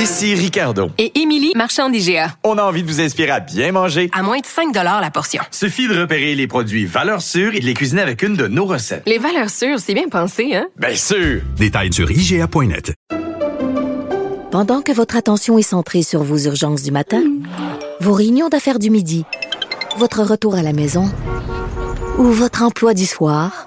Ici Ricardo. Et Émilie, marchand d'IGA. On a envie de vous inspirer à bien manger. À moins de 5 la portion. Suffit de repérer les produits valeurs sûres et de les cuisiner avec une de nos recettes. Les valeurs sûres, c'est bien pensé, hein? Bien sûr! Détails sur IGA.net. Pendant que votre attention est centrée sur vos urgences du matin, vos réunions d'affaires du midi, votre retour à la maison ou votre emploi du soir,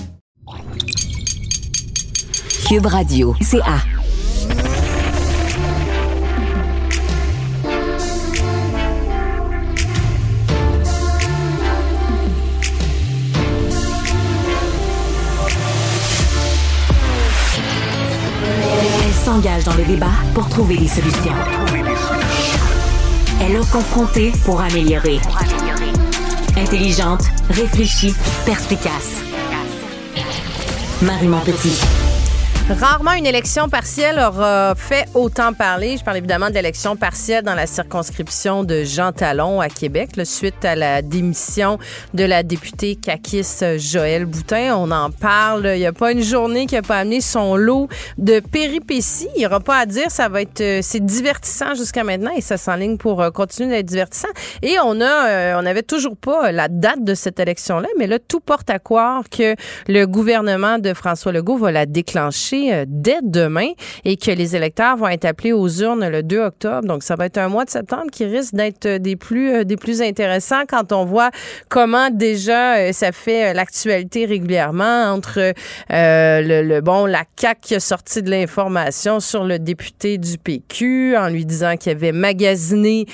Cube Radio, CA. Elle s'engage dans le débat pour trouver des solutions. Elle a confronté pour améliorer. Intelligente, réfléchie, perspicace. Marie Montpetit. Rarement une élection partielle aura fait autant parler. Je parle évidemment de l'élection partielle dans la circonscription de Jean Talon à Québec, suite à la démission de la députée caquiste Joël Boutin. On en parle. Il n'y a pas une journée qui n'a pas amené son lot de péripéties. Il n'y aura pas à dire. Ça va être, euh, c'est divertissant jusqu'à maintenant et ça s'enligne pour euh, continuer d'être divertissant. Et on a, euh, on n'avait toujours pas la date de cette élection-là, mais là, tout porte à croire que le gouvernement de François Legault va la déclencher euh, dès demain et que les électeurs vont être appelés aux urnes le 2 octobre. Donc, ça va être un mois de septembre qui risque d'être euh, des plus, euh, des plus intéressants quand on voit comment déjà ça fait l'actualité régulièrement entre le, bon, la CAQ qui a sorti de l'information sur le député du PQ en lui disant qu'il avait magasiné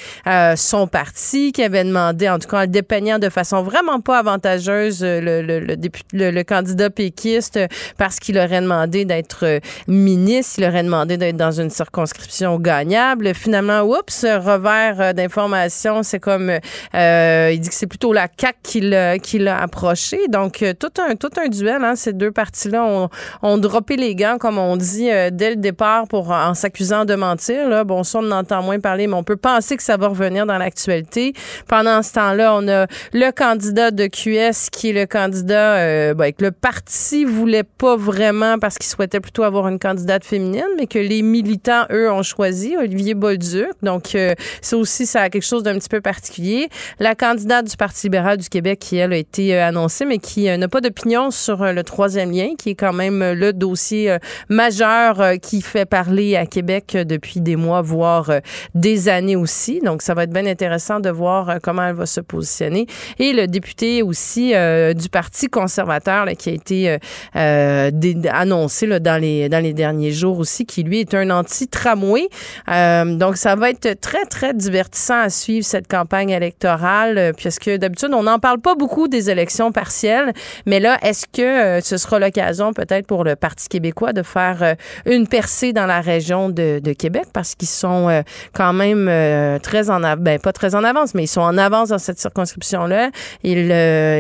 son parti, qu'il avait demandé, en tout cas en le dépeignant de façon vraiment pas avantageuse le, le, le, le candidat péquiste parce qu'il aurait demandé d'être euh, ministre. Il aurait demandé d'être dans une circonscription gagnable. Finalement, oups, revers euh, d'information, c'est comme euh, il dit que c'est plutôt la CAC qui l'a qui l'a approché. Donc tout un tout un duel. Hein, ces deux parties-là ont, ont droppé les gants, comme on dit dès le départ, pour en s'accusant de mentir. Là, bon, ça on entend moins parler, mais on peut penser que ça va revenir dans l'actualité. Pendant ce temps-là, on a le candidat de QS qui est le candidat ben, que le parti voulait pas vraiment parce qu'il souhaitait plutôt avoir une candidate féminine, mais que les militants, eux, ont choisi Olivier Bolduc. Donc, euh, ça aussi, ça a quelque chose d'un petit peu particulier. La candidate du Parti libéral du Québec, qui, elle, a été euh, annoncée, mais qui euh, n'a pas d'opinion sur le troisième lien, qui est quand même le dossier majeur qui fait parler à Québec depuis des mois, voire des années aussi. Donc, ça va être bien intéressant de voir comment elle va se positionner. Et le député aussi du Parti conservateur qui a été annoncé là, dans dans les, derniers jours aussi, qui lui est un anti-tramway. Euh, donc, ça va être très, très divertissant à suivre cette campagne électorale, euh, puisque d'habitude, on n'en parle pas beaucoup des élections partielles. Mais là, est-ce que euh, ce sera l'occasion peut-être pour le Parti québécois de faire une percée dans la région de, Québec? Parce qu'ils sont quand même très en avance, ben pas très en avance, mais ils sont en avance dans cette circonscription-là. Ils,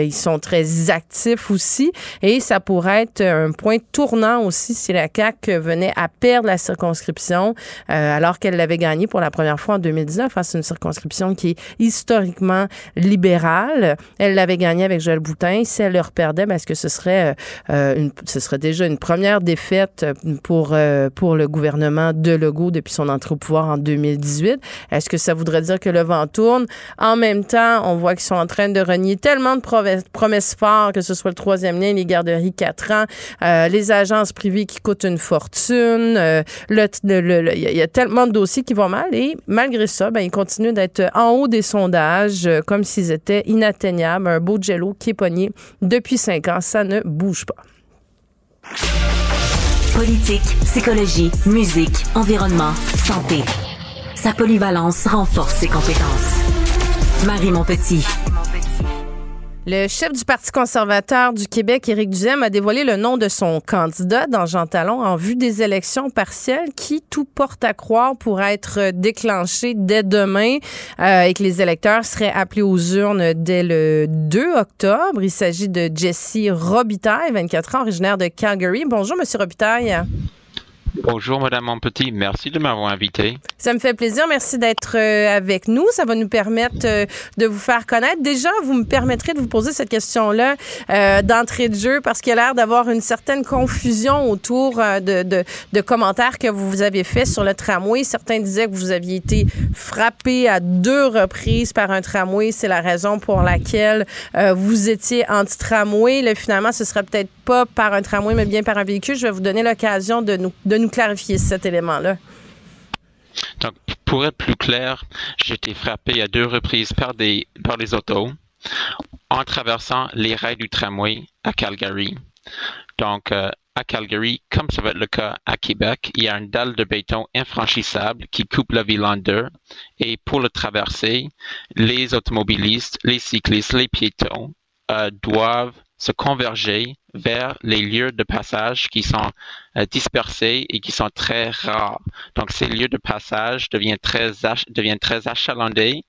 ils sont très actifs aussi et ça pourrait être un point tournant aussi si la CAQ venait à perdre la circonscription euh, alors qu'elle l'avait gagnée pour la première fois en 2019 face à une circonscription qui est historiquement libérale. Elle l'avait gagnée avec Joël Boutin. Si elle le perdait, ben, est-ce que ce serait, euh, une, ce serait déjà une première défaite pour, euh, pour le gouvernement de Legault depuis son entrée au pouvoir en 2018? Est-ce que ça voudrait dire que le vent tourne? En même temps, on voit qu'ils sont en train de renier tellement de promesses, fortes, que ce soit le troisième lien, les garderies 4 ans, les agences privées qui coûte une fortune. Euh, il y, a tellement de dossiers qui vont mal et malgré ça, ben, ils continuent d'être en haut des sondages euh, comme s'ils étaient inatteignables. Un beau jello qui est pogné depuis cinq ans. Ça ne bouge pas. Politique, psychologie, musique, environnement, santé. Sa polyvalence renforce ses compétences. Marie Mon Petit. Le chef du Parti conservateur du Québec, Éric Duhem, a dévoilé le nom de son candidat dans Jean Talon en vue des élections partielles qui, tout porte à croire, pourraient être déclenchées dès demain euh, et que les électeurs seraient appelés aux urnes dès le 2 octobre. Il s'agit de Jesse Robitaille, 24 ans, originaire de Calgary. Bonjour, Monsieur Robitaille. Bonjour, Madame Monpetit. Merci de m'avoir invité. Ça me fait plaisir. Merci d'être euh, avec nous. Ça va nous permettre euh, de vous faire connaître. Déjà, vous me permettrez de vous poser cette question-là euh, d'entrée de jeu parce qu'il y a l'air d'avoir une certaine confusion autour de, de, commentaires que vous avez faits sur le tramway. Certains disaient que vous aviez été frappé à deux reprises par un tramway. C'est la raison pour laquelle vous étiez anti-tramway. Finalement, ce serait peut-être pas par un tramway, mais bien par un véhicule. Je vais vous donner l'occasion de nous, de nous clarifier cet élément-là. Donc, pour être plus clair, j'ai été frappé à deux reprises par des, par les autos en traversant les rails du tramway à Calgary. Donc, euh, à Calgary, comme ça va être le cas à Québec, il y a une dalle de béton infranchissable qui coupe la ville en deux. Et pour le traverser, les automobilistes, les cyclistes, les piétons euh, doivent se converger vers les lieux de passage qui sont euh, dispersés et qui sont très rares. Donc, ces lieux de passage deviennent très, deviennent très achalandés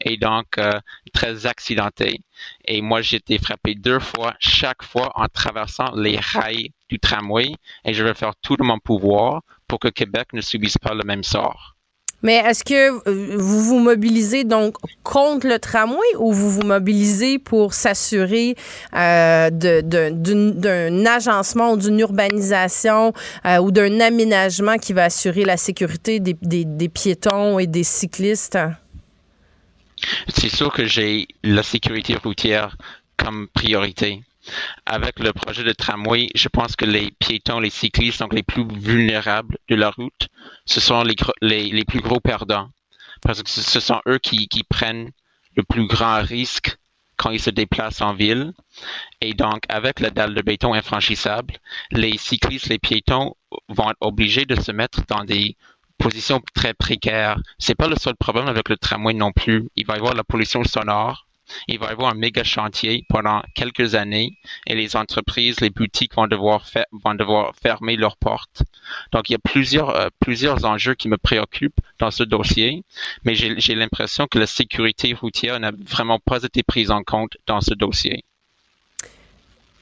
et donc euh, très accidentés. Et moi, j'ai été frappé deux fois, chaque fois en traversant les rails du tramway et je vais faire tout de mon pouvoir pour que Québec ne subisse pas le même sort. Mais est-ce que euh, vous vous mobilisez donc contre le tramway ou vous vous mobilisez pour s'assurer euh, d'un agencement ou d'une urbanisation euh, ou d'un aménagement qui va assurer la sécurité des, des piétons et des cyclistes? C'est sûr que j'ai la sécurité routière comme priorité. Avec le projet de tramway, je pense que les piétons, les cyclistes, donc les plus vulnérables de la route, ce sont les, plus gros perdants. Parce que ce sont eux qui, qui prennent le plus grand risque quand ils se déplacent en ville. Et donc, avec la dalle de béton infranchissable, les cyclistes, les piétons vont être obligés de se mettre dans des positions très précaires. C'est pas le seul problème avec le tramway non plus. Il va y avoir la pollution sonore il va y avoir un méga chantier pendant quelques années et les entreprises, les boutiques vont devoir, fermer leurs portes. Donc, il y a plusieurs, euh, plusieurs enjeux qui me préoccupent dans ce dossier, mais j'ai l'impression que la sécurité routière n'a vraiment pas été prise en compte dans ce dossier.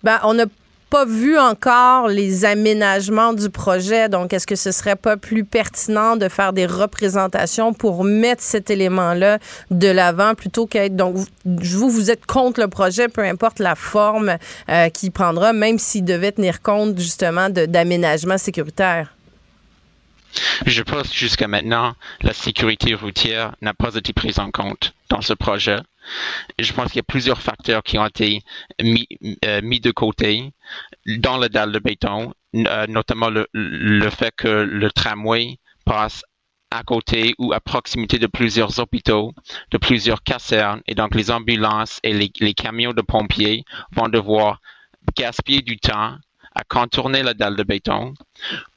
Ben, on a pas vu encore les aménagements du projet. Donc, est-ce que ce serait pas plus pertinent de faire des représentations pour mettre cet élément-là de l'avant plutôt qu'être. Donc, vous, vous êtes contre le projet, peu importe la forme euh, qu'il prendra, même s'il devait tenir compte justement d'aménagements sécuritaires? Je pense que jusqu'à maintenant, la sécurité routière n'a pas été prise en compte dans ce projet. Je pense qu'il y a plusieurs facteurs qui ont été mis, euh, de côté dans la dalle de béton, euh, notamment le, le, fait que le tramway passe à côté ou à proximité de plusieurs hôpitaux, de plusieurs casernes, et donc les ambulances et les, les camions de pompiers vont devoir gaspiller du temps à contourner la dalle de béton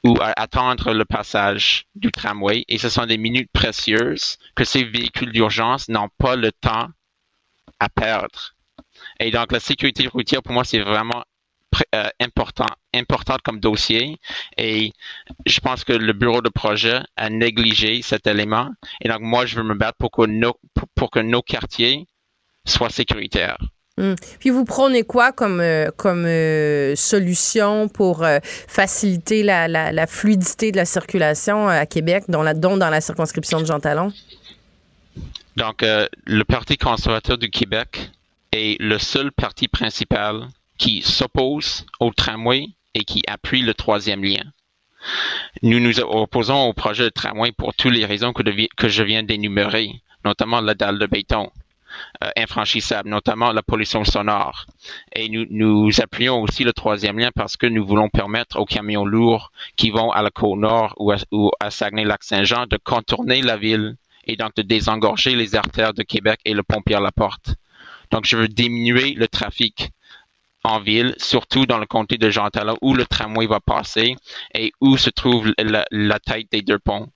ou à attendre le passage du tramway. Et ce sont des minutes précieuses que ces véhicules d'urgence n'ont pas le temps à perdre. Et donc, la sécurité routière, pour moi, c'est vraiment euh, important, comme dossier. Et je pense que le bureau de projet a négligé cet élément. Et donc, moi, je veux me battre pour que nos, quartiers soient sécuritaires. Hmm. Puis vous prenez quoi comme, euh, euh, solution pour faciliter la, la, fluidité de la circulation à Québec, dont, la, dont dans la circonscription de Jean Talon? Donc, le Parti conservateur du Québec est le seul parti principal qui s'oppose au tramway et qui appuie le troisième lien. Nous nous opposons au projet de tramway pour toutes les raisons que, je viens d'énumérer, notamment la dalle de béton euh, infranchissable, notamment la pollution sonore. Et nous, nous appuyons aussi le troisième lien parce que nous voulons permettre aux camions lourds qui vont à la côte nord ou à, ou à Saguenay-Lac-Saint-Jean de contourner la ville et donc de désengorger les artères de Québec et le pont Pierre-Laporte. Donc, je veux diminuer le trafic en ville, surtout dans le comté de Jean Talon, où le tramway va passer et où se trouve la, tête des deux ponts.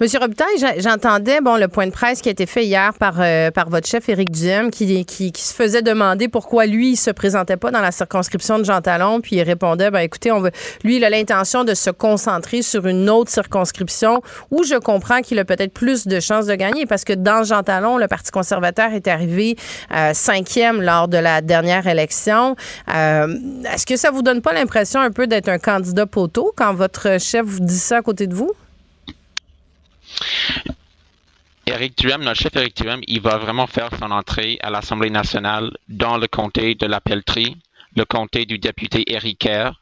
Monsieur Robitaille, j'entendais bon le point de presse qui a été fait hier par euh, votre chef Éric Duhem qui, qui, se faisait demander pourquoi lui il se présentait pas dans la circonscription de Jean Talon puis il répondait ben écoutez on veut lui il a l'intention de se concentrer sur une autre circonscription où je comprends qu'il a peut-être plus de chances de gagner parce que dans Jean Talon le Parti conservateur est arrivé euh, cinquième lors de la dernière élection. Euh, est-ce que ça vous donne pas l'impression un peu d'être un candidat poteau quand votre chef vous dit ça à côté de vous? Éric Duhem, notre chef Éric Duhem, il va vraiment faire son entrée à l'Assemblée nationale dans le comté de la Pelletrie, le comté du député Éric Kerr.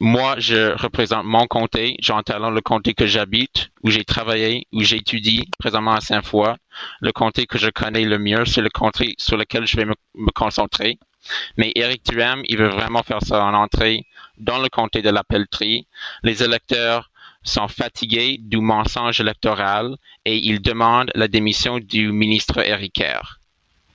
Moi, je représente mon comté, Jean Talon, le comté que j'habite, où j'ai travaillé, où j'étudie présentement à Saint-Foy. Le comté que je connais le mieux, c'est le comté sur lequel je vais me, concentrer. Mais Éric Duhem, il veut vraiment faire son entrée dans le comté de la Pelletrie. Les électeurs sont fatigués du mensonge électoral et ils demandent la démission du ministre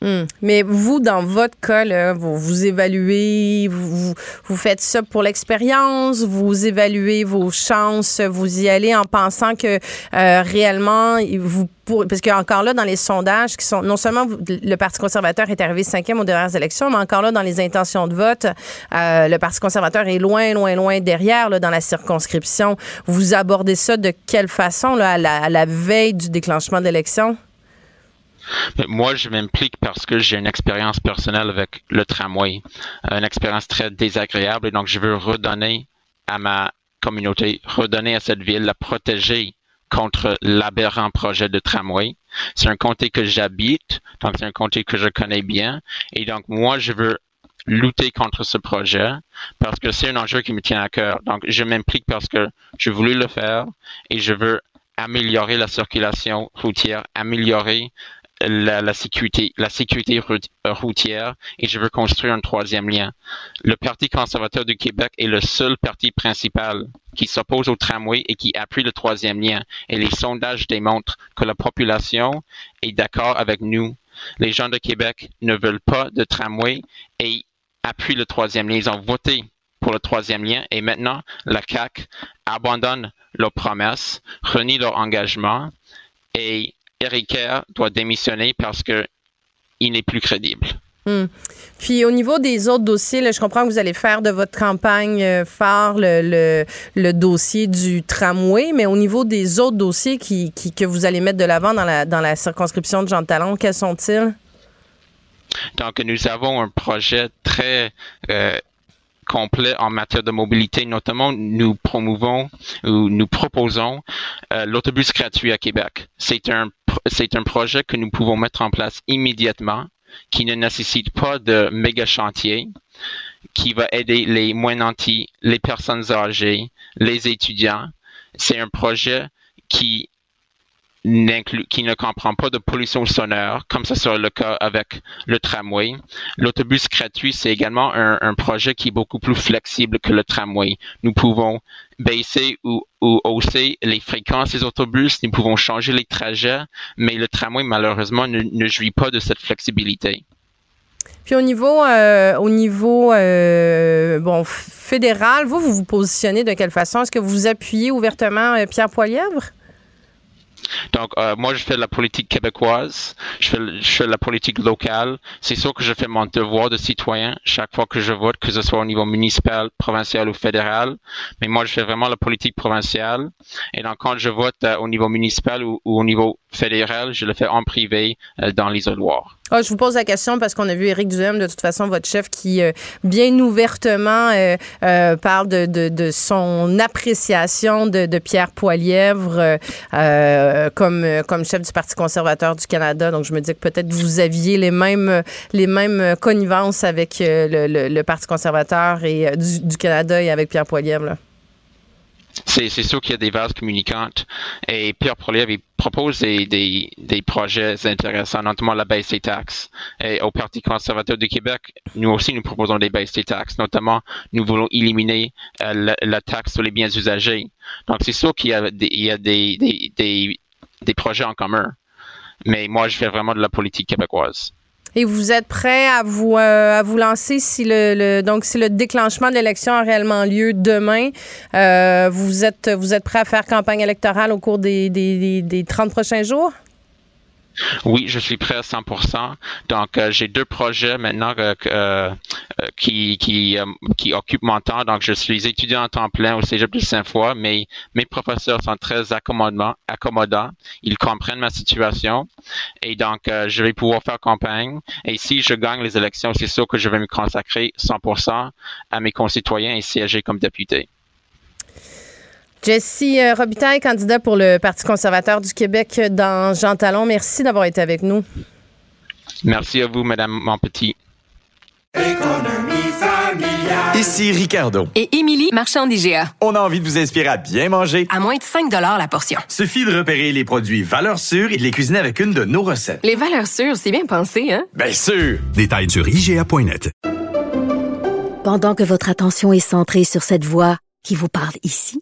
Hmm. Mais vous, dans votre cas, vous, vous évaluez, vous, vous, faites ça pour l'expérience, vous évaluez vos chances, vous y allez en pensant que euh, réellement, vous parce qu'encore là, dans les sondages qui sont, non seulement le Parti conservateur est arrivé cinquième aux dernières élections, mais encore là, dans les intentions de vote, euh, le Parti conservateur est loin, loin, loin derrière là, dans la circonscription. Vous abordez ça de quelle façon là, à, la, à la veille du déclenchement de l'élection? Moi, je m'implique parce que j'ai une expérience personnelle avec le tramway, une expérience très désagréable, et donc je veux redonner à ma communauté, redonner à cette ville, la protéger contre l'aberrant projet de tramway. C'est un comté que j'habite, donc c'est un comté que je connais bien, et donc moi, je veux lutter contre ce projet parce que c'est un enjeu qui me tient à cœur. Donc, je m'implique parce que je voulais le faire et je veux améliorer la circulation routière, améliorer la, sécurité, la sécurité routière et je veux construire un troisième lien. Le Parti conservateur du Québec est le seul parti principal qui s'oppose au tramway et qui appuie le troisième lien. Et les sondages démontrent que la population est d'accord avec nous. Les gens de Québec ne veulent pas de tramway et appuient le troisième lien. Ils ont voté pour le troisième lien et maintenant la CAC abandonne leurs promesses, renie leur engagement et Eric Kerr doit démissionner parce qu'il n'est plus crédible. Hmm. Puis au niveau des autres dossiers, je comprends que vous allez faire de votre campagne euh, phare le, dossier du tramway, mais au niveau des autres dossiers qui, que vous allez mettre de l'avant dans la, dans la circonscription de Jean Talon, quels sont-ils? Donc, nous avons un projet très euh, complet en matière de mobilité. Notamment, nous promouvons ou nous proposons euh, l'autobus gratuit à Québec. C'est un, c'est un projet que nous pouvons mettre en place immédiatement, qui ne nécessite pas de méga chantier, qui va aider les moins nantis, les personnes âgées, les étudiants. C'est un projet qui qui ne comprend pas de pollution sonore, comme ce sera le cas avec le tramway. L'autobus gratuit, c'est également un, projet qui est beaucoup plus flexible que le tramway. Nous pouvons baisser ou, hausser les fréquences des autobus, nous pouvons changer les trajets, mais le tramway, malheureusement, ne, jouit pas de cette flexibilité. Puis au niveau, euh, au niveau euh, fédéral, vous, vous vous positionnez de quelle façon? Est-ce que vous appuyez ouvertement euh, Pierre Poilièvre? Donc, euh, moi, je fais la politique québécoise, je fais, je fais la politique locale. C'est sûr que je fais mon devoir de citoyen chaque fois que je vote, que ce soit au niveau municipal, provincial ou fédéral. Mais moi, je fais vraiment la politique provinciale. Et donc, quand je vote euh, au niveau municipal ou, au niveau fédéral, je le fais en privé euh, dans l'isoloir. Ah, je vous pose la question parce qu'on a vu Éric Duhem, de toute façon, votre chef, qui euh, bien ouvertement euh, euh, parle de, de, de, son appréciation de, de Pierre Poilièvre comme, comme chef du Parti conservateur du Canada. Donc, je me dis que peut-être vous aviez les mêmes, les mêmes connivences avec le, le, Parti conservateur et, du, du, Canada et avec Pierre Poilièvre. Là c'est sûr qu'il y a des vases communicantes. Et Pierre Poilievre, il propose des, des, des, projets intéressants, notamment la baisse des taxes. Et au Parti conservateur du Québec, nous aussi, nous proposons des baisses des taxes. Notamment, nous voulons éliminer euh, la, taxe sur les biens usagés. Donc, c'est sûr qu'il y a, des, il des, des projets en commun. Mais moi, je fais vraiment de la politique québécoise. Et vous êtes prêt à vous, euh, à vous lancer si le, donc si le déclenchement de l'élection a réellement lieu demain. Euh, vous êtes vous êtes prêt à faire campagne électorale au cours des, des, des 30 prochains jours? Oui, je suis prêt à 100%. Donc, euh, j'ai deux projets maintenant euh, euh, qui, occupent mon temps. Donc, je suis étudiant en temps plein au Cégep de Saint-Foy, mais mes professeurs sont très accommodants. Ils comprennent ma situation. Et donc, je vais pouvoir faire campagne. Et si je gagne les élections, c'est sûr que je vais me consacrer 100% à mes concitoyens et siéger comme député. Jessie euh, Robitaille, candidat pour le Parti conservateur du Québec dans Jean Talon. Merci d'avoir été avec nous. Merci à vous, Madame Monpetit. Ici Ricardo. Et Émilie, marchand d'IGA. On a envie de vous inspirer à bien manger. À moins de 5 la portion. Suffit de repérer les produits valeurs sûres et de les cuisiner avec une de nos recettes. Les valeurs sûres, c'est bien pensé, hein? Bien sûr! Détails sur IGA.net. Pendant que votre attention est centrée sur cette voix qui vous parle ici,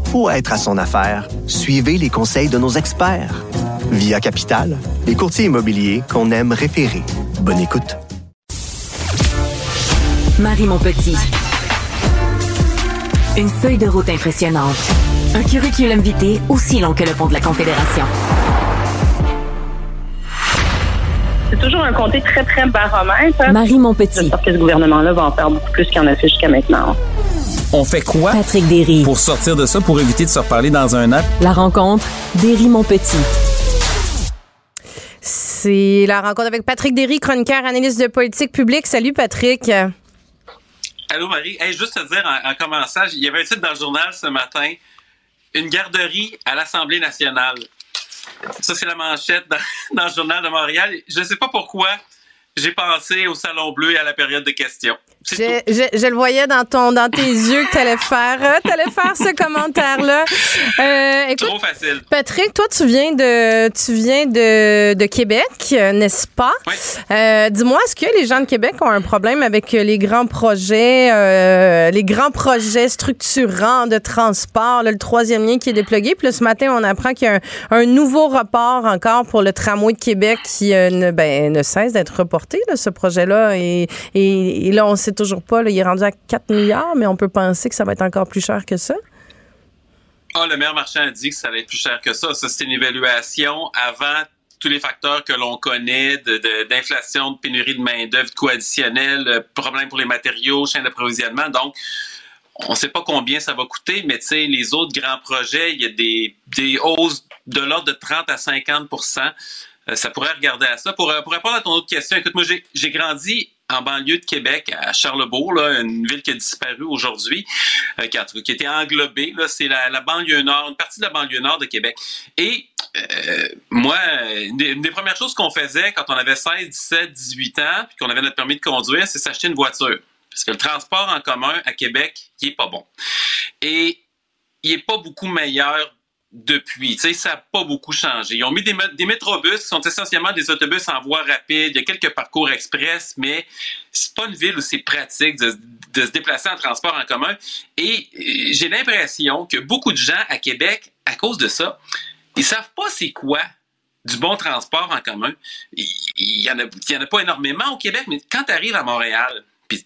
pour être à son affaire, suivez les conseils de nos experts. Via Capital, les courtiers immobiliers qu'on aime référer. Bonne écoute. Marie mon petit. Une feuille de route impressionnante. Un curriculum vitae aussi long que le pont de la Confédération. C'est toujours un comté très, très baromètre. Marie mon petit. Parce que ce gouvernement-là va en faire beaucoup plus qu'il en a fait jusqu'à maintenant. On fait quoi Patrick Derry. pour sortir de ça, pour éviter de se reparler dans un app? La rencontre Derry mon petit. C'est la rencontre avec Patrick Derry, chroniqueur, analyste de politique publique. Salut Patrick. Allô Marie. juste te dire en, en, commençant, il y avait un titre dans le journal ce matin, une garderie à l'Assemblée nationale. Ça, c'est la manchette dans, dans, le journal de Montréal. Je ne sais pas pourquoi j'ai pensé au Salon Bleu et à la période de questions. Je, je, je, le voyais dans ton dans tes yeux que tu allais faire euh, allais faire ce commentaire là. Euh, Trop facile. Patrick, toi tu viens de tu viens de, de Québec, n'est-ce pas? Oui. euh, dis-moi est-ce que les gens de Québec ont un problème avec les grands projets euh, les grands projets structurants de transport, là, le troisième lien qui est déplugué, puis là, ce matin on apprend qu'il y a un, un, nouveau report encore pour le tramway de Québec qui euh, ne ben, ne cesse d'être reporté là, ce projet là et, et, et là on toujours pas. Il est rendu à 4 milliards, mais on peut penser que ça va être encore plus cher que ça. Ah, le maire marchand a dit que ça allait être plus cher que ça. Ça, c'était une évaluation avant tous les facteurs que l'on connaît, d'inflation, de, pénurie de main-d'œuvre, de coûts additionnels, problème pour les matériaux, chaîne d'approvisionnement. Donc, on ne sait pas combien ça va coûter, mais les autres grands projets, il y a des, des hausses de l'ordre de 30 à 50% Ça pourrait regarder à ça. Pour, pour répondre à ton autre question, écoute, moi, j'ai grandi en banlieue de Québec, à Charlebourg, une ville qui a disparu aujourd'hui, euh, qui, a, qui été englobée. C'est la, banlieue nord, une partie de la banlieue nord de Québec. Et euh, moi, une des, une des, premières choses qu'on faisait quand on avait 16, 17, 18 ans, puis qu'on avait notre permis de conduire, c'est s'acheter une voiture. Parce que le transport en commun à Québec, il est pas bon. Et il est pas beaucoup meilleur depuis. Ça n'a pas beaucoup changé. Ils ont mis des, des métrobus qui sont essentiellement des autobus en voie rapide. Il y a quelques parcours express, mais c'est pas une ville où c'est pratique de, se déplacer en transport en commun. Et j'ai l'impression que beaucoup de gens à Québec, à cause de ça, ils savent pas c'est quoi du bon transport en commun. Il, il y en a, il y en a pas énormément au Québec, mais quand tu arrives à Montréal, puis,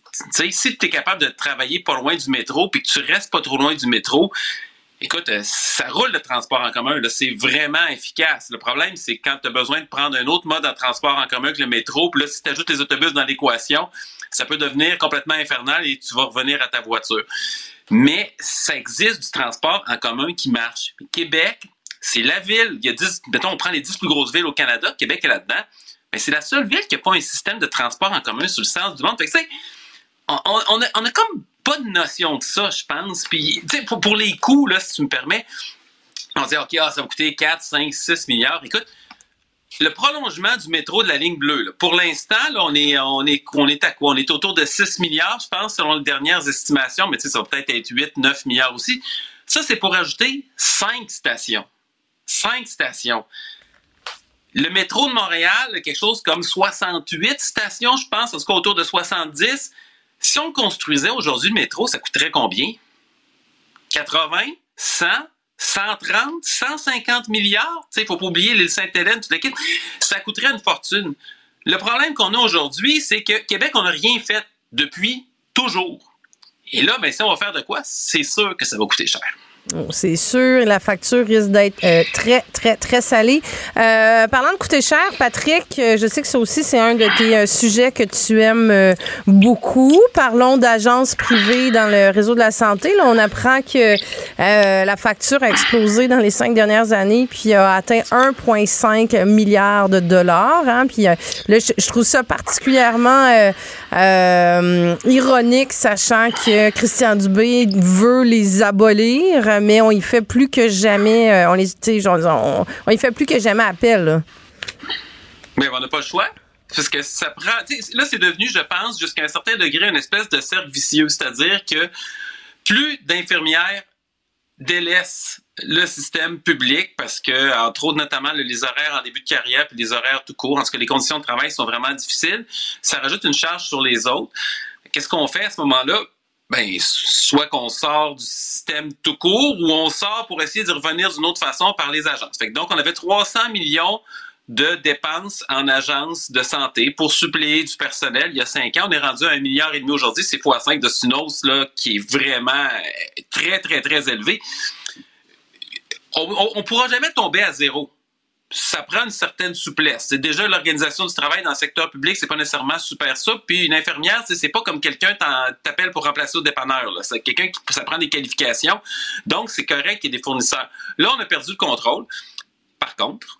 si tu es capable de travailler pas loin du métro, puis que tu restes pas trop loin du métro, Écoute, ça roule le transport en commun. C'est vraiment efficace. Le problème, c'est quand tu as besoin de prendre un autre mode de transport en commun que le métro, puis là, si tu ajoutes les autobus dans l'équation, ça peut devenir complètement infernal et tu vas revenir à ta voiture. Mais ça existe du transport en commun qui marche. Québec, c'est la ville. Il y a 10, mettons, on prend les 10 plus grosses villes au Canada, Québec est là-dedans. Mais c'est la seule ville qui n'a pas un système de transport en commun sur le sens du monde. Fait que, on, on, on a comme pas de notion de ça, je pense. Puis, pour, pour, les coûts, là, si tu me permets, on dit, OK, ah, ça va coûter 4, 5, 6 milliards. Écoute, le prolongement du métro de la ligne bleue, là, pour l'instant, on est, on est, on est à quoi? On est autour de 6 milliards, je pense, selon les dernières estimations, mais ça va peut-être être 8, 9 milliards aussi. Ça, c'est pour ajouter 5 stations. 5 stations. Le métro de Montréal, quelque chose comme 68 stations, je pense, en tout cas autour de 70. Si on construisait aujourd'hui le métro, ça coûterait combien? 80? 100? 130, 150 milliards? Il ne faut pas oublier l'île Sainte-Hélène, tout l'équipe. Ça coûterait une fortune. Le problème qu'on a aujourd'hui, c'est que Québec, on n'a rien fait depuis toujours. Et là, ben, si on va faire de quoi, c'est sûr que ça va coûter cher. C'est sûr, la facture risque d'être euh, très, très, très salée. Euh, parlant de coûter cher, Patrick, euh, je sais que ça aussi, c'est un de tes sujets que tu aimes beaucoup. Parlons d'agences privées dans le réseau de la santé. Là, on apprend que la facture a explosé dans les cinq dernières années, puis a atteint 1,5 milliard de dollars. Hein, puis là, je, trouve ça particulièrement ironique, sachant que Christian Dubé veut les abolir mais on y fait plus que jamais. Euh, on les, plus que jamais appel. Mais on n'a pas le choix. Parce que ça prend. Là, c'est devenu, je pense, jusqu'à un certain degré, une espèce de cercle vicieux. C'est-à-dire que plus d'infirmières délaissent le système public parce que, entre autres, notamment les horaires en début de carrière puis les horaires tout court, en que les conditions de travail sont vraiment difficiles, ça rajoute une charge sur les autres. Qu'est-ce qu'on fait à ce moment-là? Ben, soit qu'on sort du système tout court ou on sort pour essayer de revenir d'une autre façon par les agences. Donc, on avait 300 millions de dépenses en agence de santé pour suppléer du personnel. Il y a cinq ans, on est rendu à un milliard et demi aujourd'hui. C'est fois 5 de Sunos, là, qui est vraiment très, très, très élevé. On ne pourra jamais tomber à zéro ça prend une certaine souplesse. C'est déjà l'organisation du travail dans le secteur public, c'est pas nécessairement super souple. Puis une infirmière, c'est pas comme quelqu'un t'appelle pour remplacer au dépanneur. C'est quelqu'un qui ça prend des qualifications. Donc c'est correct qu'il y ait des fournisseurs. Là, on a perdu le contrôle. Par contre,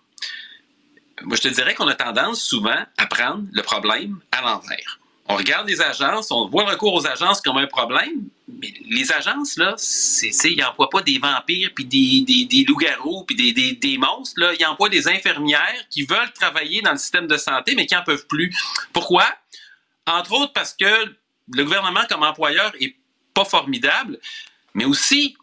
moi je te dirais qu'on a tendance souvent à prendre le problème à l'envers on regarde les agences, on voit le recours aux agences comme un problème, mais les agences, là, c'est, ils n'emploient pas des vampires, puis des, des, loups-garous, puis des, des, des, monstres. Là. Ils emploient des infirmières qui veulent travailler dans le système de santé, mais qui n'en peuvent plus. Pourquoi? Entre autres parce que le gouvernement comme employeur est pas formidable, mais aussi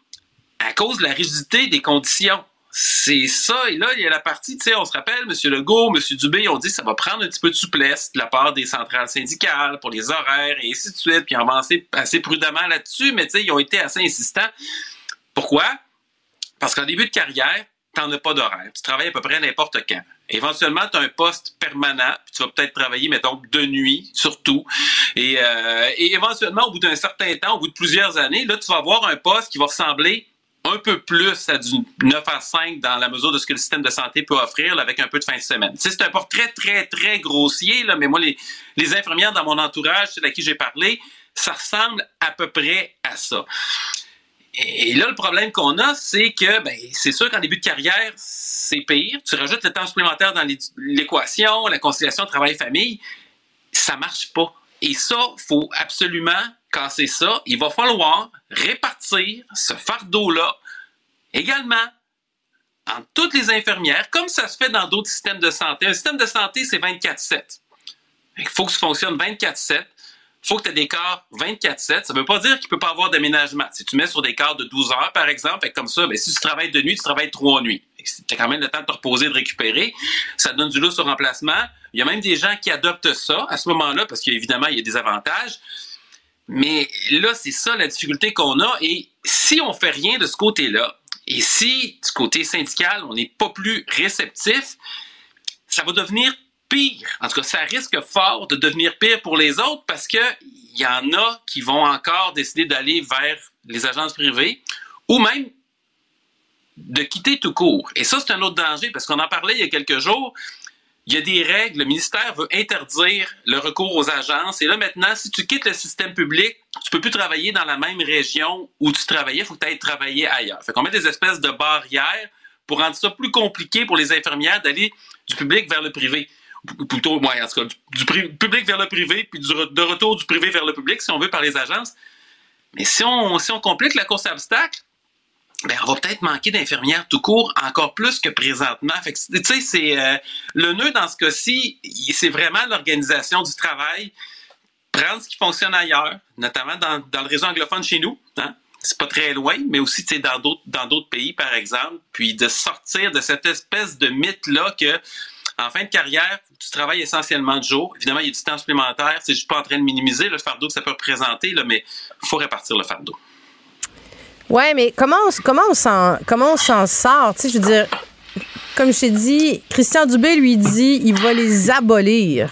à cause de la rigidité des conditions c'est ça. Et là, il y a la partie, tu sais, on se rappelle, M. Legault, M. Dubé, ont dit que ça va prendre un petit peu de souplesse de la part des centrales syndicales pour les horaires et ainsi de suite, puis avancé assez prudemment là-dessus, mais tu sais, ils ont été assez insistants. Pourquoi? Parce qu'en début de carrière, tu n'en as pas d'horaire. Tu travailles à peu près n'importe quand. Éventuellement, tu as un poste permanent, puis tu vas peut-être travailler, mettons, de nuit, surtout. Et, euh, et éventuellement, au bout d'un certain temps, au bout de plusieurs années, là, tu vas avoir un poste qui va ressembler un peu plus à du 9 à 5 dans la mesure de ce que le système de santé peut offrir avec un peu de fin de semaine. c'est un portrait très, très grossier, là, mais moi, les, infirmières dans mon entourage, celles à qui j'ai parlé, ça ressemble à peu près à ça. Et là, le problème qu'on a, c'est que ben, c'est sûr qu'en début de carrière, c'est pire. Tu rajoutes le temps supplémentaire dans l'équation, la conciliation travail-famille, ça marche pas. Et ça, faut absolument casser ça, il va falloir répartir ce fardeau-là également entre toutes les infirmières, comme ça se fait dans d'autres systèmes de santé. Un système de santé, c'est 24-7. Il faut que ça fonctionne 24-7. Il faut que tu aies des corps 24-7. Ça ne veut pas dire qu'il ne peut pas avoir d'aménagement. Si tu mets sur des corps de 12 heures, par exemple, comme ça, ben, si tu travailles de nuit, tu travailles trois nuits. Tu as quand même le temps de te reposer, de récupérer. Ça donne du lousse au remplacement. Il y a même des gens qui adoptent ça à ce moment-là, parce qu'évidemment, il y a des avantages. Mais là, c'est ça la difficulté qu'on a. Et si on fait rien de ce côté-là, et si du côté syndical, on n'est pas plus réceptif, ça va devenir pire. En tout cas, ça risque fort de devenir pire pour les autres parce qu'il y en a qui vont encore décider d'aller vers les agences privées ou même de quitter tout court. Et ça, c'est un autre danger parce qu'on en parlait il y a quelques jours il y a des règles. Le ministère veut interdire le recours aux agences. Et là, maintenant, si tu quittes le système public, tu peux plus travailler dans la même région où tu travaillais. Il faut que tu ailles travailler ailleurs. Fait qu'on met des espèces de barrières pour rendre ça plus compliqué pour les infirmières d'aller du public vers le privé. Ou plutôt, moi, en tout cas, du, public vers le privé, puis de retour du privé vers le public, si on veut, par les agences. Mais si on, si on complique la course à obstacles, ben, on va peut-être manquer d'infirmières tout court encore plus que présentement. Fait tu sais, c'est euh, le nœud dans ce cas-ci, c'est vraiment l'organisation du travail, prendre ce qui fonctionne ailleurs, notamment dans, le réseau anglophone chez nous. Hein? C'est pas très loin, mais aussi dans d'autres dans d'autres pays, par exemple, puis de sortir de cette espèce de mythe-là que en fin de carrière, tu travailles essentiellement de jour. Évidemment, il y a du temps supplémentaire. C'est juste pas en train de minimiser le fardeau que ça peut représenter, là, mais il faut répartir le fardeau. Ouais, mais comment on, comment on s'en comment on s'en sort, tu sais, je veux dire comme je t'ai dit, Christian Dubé lui dit il va les abolir.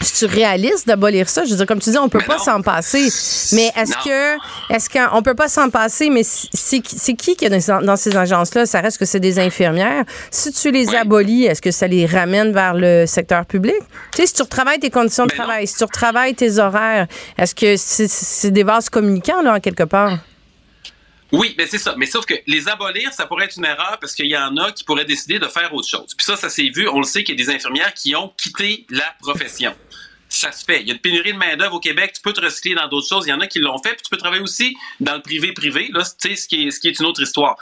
C'est réaliste d'abolir ça. Je veux dire, comme tu dis, on peut pas s'en passer. Mais est-ce que, est-ce qu'on peut pas s'en passer, mais c'est qui qui est dans, ces agences-là? Ça reste que c'est des infirmières. Si tu les abolis, est-ce que ça les ramène vers le secteur public? Tu sais, si tu retravailles tes conditions de travail, si tu retravailles tes horaires, est-ce que c'est des vases communicants, là, en quelque part? Oui, mais c'est ça. Mais sauf que les abolir, ça pourrait être une erreur parce qu'il y en a qui pourraient décider de faire autre chose. Puis ça, ça s'est vu. On le sait qu'il y a des infirmières qui ont quitté la profession. Ça se fait. Il y a une pénurie de main-d'œuvre au Québec. Tu peux te recycler dans d'autres choses. Il y en a qui l'ont fait. Puis tu peux travailler aussi dans le privé-privé. Là, tu ce qui est, ce qui est une autre histoire.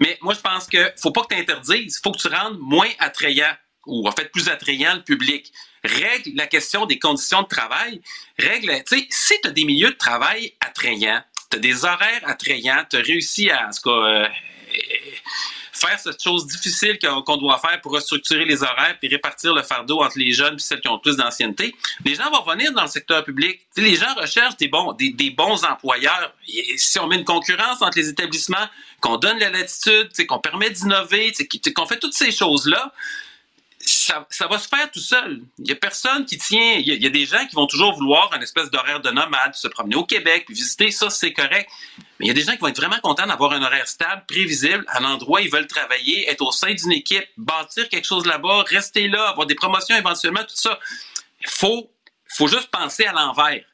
Mais moi, je pense que faut pas que tu interdises. Faut que tu rendes moins attrayant ou en fait plus attrayant le public. Règle la question des conditions de travail. Règle, tu sais, si tu as des milieux de travail attrayants, tu des horaires attrayants, tu as réussi à, en euh, faire cette chose difficile qu'on doit faire pour restructurer les horaires puis répartir le fardeau entre les jeunes et celles qui ont plus d'ancienneté, les gens vont venir dans le secteur public. les gens recherchent des bons, des, bons employeurs. si on met une concurrence entre les établissements, qu'on donne la latitude, qu'on permet d'innover, qu'on fait toutes ces choses-là, ça, va se faire tout seul. Il y a personne qui tient. Il y, a, des gens qui vont toujours vouloir un espèce d'horaire de nomade, se promener au Québec, puis visiter. Ça, c'est correct. Mais il y a des gens qui vont être vraiment contents d'avoir un horaire stable, prévisible, à l'endroit où ils veulent travailler, être au sein d'une équipe, bâtir quelque chose là-bas, rester là, avoir des promotions éventuellement, tout ça. Il faut, faut juste penser à l'envers.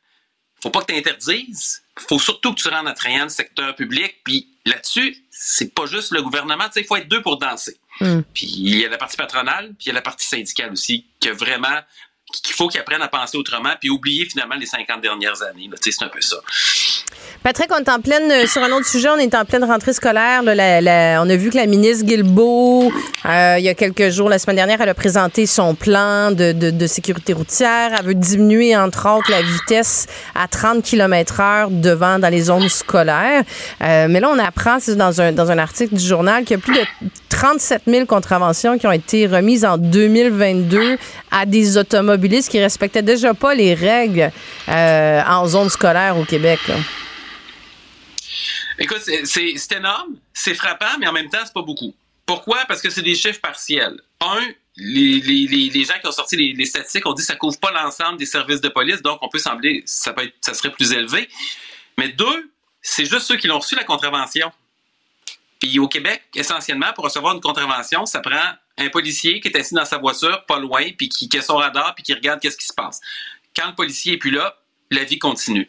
Faut pas que tu interdises. Faut surtout que tu rendes attrayant le secteur public. Puis là-dessus, c'est pas juste le gouvernement. Il faut être deux pour danser. Hmm. Puis il y a la partie patronale, puis il y a la partie syndicale aussi, que vraiment qu'il faut qu'ils apprennent à penser autrement, puis oublier finalement les 50 dernières années. C'est un peu ça. Patrick, on est en pleine, euh, sur un autre sujet, on est en pleine rentrée scolaire. on a vu que la ministre Guilbeault, euh, il y a quelques jours, la semaine dernière, elle a présenté son plan de, sécurité routière. Elle veut diminuer, entre autres, la vitesse à 30 km heure devant dans les zones scolaires. Euh, mais là, on apprend, c'est dans un, dans un article du journal, qu'il y a plus de 37 000 contraventions qui ont été remises en 2022 à des automobilistes qui respectaient déjà pas les règles en zone scolaire au Québec. Écoute, c'est énorme, c'est frappant, mais en même temps, c'est pas beaucoup. Pourquoi? Parce que c'est des chiffres partiels. Un, les, gens qui ont sorti les, statistiques ont dit que ça couvre pas l'ensemble des services de police, donc on peut sembler ça ça serait plus élevé. Mais deux, c'est juste ceux qui l'ont reçu la contravention. Puis au Québec, essentiellement, pour recevoir une contravention, ça prend un policier qui est assis dans sa voiture, pas loin, puis qui, a son radar, puis qui regarde qu'est-ce qui se passe. Quand le policier est plus là, la vie continue.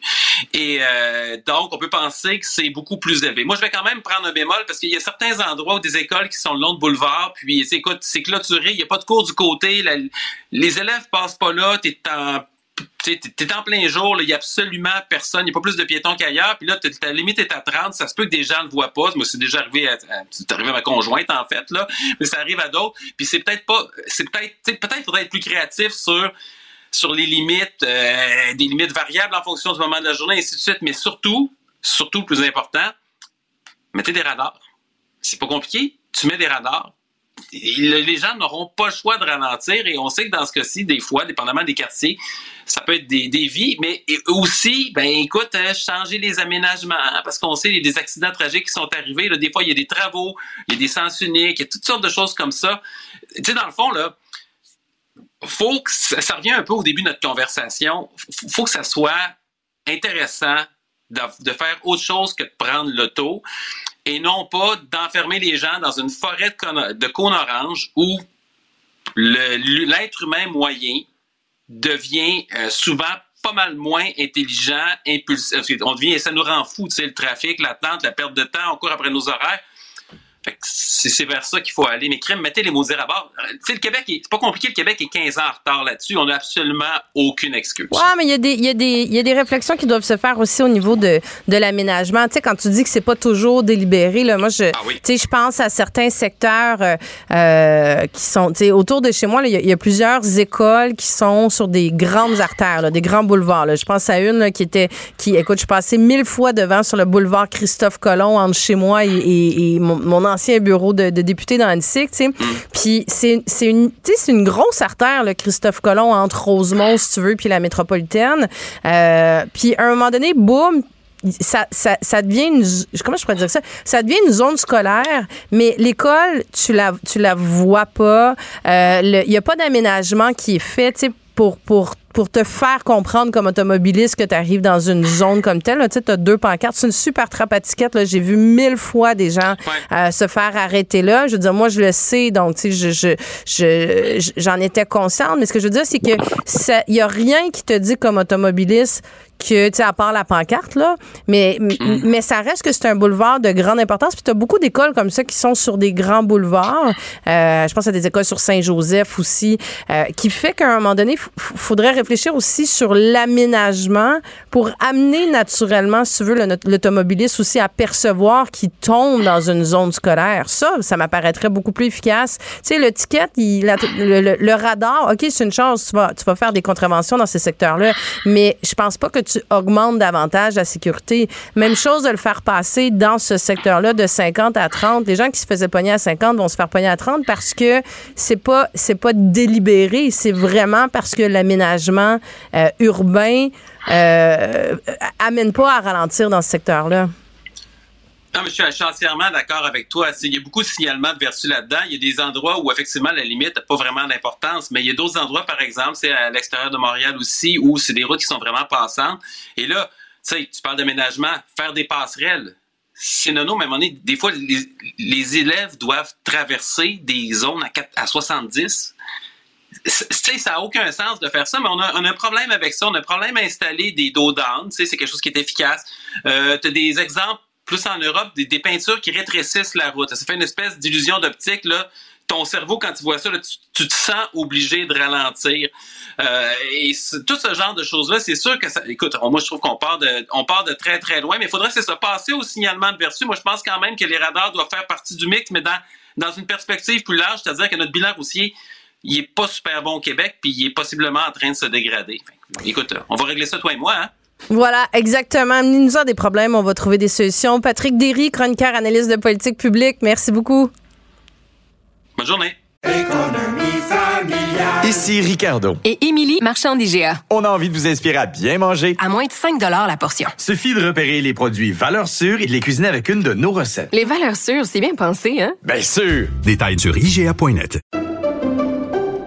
Et euh, donc, on peut penser que c'est beaucoup plus élevé. Moi, je vais quand même prendre un bémol parce qu'il y a certains endroits où des écoles qui sont le long de boulevard, puis écoute, c'est clôturé, il n'y a pas de cours du côté, les élèves passent pas là, t'es en T'es en plein jour, il n'y a absolument personne, il n'y a pas plus de piétons qu'ailleurs, puis là, ta limite est à 30, ça se peut que des gens ne le voient pas. Moi, c'est déjà arrivé à, arrivé à ma conjointe, en fait, là, mais ça arrive à d'autres. Puis c'est peut-être pas, c'est peut-être, peut-être faudrait être plus créatif sur sur les limites, euh, des limites variables en fonction du moment de la journée, et ainsi de suite. Mais surtout, surtout le plus important, mettez des radars. C'est pas compliqué. Tu mets des radars. Les gens n'auront pas le choix de ralentir et on sait que dans ce cas-ci, des fois, dépendamment des quartiers, ça peut être des, des vies, mais aussi, ben écoute, euh, changer les aménagements hein, parce qu'on sait il y a des accidents tragiques qui sont arrivés. Des fois, il y a des travaux, il y a des sens uniques, il y a toutes sortes de choses comme ça. Tu sais, dans le fond, là, faut que ça, revient un peu au début de notre conversation. Faut que ça soit intéressant de, faire autre chose que de prendre l'auto et non pas d'enfermer les gens dans une forêt de cônes orange où l'être humain moyen devient euh, souvent pas mal moins intelligent, impulsif. On devient, ça nous rend fou, tu sais, le trafic, l'attente, la perte de temps, on court après nos horaires. C'est vers ça qu'il faut aller. Mais crème, mettez les maudits à bord. Tu sais, le Québec, est- c'est pas compliqué, le Québec est 15 ans en retard là-dessus. On n'a absolument aucune excuse. Ouais, mais il y, a des- il y, y a des réflexions qui doivent se faire aussi au niveau de, de l'aménagement. Tu sais, quand tu dis que c'est pas toujours délibéré, là, moi, je, Ah oui. tu sais, je pense à certains secteurs euh, euh, qui sont, tu sais, autour de chez moi, il y, a- il y a plusieurs écoles qui sont sur des grandes artères, là, des grands boulevards. là. Je pense à une là, qui était, qui, écoute, je suis passée mille fois devant sur le boulevard Christophe Colomb entre chez moi et, et- et mon, mon ancien bureau de, de député dans Annecy, tu sais. Puis c'est une, une grosse artère, le Christophe Colomb, entre Rosemont, si tu veux, puis la métropolitaine. Euh, puis à un moment donné, boum, ça, ça, ça devient une comment je pourrais dire ça? Ça devient une zone scolaire mais l'école tu la tu la vois pas Euh, le- il y a pas d'aménagement qui est fait pour pour pour te faire comprendre comme automobiliste que tu arrives dans une zone comme telle. Tu as deux pancartes. C'est une super trappe à là. J'ai vu mille fois des gens euh, se faire arrêter là. Je veux dire, moi, je le sais, donc tu sais, je, je, je- je- j'en étais consciente. Mais ce que je veux dire, c'est que il y a rien qui te dit comme automobiliste que, tu sais, à part la pancarte, là, mais, m- mais ça reste que c'est un boulevard de grande importance. Puis tu as beaucoup d'écoles comme ça qui sont sur des grands boulevards. Euh, je pense à des écoles sur Saint-Joseph aussi, euh, qui fait qu'à un moment donné, il faudrait réfléchir aussi sur l'aménagement pour amener naturellement, si tu veux, l'automobiliste aussi à percevoir qu'il tombe dans une zone scolaire. Ça, ça m'apparaîtrait beaucoup plus efficace. Tu sais, le le, radar, OK, c'est une chose, tu vas, tu vas faire des contraventions dans ces secteurs-là, mais je pense pas que tu augmentes davantage la sécurité. Même chose de le faire passer dans ce secteur-là de 50 à 30. Les gens qui se faisaient pogner à 50 vont se faire pogner à 30 parce que c'est pas pas délibéré, c'est vraiment parce que l'aménagement euh, urbain euh, amène pas à ralentir dans ce secteur-là. Non, mais je suis, entièrement d'accord avec toi. Il y a beaucoup de signalements de vertu là-dedans. Il y a des endroits où, effectivement, la limite n'a pas vraiment d'importance, mais il y a d'autres endroits, par exemple, c'est à l'extérieur de Montréal aussi, où c'est des routes qui sont vraiment passantes. Et là, tu sais, tu parles d'aménagement, faire des passerelles. C'est nono, mais à un des fois, les, élèves doivent traverser des zones à, 4 à 70. Ça n'a aucun sens de faire ça, mais on a, un problème avec ça. On a un problème à installer des dos down. C'est quelque chose qui est efficace. Euh, tu des exemples plus en Europe, des, peintures qui rétrécissent la route. Ça fait une espèce d'illusion d'optique, là. Ton cerveau, quand tu vois ça, tu, te sens obligé de ralentir. Euh, et tout ce genre de choses-là, c'est sûr que ça. Écoute, moi, je trouve qu'on part de, on part de très, très loin, mais il faudrait que ça se passer au signalement de vertu. Moi, je pense quand même que les radars doivent faire partie du mix, mais dans, dans une perspective plus large, c'est-à-dire que notre bilan routier, il est pas super bon au Québec, puis il est possiblement en train de se dégrader. Écoute, on va régler ça, toi et moi, hein? Voilà, exactement. Amenez-nous en des problèmes, on va trouver des solutions. Patrick Derry, chroniqueur, analyste de politique publique, merci beaucoup. Bonne journée. Ici Ricardo. Et Émilie, marchand d'IGA. On a envie de vous inspirer à bien manger. À moins de 5 la portion. Suffit de repérer les produits valeurs sûres et de les cuisiner avec une de nos recettes. Les valeurs sûres, c'est bien pensé, hein? Bien sûr! Détails sur IGA.net.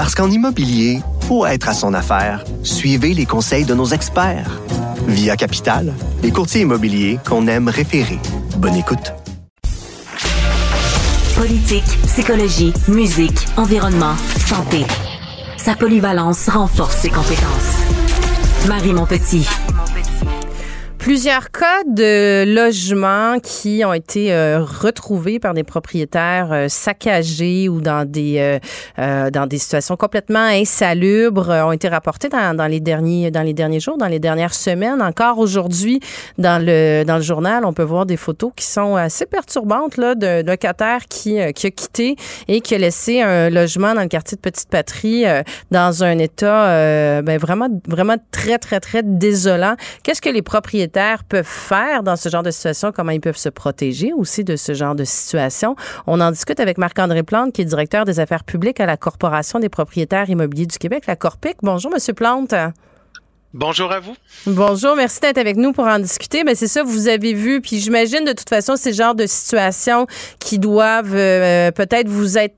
Parce qu'en immobilier, pour être à son affaire, suivez les conseils de nos experts. Via Capital, les courtiers immobiliers qu'on aime référer. Bonne écoute. Politique, psychologie, musique, environnement, santé. Sa polyvalence renforce ses compétences. Marie Montpetit. Plusieurs cas de logements qui ont été euh, retrouvés par des propriétaires euh, saccagés ou dans des euh, euh, dans des situations complètement insalubres ont été rapportés dans, dans les derniers dans les derniers jours, dans les dernières semaines. Encore aujourd'hui, dans le dans le journal, on peut voir des photos qui sont assez perturbantes là d'un locataire qui qui a quitté et qui a laissé un logement dans le quartier de Petite Patrie dans un état ben vraiment vraiment très très très désolant. Qu'est-ce que les propriétaires peuvent faire dans ce genre de situation, comment ils peuvent se protéger aussi de ce genre de situation. On en discute avec Marc-André Plante, qui est directeur des affaires publiques à la Corporation des propriétaires immobiliers du Québec, la Corpic. Bonjour, Monsieur Plante. Bonjour à vous. Bonjour, merci d'être avec nous pour en discuter. Mais c'est ça, vous avez vu, puis j'imagine de toute façon, c'est le genre de situations qui doivent euh, peut-être vous être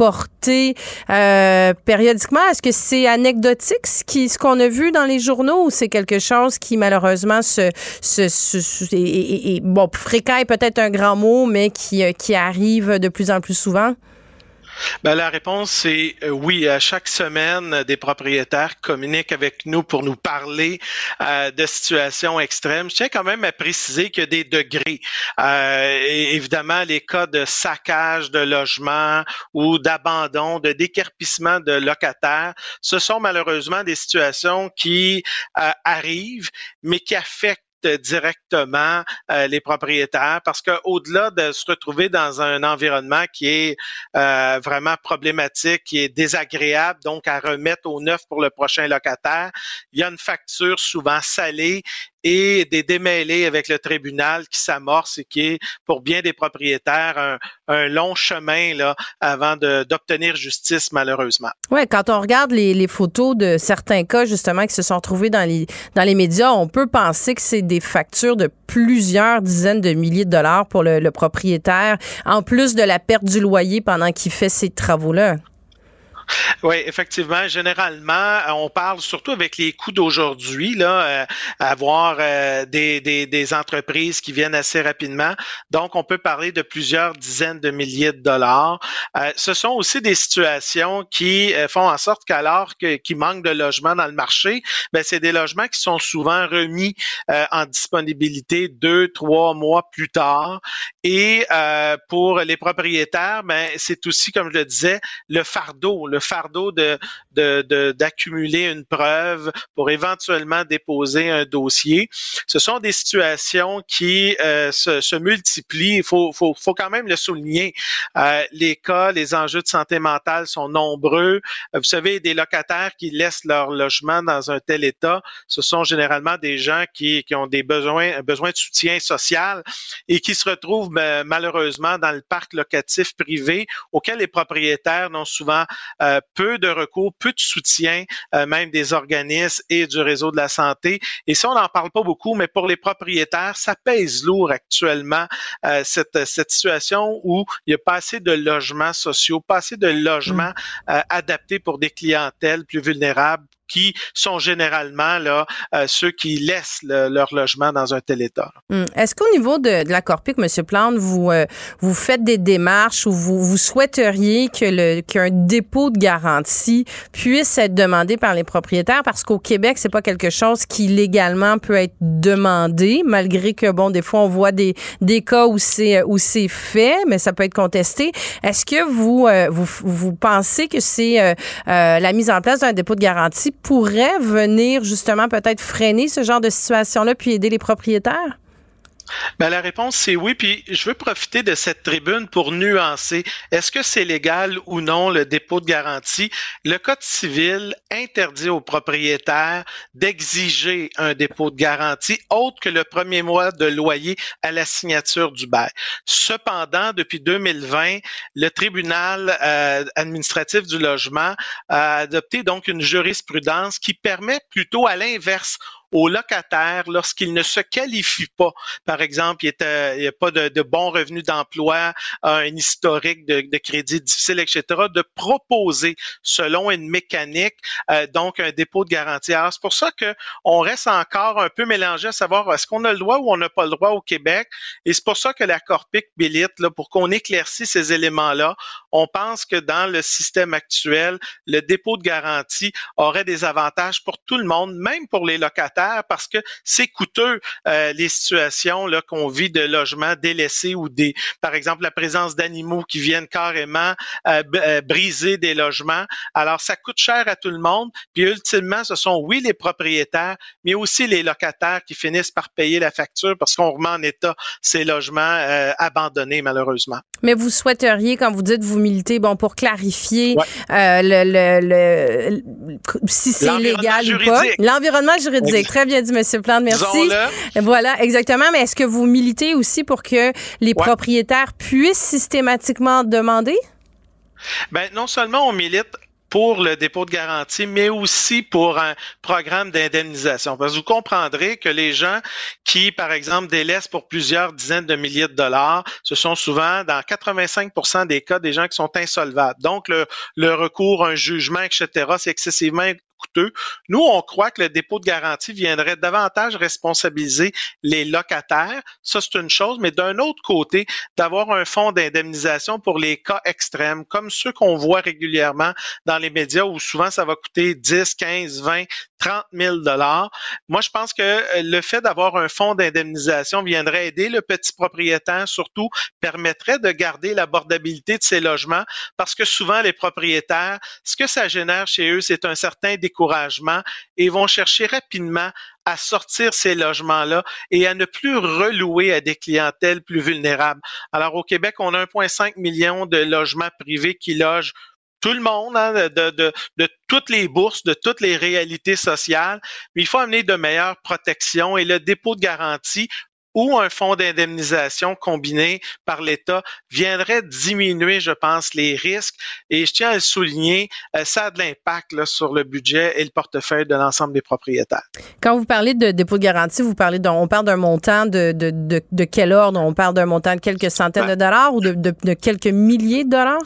euh, périodiquement? Est-ce que c'est anecdotique ce qui ce qu'on a vu dans les journaux ou c'est quelque chose qui malheureusement se, se, se, et, bon fréquent peut-être un grand mot, mais qui, euh, qui arrive de plus en plus souvent? Ben, la réponse, c'est euh, oui. À chaque semaine, des propriétaires communiquent avec nous pour nous parler euh, de situations extrêmes. Je tiens quand même à préciser qu'il y a des degrés. Euh, évidemment, les cas de saccage de logements ou d'abandon, de décarpissement de locataires, ce sont malheureusement des situations qui arrivent, mais qui affectent directement euh, les propriétaires parce qu'au-delà de se retrouver dans un environnement qui est euh, vraiment problématique, qui est désagréable, donc à remettre au neuf pour le prochain locataire, il y a une facture souvent salée et des démêlés avec le tribunal qui s'amorce et qui est pour bien des propriétaires un, long chemin là avant d'obtenir justice malheureusement. Ouais, quand on regarde les, photos de certains cas justement qui se sont trouvés dans les médias, on peut penser que c'est des factures de plusieurs dizaines de milliers de dollars pour le, le propriétaire en plus de la perte du loyer pendant qu'il fait ces travaux là. Oui, effectivement. Généralement, on parle surtout avec les coûts d'aujourd'hui, là, euh, avoir euh, des, des, entreprises qui viennent assez rapidement. Donc, on peut parler de plusieurs dizaines de milliers de dollars. Euh, ce sont aussi des situations qui euh, font en sorte qu'alors qu'il manque de logements dans le marché, ben, c'est des logements qui sont souvent remis en disponibilité deux, trois mois plus tard. Et pour les propriétaires, ben, c'est aussi, comme je le disais, le fardeau fardeau de, d'accumuler une preuve pour éventuellement déposer un dossier. Ce sont des situations qui euh, se, multiplient. Il faut, faut, faut, quand même le souligner. Euh, les cas, les enjeux de santé mentale sont nombreux. Euh, vous savez, des locataires qui laissent leur logement dans un tel état, ce sont généralement des gens qui, qui ont des besoins, besoin de soutien social et qui se retrouvent malheureusement dans le parc locatif privé auquel les propriétaires n'ont souvent euh, peu de recours, peu de soutien, euh, même des organismes et du réseau de la santé. Et ça, on n'en parle pas beaucoup, mais pour les propriétaires, ça pèse lourd actuellement euh, cette, cette situation où il n'y a pas assez de logements sociaux, pas assez de logements mmh. adaptés pour des clientèles plus vulnérables qui sont généralement là euh, ceux qui laissent leur logement dans un tel état. Hmm. Est-ce qu'au niveau de, la Corpic, M. Plante, vous euh, vous faites des démarches ou vous, vous souhaiteriez que le qu'un dépôt de garantie puisse être demandé par les propriétaires? Parce qu'au Québec, c'est pas quelque chose qui légalement peut être demandé malgré que bon des fois on voit des des cas où c'est où c'est fait mais ça peut être contesté. Est-ce que vous euh, vous vous pensez que c'est la mise en place d'un dépôt de garantie pourrait venir justement peut-être freiner ce genre de situation-là puis aider les propriétaires? Ben, la réponse, c'est oui. Puis je veux profiter de cette tribune pour nuancer. Est-ce que c'est légal ou non le dépôt de garantie? Le Code civil interdit aux propriétaires d'exiger un dépôt de garantie autre que le premier mois de loyer à la signature du bail. Cependant, depuis 2020, le tribunal euh, administratif du logement a adopté donc une jurisprudence qui permet plutôt à l'inverse aux locataires lorsqu'ils ne se qualifient pas. Par exemple, il n'y a pas de, de bons revenus d'emploi, un historique de, de, crédit difficile, etc., de proposer selon une mécanique, euh, donc un dépôt de garantie. Alors, c'est pour ça qu'on reste encore un peu mélangé à savoir est-ce qu'on a le droit ou on n'a pas le droit au Québec? Et c'est pour ça que la Corpic milite, là, pour qu'on éclaircisse ces éléments-là. On pense que dans le système actuel, le dépôt de garantie aurait des avantages pour tout le monde, même pour les locataires parce que c'est coûteux euh, les situations là qu'on vit de logements délaissés ou des, par exemple, la présence d'animaux qui viennent carrément euh, euh, briser des logements. Alors ça coûte cher à tout le monde. Puis ultimement, ce sont oui les propriétaires, mais aussi les locataires qui finissent par payer la facture parce qu'on remet en état ces logements abandonnés malheureusement. Mais vous souhaiteriez, quand vous dites vous militez, bon pour clarifier le, le, si c'est légal ou pas, l'environnement juridique. Très bien dit, M. Plante. Merci. Voilà, exactement. Mais est-ce que vous militez aussi pour que les propriétaires puissent systématiquement demander? Ben, non seulement on milite pour le dépôt de garantie, mais aussi pour un programme d'indemnisation. Parce que vous comprendrez que les gens qui, par exemple, délaissent pour plusieurs dizaines de milliers de dollars, ce sont souvent, dans 85% des cas, des gens qui sont insolvables. Donc, le, le recours, un jugement, etc., c'est excessivement nous, on croit que le dépôt de garantie viendrait davantage responsabiliser les locataires. Ça, c'est une chose. Mais d'un autre côté, d'avoir un fonds d'indemnisation pour les cas extrêmes, comme ceux qu'on voit régulièrement dans les médias où souvent ça va coûter 10, 15, 20, 30 000 dollars. Moi, je pense que euh, le fait d'avoir un fonds d'indemnisation viendrait aider le petit propriétaire, surtout permettrait de garder l'abordabilité de ses logements parce que souvent les propriétaires, ce que ça génère chez eux, c'est un certain découragement et vont chercher rapidement à sortir ces logements-là et à ne plus relouer à des clientèles plus vulnérables. Alors au Québec, on a 1,5 million de logements privés qui logent tout le monde, hein, de, de, de, toutes les bourses, de toutes les réalités sociales, mais il faut amener de meilleures protections et le dépôt de garantie ou un fonds d'indemnisation combiné par l'État viendrait diminuer, je pense, les risques. Et je tiens à le souligner, euh, ça a de l'impact sur le budget et le portefeuille de l'ensemble des propriétaires. Quand vous parlez de dépôt de garantie, vous parlez on parle d'un montant de, de, de, de, quel ordre? On parle d'un montant de quelques centaines de dollars ou de, de quelques milliers de dollars?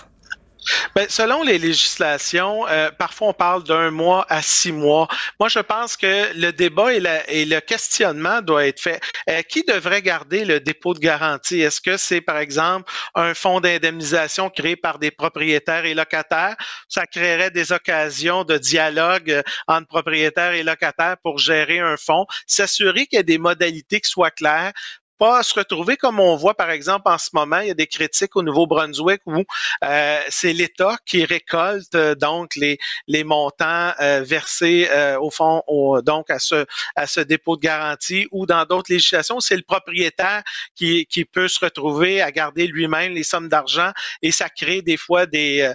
Ben, selon les législations, euh, parfois on parle d'un mois à six mois. Moi, je pense que le débat et, et le questionnement doit être fait. Euh, qui devrait garder le dépôt de garantie? Est-ce que c'est, par exemple, un fonds d'indemnisation créé par des propriétaires et locataires? Ça créerait des occasions de dialogue euh, entre propriétaires et locataires pour gérer un fonds, s'assurer qu'il y a des modalités qui soient claires pas se retrouver comme on voit par exemple en ce moment, il y a des critiques au Nouveau-Brunswick où euh, c'est l'État qui récolte euh, donc les, les montants euh, versés au fond au, donc à ce à ce dépôt de garantie ou dans d'autres législations, c'est le propriétaire qui, qui peut se retrouver à garder lui-même les sommes d'argent et ça crée des fois des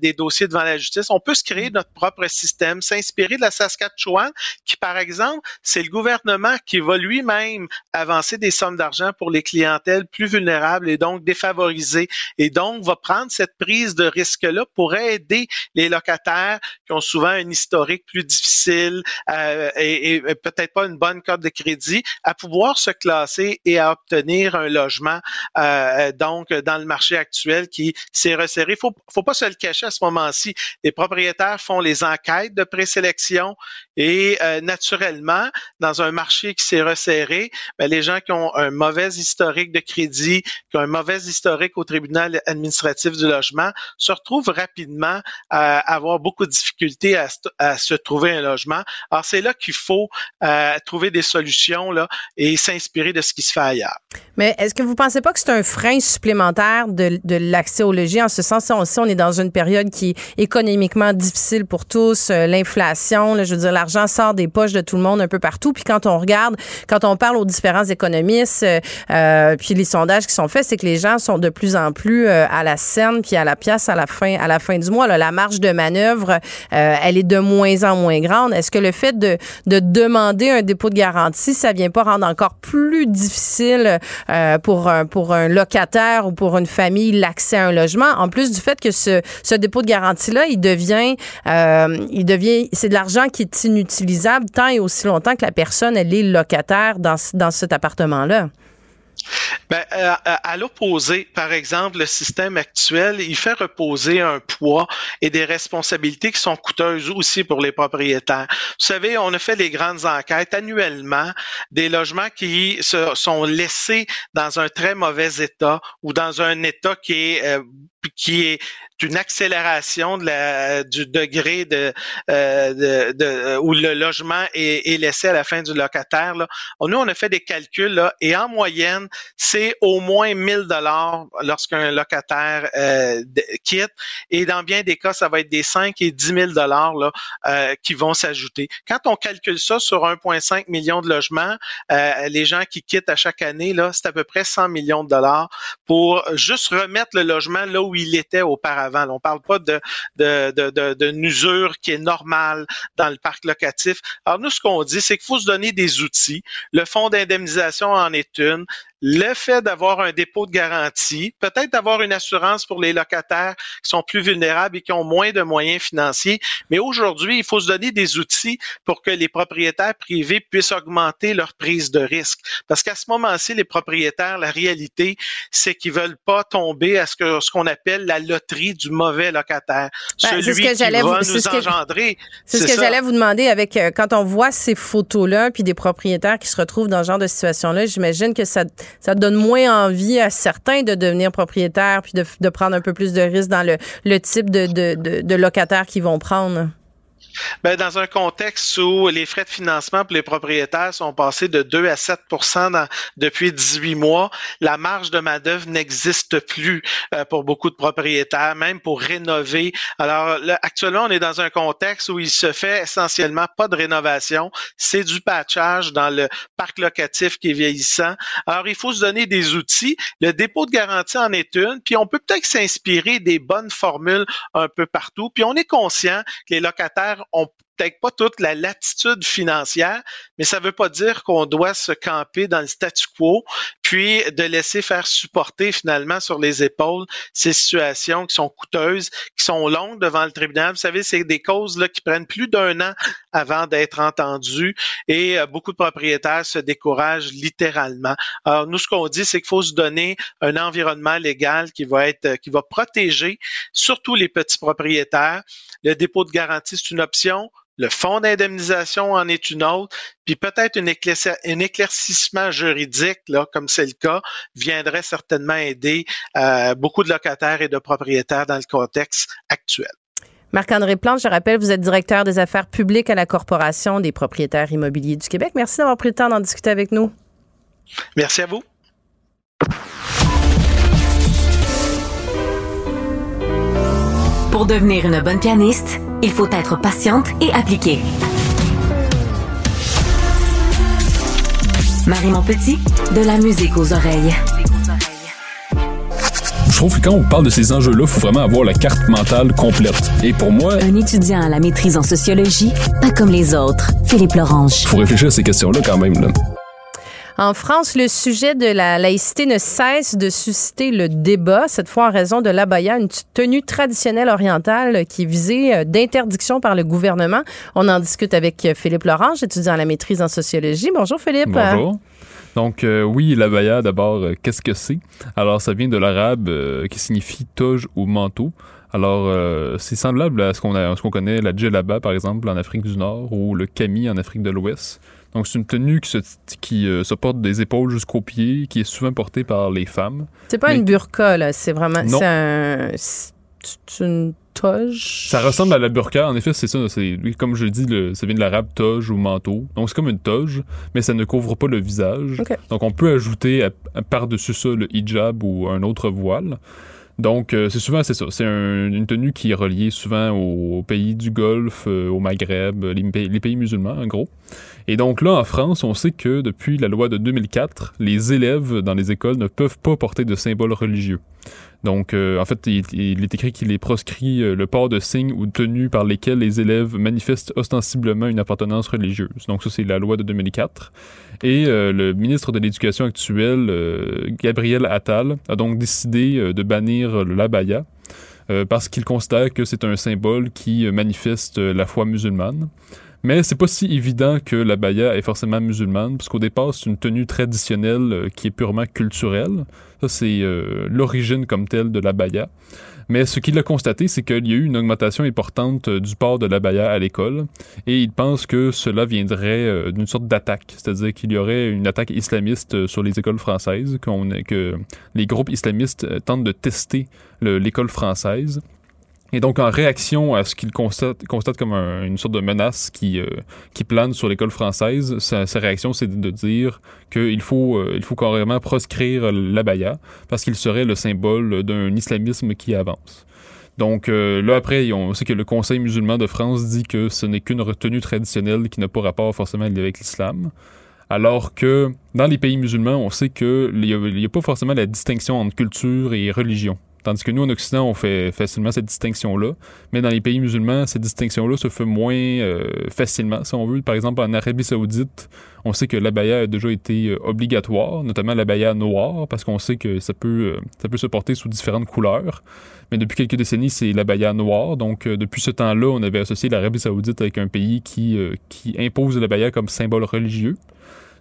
des dossiers devant la justice. On peut se créer notre propre système, s'inspirer de la Saskatchewan qui par exemple, c'est le gouvernement qui va lui-même avancer des sommes d'argent pour les clientèles plus vulnérables et donc défavorisées. Et donc, va prendre cette prise de risque-là pour aider les locataires qui ont souvent un historique plus difficile euh, et, peut-être pas une bonne carte de crédit à pouvoir se classer et à obtenir un logement euh, donc dans le marché actuel qui s'est resserré. Faut, faut pas se le cacher à ce moment-ci. Les propriétaires font les enquêtes de présélection et euh, naturellement, dans un marché qui s'est resserré, ben, les gens qui ont un mauvais historique de crédit, qui ont un mauvais historique au tribunal administratif du logement, se retrouvent rapidement à avoir beaucoup de difficultés à, se trouver un logement. Alors, c'est là qu'il faut euh, trouver des solutions là, et s'inspirer de ce qui se fait ailleurs. Mais est-ce que vous ne pensez pas que c'est un frein supplémentaire de, l'accès au logis? En ce sens, on, on est dans une période qui est économiquement difficile pour tous, euh, l'inflation, je veux dire, l'argent sort des poches de tout le monde un peu partout. Puis quand on regarde, quand on parle aux différents économistes, euh, euh, puis les sondages qui sont faits, c'est que les gens sont de plus en plus à la scène puis à la pièce à la fin, à la fin du mois. la marge de manœuvre, elle est de moins en moins grande. Est-ce que le fait de, de demander un dépôt de garantie, ça vient pas rendre encore plus difficile euh, pour, un, locataire ou pour une famille l'accès à un logement? En plus du fait que ce, ce dépôt de garantie-là, il devient, euh, il devient, c'est de l'argent qui est inutilisable tant et aussi longtemps que la personne, elle est locataire dans, dans cet appartement-là? Ben, euh, à, l'opposé, par exemple, le système actuel, il fait reposer un poids et des responsabilités qui sont coûteuses aussi pour les propriétaires. Vous savez, on a fait des grandes enquêtes annuellement des logements qui sont laissés dans un très mauvais état ou dans un état qui est euh, qui est une accélération de la, du degré de, euh, de, de, où le logement est, est, laissé à la fin du locataire. Là. Nous, on a fait des calculs là, et en moyenne, c'est au moins 1000 dollars lorsqu'un locataire euh, quitte. Et dans bien des cas, ça va être des 5 et 10 000 dollars euh, qui vont s'ajouter. Quand on calcule ça sur 1,5 million de logements, euh, les gens qui quittent à chaque année, là, c'est à peu près 100 millions de dollars pour juste remettre le logement là où il était auparavant. On on parle pas de, de, de, de, usure qui est normale dans le parc locatif. Alors nous, ce qu'on dit, c'est qu'il faut se donner des outils. Le fonds d'indemnisation en est une. Le fait d'avoir un dépôt de garantie, peut-être d'avoir une assurance pour les locataires qui sont plus vulnérables et qui ont moins de moyens financiers. Mais aujourd'hui, il faut se donner des outils pour que les propriétaires privés puissent augmenter leur prise de risque. Parce qu'à ce moment-ci, les propriétaires, la réalité, c'est qu'ils veulent pas tomber à ce que ce qu'on appelle la loterie du mauvais locataire. Ben, Celui que qui va vous- nous c'est ce que- engendrer. C'est ce que j'allais vous demander avec euh, quand on voit ces photos-là, puis des propriétaires qui se retrouvent dans ce genre de situation-là, j'imagine que ça, ça donne moins envie à certains de devenir propriétaires puis de, de prendre un peu plus de risques dans le, le type de, de, de, de locataires qu'ils vont prendre? Ben, dans un contexte où les frais de financement pour les propriétaires sont passés de 2 à 7 dans- depuis 18 mois, la marge de main-d'œuvre n'existe plus euh, pour beaucoup de propriétaires, même pour rénover. Alors actuellement, on est dans un contexte où il se fait essentiellement pas de rénovation, c'est du patchage dans le parc locatif qui est vieillissant. Alors, il faut se donner des outils. Le dépôt de garantie en est une, puis on peut peut-être s'inspirer des bonnes formules un peu partout. Puis on est conscient que les locataires ont peut-être pas toute la latitude financière, mais ça ne veut pas dire qu'on doit se camper dans le statu quo, puis de laisser faire supporter finalement sur les épaules ces situations qui sont coûteuses, qui sont longues devant le tribunal. Vous savez, c'est des causes là, qui prennent plus d'un an avant d'être entendues et euh, beaucoup de propriétaires se découragent littéralement. Alors, nous, ce qu'on dit, c'est qu'il faut se donner un environnement légal qui va être, euh, qui va protéger surtout les petits propriétaires. Le dépôt de garantie, c'est une option. Le fonds d'indemnisation en est une autre, puis peut-être un, éclairci- un éclaircissement juridique, là, comme c'est le cas, viendrait certainement aider euh, beaucoup de locataires et de propriétaires dans le contexte actuel. Marc-André Plante, je rappelle, vous êtes directeur des affaires publiques à la Corporation des propriétaires immobiliers du Québec. Merci d'avoir pris le temps d'en discuter avec nous. Merci à vous. Pour devenir une bonne pianiste, il faut être patiente et appliquée. Marie Montpetit, de la musique aux oreilles. Je trouve que quand on parle de ces enjeux-là, il faut vraiment avoir la carte mentale complète. Et pour moi, Un étudiant à la maîtrise en sociologie, pas comme les autres. Philippe Lorange. il faut réfléchir à ces questions-là quand même. Là. En France, le sujet de la laïcité ne cesse de susciter le débat, cette fois en raison de l'abaya, une tenue traditionnelle orientale qui est visée euh, d'interdiction par le gouvernement. On en discute avec euh, Philippe Lorange, étudiant à la maîtrise en sociologie. Bonjour Philippe. Bonjour. Donc, euh, oui, l'abaya, d'abord, qu'est-ce que c'est? Alors, ça vient de l'arabe qui signifie toge ou manteau. Alors, c'est semblable à ce qu'on a- à ce qu'on connaît, la djellaba, par exemple, en Afrique du Nord, ou le kami en Afrique de l'Ouest. Donc, c'est une tenue qui, se, qui euh, se porte des épaules jusqu'aux pieds, qui est souvent portée par les femmes. C'est pas Mais- une burqa, là. C'est vraiment. Non. C'est un. C'est une toge. Ça ressemble à la burqa. En effet, c'est ça. C'est, comme je dis, le- ça vient de l'arabe toge ou manteau. Donc, c'est comme une toge, mais ça ne couvre pas le visage. Donc, on peut ajouter à- à- par-dessus ça le hijab ou un autre voile. Donc, euh, c'est souvent, c'est ça. C'est un- une tenue qui est reliée souvent aux, pays du Golfe, euh, au Maghreb, les pays musulmans, en gros. Et donc là, en France, on sait que depuis la loi de 2004, les élèves dans les écoles ne peuvent pas porter de symboles religieux. Donc, euh, en fait, il, est écrit qu'il est proscrit euh, le port de signes ou de tenues par lesquels les élèves manifestent ostensiblement une appartenance religieuse. Donc, ça, c'est la loi de 2004. Et euh, le ministre de l'Éducation actuel, Gabriel Attal, a donc décidé de bannir l'abaya parce qu'il considère que c'est un symbole qui manifeste la foi musulmane. Mais c'est pas si évident que l'abaya est forcément musulmane, parce qu'au départ, c'est une tenue traditionnelle euh, qui est purement culturelle. Ça, c'est euh, l'origine comme telle de l'abaya. Mais ce qu'il a constaté, c'est qu'il y a eu une augmentation importante euh, du port de l'abaya à l'école, et il pense que cela viendrait d'une sorte d'attaque, c'est-à-dire qu'il y aurait une attaque islamiste sur les écoles françaises, que les groupes islamistes tentent de tester le- l'école française. Et donc, en réaction à ce qu'il constate, comme un- une sorte de menace qui, euh, qui plane sur l'école française, sa, réaction, c'est de, dire qu'il faut, euh, faut carrément proscrire l'abaya parce qu'il serait le symbole d'un islamisme qui avance. Donc euh, là, après, on sait que le Conseil musulman de France dit que ce n'est qu'une retenue traditionnelle qui n'a pas rapport forcément avec l'islam. Alors que dans les pays musulmans, on sait qu'il n'y a pas forcément la distinction entre culture et religion. Tandis que nous, en Occident, on fait facilement cette distinction-là. Mais dans les pays musulmans, cette distinction-là se fait moins euh, facilement, si on veut. Par exemple, en Arabie saoudite, on sait que l'abaya a déjà été euh, obligatoire, notamment l'abaya noire, parce qu'on sait que ça peut, euh, ça peut se porter sous différentes couleurs. Mais depuis quelques décennies, c'est l'abaya noire. Donc, euh, depuis ce temps-là, on avait associé l'Arabie saoudite avec un pays qui, qui impose l'abaya comme symbole religieux.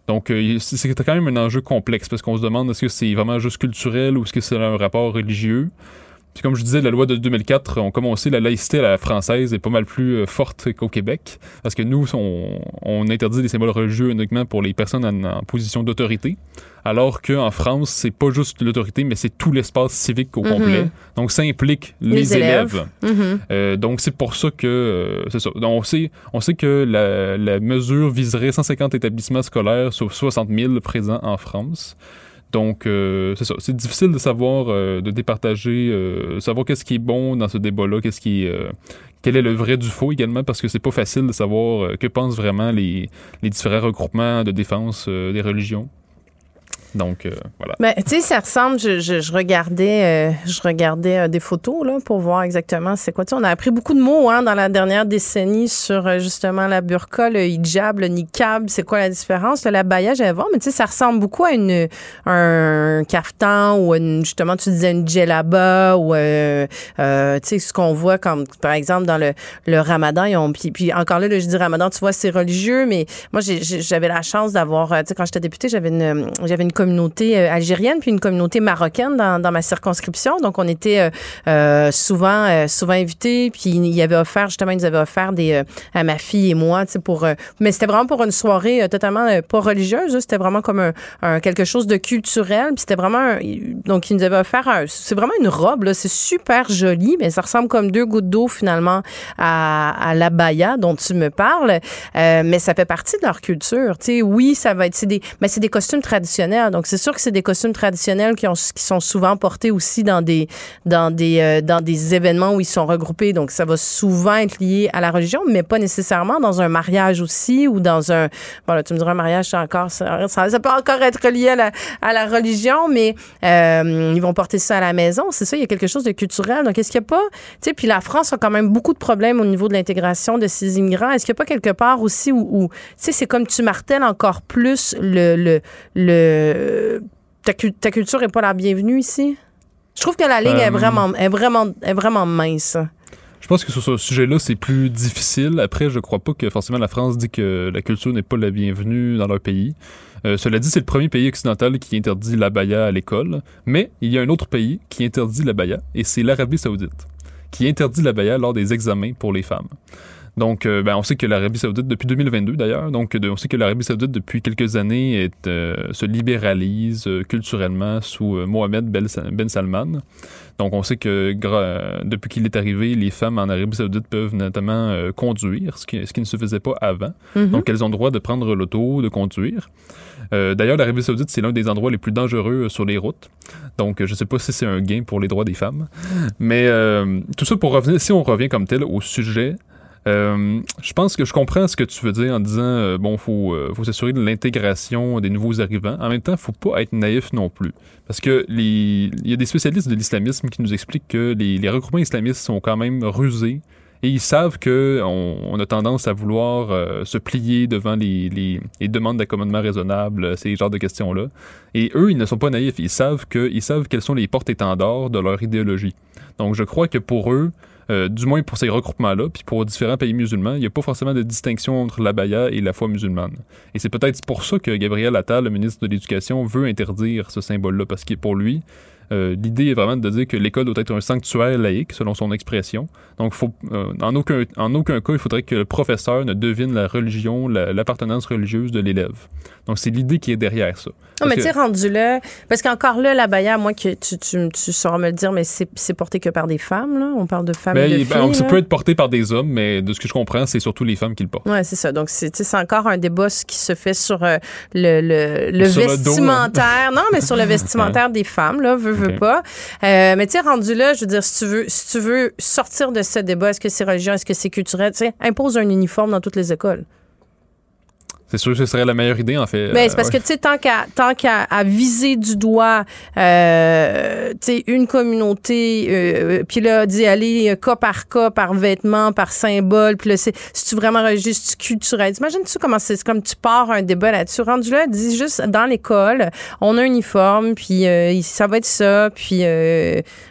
Donc, c'est quand même un enjeu complexe parce qu'on se demande est-ce que c'est vraiment juste culturel ou est-ce que c'est un rapport religieux? Comme je disais, la loi de 2004 on commencé la laïcité à la française est pas mal plus euh, forte qu'au Québec, parce que nous, on, interdit les symboles religieux uniquement pour les personnes en, position d'autorité, alors qu'en France, c'est pas juste l'autorité, mais c'est tout l'espace civique au complet. Mhm. Donc, ça implique les, élèves. Mhm. Euh, donc, c'est pour ça que... Euh, c'est ça. Donc, on sait, on sait que la, la mesure viserait 150 établissements scolaires sur 60 000 présents en France. Donc, euh, c'est ça. C'est difficile de savoir, euh, de départager, euh, savoir qu'est-ce qui est bon dans ce débat-là, qu'est-ce qui, quel est le vrai du faux également, parce que c'est pas facile de savoir que pensent vraiment les différents regroupements de défense des religions. Donc, euh, voilà. Ben, tu sais, ça ressemble, je, je, regardais, euh, je regardais euh, des photos là, pour voir exactement c'est quoi. on a appris beaucoup de mots hein, dans la dernière décennie sur justement la burqa, le hijab, le niqab, c'est quoi la différence? la baya, j'allais voir, mais tu sais, ça ressemble beaucoup à une, un kaftan ou une, justement, tu disais une djellaba ou, tu sais, ce qu'on voit comme, par exemple, dans le, le ramadan. Ils ont, puis, puis encore là, je dis ramadan, tu vois, c'est religieux, mais moi, j'avais la chance d'avoir, tu sais, quand j'étais députée, j'avais une, j'avais une communauté euh, algérienne puis une communauté marocaine dans, dans ma circonscription. Donc, on était euh, euh souvent souvent invités. Puis, il y avait offert, justement, ils nous avaient offert des, à ma fille et moi, tu sais, pour... mais c'était vraiment pour une soirée totalement pas religieuse. C'était vraiment comme un, quelque chose de culturel. Puis, c'était vraiment... donc, ils nous avaient offert... C'est vraiment une robe, là. C'est super joli, mais ça ressemble comme deux gouttes d'eau, finalement, à, à la baya dont tu me parles. mais ça fait partie de leur culture. Tu sais, oui, ça va être... C'est des, mais c'est des costumes traditionnels donc, c'est sûr que c'est des costumes traditionnels qui, ont, qui sont souvent portés aussi dans des, dans, des, euh, dans des événements où ils sont regroupés. Donc, ça va souvent être lié à la religion, mais pas nécessairement dans un mariage aussi ou dans un. Voilà, tu me diras, un mariage, ça, encore, ça, peut encore être lié à la, à la religion, mais euh, ils vont porter ça à la maison. C'est ça, il y a quelque chose de culturel. Donc, est-ce qu'il n'y a pas. Tu sais, puis la France a quand même beaucoup de problèmes au niveau de l'intégration de ces immigrants. Est-ce qu'il n'y a pas quelque part aussi où, tu sais, c'est comme tu martèles encore plus le euh, ta, ta, culture n'est pas la bienvenue ici? Je trouve que la ligne est, euh, vraiment, est, vraiment, est vraiment mince. Je pense que sur ce sujet-là, c'est plus difficile. Après, je crois pas que forcément la France dit que la culture n'est pas la bienvenue dans leur pays. Euh, cela dit, c'est le premier pays occidental qui interdit la baya à l'école. Mais il y a un autre pays qui interdit la baya, et c'est l'Arabie saoudite, qui interdit la baya lors des examens pour les femmes. Donc, euh, ben, on sait que l'Arabie Saoudite, depuis 2022 d'ailleurs, donc on sait que l'Arabie Saoudite depuis quelques années est, euh, se libéralise euh, culturellement sous Mohamed Ben Salman. Donc, on sait que depuis qu'il est arrivé, les femmes en Arabie Saoudite peuvent notamment conduire, ce qui, ce qui, ne se faisait pas avant. Mm-hmm. Donc, elles ont le droit de prendre l'auto, de conduire. D'ailleurs, l'Arabie Saoudite, c'est l'un des endroits les plus dangereux sur les routes. Donc, je ne sais pas si c'est un gain pour les droits des femmes. Mais tout ça pour revenir, si on revient comme tel au sujet, euh, je pense que je comprends ce que tu veux dire en disant euh, bon, faut, euh, faut s'assurer de l'intégration des nouveaux arrivants. En même temps, faut pas être naïf non plus, parce que il y a des spécialistes de l'islamisme qui nous expliquent que les, regroupements islamistes sont quand même rusés et ils savent que on, a tendance à vouloir se plier devant les, demandes d'accommodement raisonnable, ces genres de questions-là. Et eux, ils ne sont pas naïfs. Ils savent que savent quelles sont les portes-étendards de leur idéologie. Donc, je crois que pour eux, euh, du moins pour ces regroupements-là, puis pour différents pays musulmans, il n'y a pas forcément de distinction entre la baya et la foi musulmane. Et c'est peut-être pour ça que Gabriel Attal, le ministre de l'Éducation, veut interdire ce symbole-là, parce que pour lui, euh, l'idée est vraiment de dire que l'école doit être un sanctuaire laïque, selon son expression. Donc, euh, en aucun cas, il faudrait que le professeur ne devine la religion, l'appartenance religieuse de l'élève. Donc, c'est l'idée qui est derrière ça. Non, mais tu sais, rendu là, parce qu'encore là, la baya, moi, que tu, tu, tu sauras me le dire, mais c'est porté que par des femmes, là. On parle de femmes et de ben, filles. ça peut être porté par des hommes, mais de ce que je comprends, c'est surtout les femmes qui le portent. Oui, c'est ça. Donc, c'est encore un débat qui se fait sur euh, le, le, le vestimentaire. non, mais sur le vestimentaire des femmes, là, veux, veux pas. Euh, mais tu sais, rendu là, je veux dire, si tu veux, si tu veux sortir de ce débat, est-ce que c'est religieux, est-ce que c'est culturel, tu sais, impose un uniforme dans toutes les écoles. C'est sûr que ce serait la meilleure idée, en fait. Ben, c'est parce que, tu sais, tant qu'à tant qu'à viser du doigt, euh, tu sais, une communauté, euh, puis là, d'y aller cas par cas, par vêtement, par symbole, puis là, si tu vraiment juste culturel? Imagine-tu comment c'est comme tu pars un débat là-dessus? Rendu là, dis juste dans l'école, on a un uniforme, puis ça va être ça, puis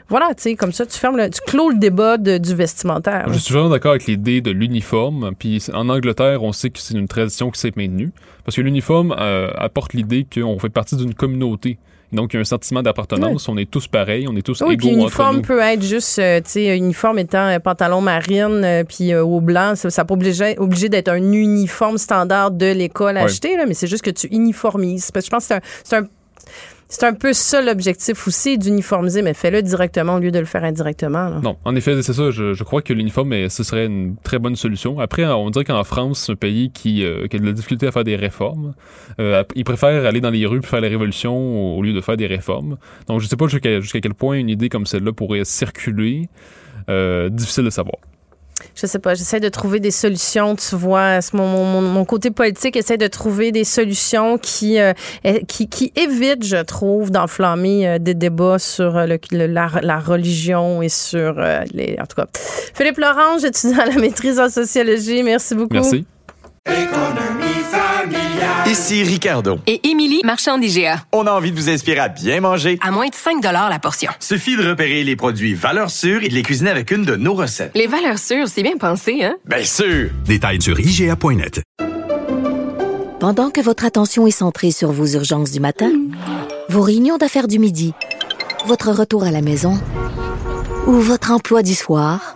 voilà, tu sais, comme ça, tu fermes, le, tu clôt le débat du vestimentaire. Je suis vraiment d'accord avec l'idée de l'uniforme, puis en Angleterre, on sait que c'est une tradition qui s'est maintenue. Parce que l'uniforme euh, apporte l'idée qu'on fait partie d'une communauté. Donc, il y a un sentiment d'appartenance. On est tous pareils, on est tous oui, égaux puis uniforme peut être juste, euh, tu sais, uniforme étant un pantalon marine, puis euh, au blanc. Ça n'a pas obligé, obligé d'être un uniforme standard de l'école acheté, là, mais c'est juste que tu uniformises. Parce que je pense que c'est un, un c'est un peu ça l'objectif aussi d'uniformiser, mais fais-le directement au lieu de le faire indirectement. Non, en effet, c'est ça. Je, crois que l'uniforme, ce serait une très bonne solution. Après, on dirait qu'en France, c'est un pays qui, euh, qui, a de la difficulté à faire des réformes. Euh, ils préfèrent aller dans les rues pour faire la révolution au, lieu de faire des réformes. Donc, je sais pas jusqu'à quel point une idée comme celle-là pourrait circuler. Euh, difficile de savoir je sais pas, j'essaie de trouver des solutions, tu vois. Mon, mon, mon côté politique essaie de trouver des solutions qui, euh, qui, qui, évitent, je trouve, d'enflammer euh, des débats sur euh, le, la, la, religion et sur les. En tout cas. Philippe Laurent, étudiant à la maîtrise en sociologie. Merci beaucoup. Merci. Ici Ricardo. Et Émilie, marchand d'IGA. On a envie de vous inspirer à bien manger. À moins de 5 la portion. Suffit de repérer les produits valeurs sûres et de les cuisiner avec une de nos recettes. Les valeurs sûres, c'est bien pensé, hein? Bien sûr! Détails sur IGA.net. Pendant que votre attention est centrée sur vos urgences du matin, vos réunions d'affaires du midi, votre retour à la maison ou votre emploi du soir,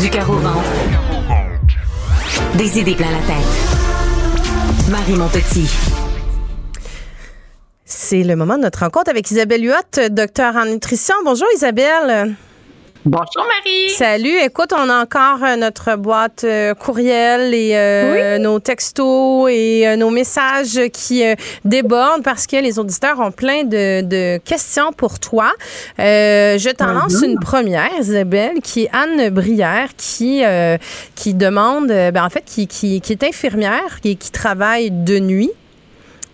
Du carreau ventre. Des idées plein la tête. Marie Montpetit. C'est le moment de notre rencontre avec Isabelle Huot, docteur en nutrition. Bonjour Isabelle. Bonjour Marie. Salut. Écoute, on a encore euh, notre boîte euh, courriel et euh, nos textos et nos messages qui débordent parce que les auditeurs ont plein de, questions pour toi. je t'en lance une première, Isabelle, qui est Anne Brière, qui qui demande, ben, en fait, qui, qui, qui est infirmière et qui travaille de nuit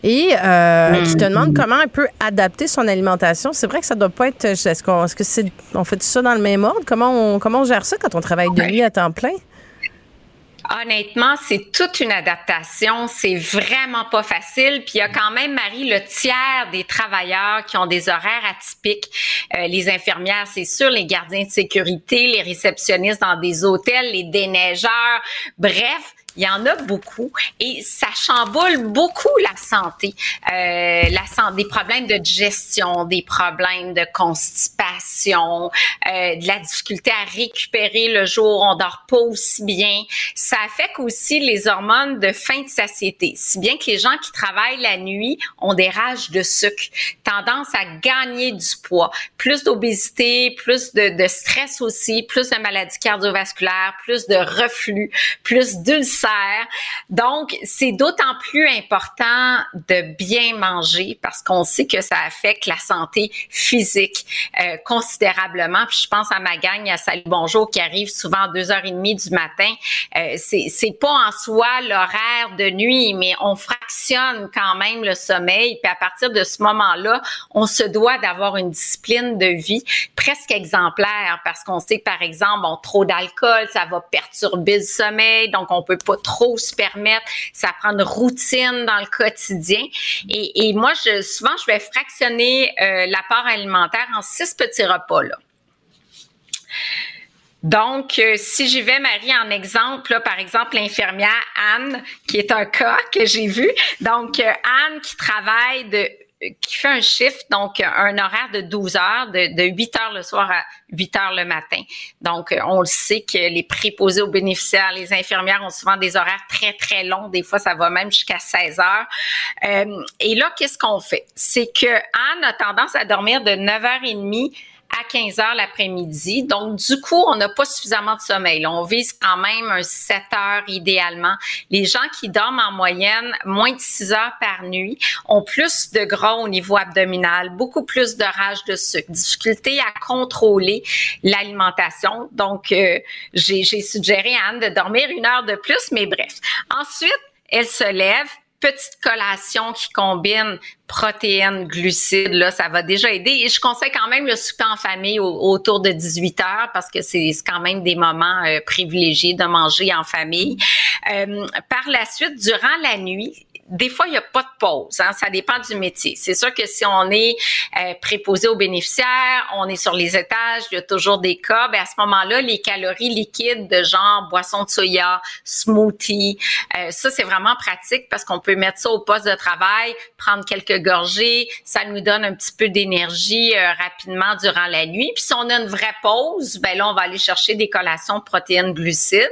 et euh, qui te demande comment elle peut adapter son alimentation. C'est vrai que ça doit pas être. Est-ce qu'on est -ce que c'est, on fait ça dans le même ordre? Comment on, comment on gère ça quand on travaille de nuit à temps plein? Honnêtement, c'est toute une adaptation. C'est vraiment pas facile. Puis il y a quand même, Marie, le tiers des travailleurs qui ont des horaires atypiques. Euh, les infirmières, c'est sûr, les gardiens de sécurité, les réceptionnistes dans des hôtels, les déneigeurs. Bref, il y en a beaucoup et ça chamboule beaucoup la santé. Euh, la santé, des problèmes de digestion, des problèmes de constipation, euh, de la difficulté à récupérer le jour, on dort pas aussi bien. Ça affecte aussi les hormones de faim de satiété. Si bien que les gens qui travaillent la nuit ont des rages de sucre, tendance à gagner du poids, plus d'obésité, plus de, de stress aussi, plus de maladies cardiovasculaires, plus de reflux, plus d'ulcères donc, c'est d'autant plus important de bien manger parce qu'on sait que ça affecte la santé physique euh, considérablement. Puis je pense à ma gang à Salut Bonjour qui arrive souvent à 2h30 du matin. Euh, c'est, pas en soi l'horaire de nuit, mais on fractionne quand même le sommeil. Puis à partir de ce moment-là, on se doit d'avoir une discipline de vie presque exemplaire parce qu'on sait par exemple, bon, trop d'alcool, ça va perturber le sommeil, donc on peut pas trop se permettre. Ça prend une routine dans le quotidien. Et, moi, souvent, je vais fractionner euh, l'apport alimentaire en six petits repas. Là. Donc, euh, si j'y vais, Marie, en exemple, par exemple, l'infirmière Anne, qui est un cas que j'ai vu. Donc, euh, Anne qui travaille de qui fait un chiffre, donc un horaire de 12 heures, de, de 8 heures le soir à 8 heures le matin. Donc, on le sait que les préposés aux bénéficiaires, les infirmières ont souvent des horaires très, très longs. Des fois, ça va même jusqu'à 16 heures. Euh, et là, qu'est-ce qu'on fait? C'est que Anne a tendance à dormir de 9h30 à 15 heures l'après-midi. Donc, du coup, on n'a pas suffisamment de sommeil. on vise quand même un 7 heures idéalement. Les gens qui dorment en moyenne moins de 6 heures par nuit ont plus de gras au niveau abdominal, beaucoup plus de rage de sucre, difficulté à contrôler l'alimentation. Donc, euh, j'ai suggéré à Anne de dormir une heure de plus, mais bref. Ensuite, elle se lève, petite collation qui combine protéines, glucides, là, ça va déjà aider. Et je conseille quand même le souper en famille autour de 18 heures parce que c'est quand même des moments euh, privilégiés de manger en famille. Euh, par la suite, durant la nuit, des fois, il n'y a pas de pause. Hein, ça dépend du métier. C'est sûr que si on est euh, préposé aux bénéficiaires, on est sur les étages, il y a toujours des cas. Ben à ce moment-là, les calories liquides de genre boisson de soya, smoothie, euh, ça, c'est vraiment pratique parce qu'on peut mettre ça au poste de travail, prendre quelques gorgées. Ça nous donne un petit peu d'énergie euh, rapidement durant la nuit. Puis si on a une vraie pause, ben là, on va aller chercher des collations protéines glucides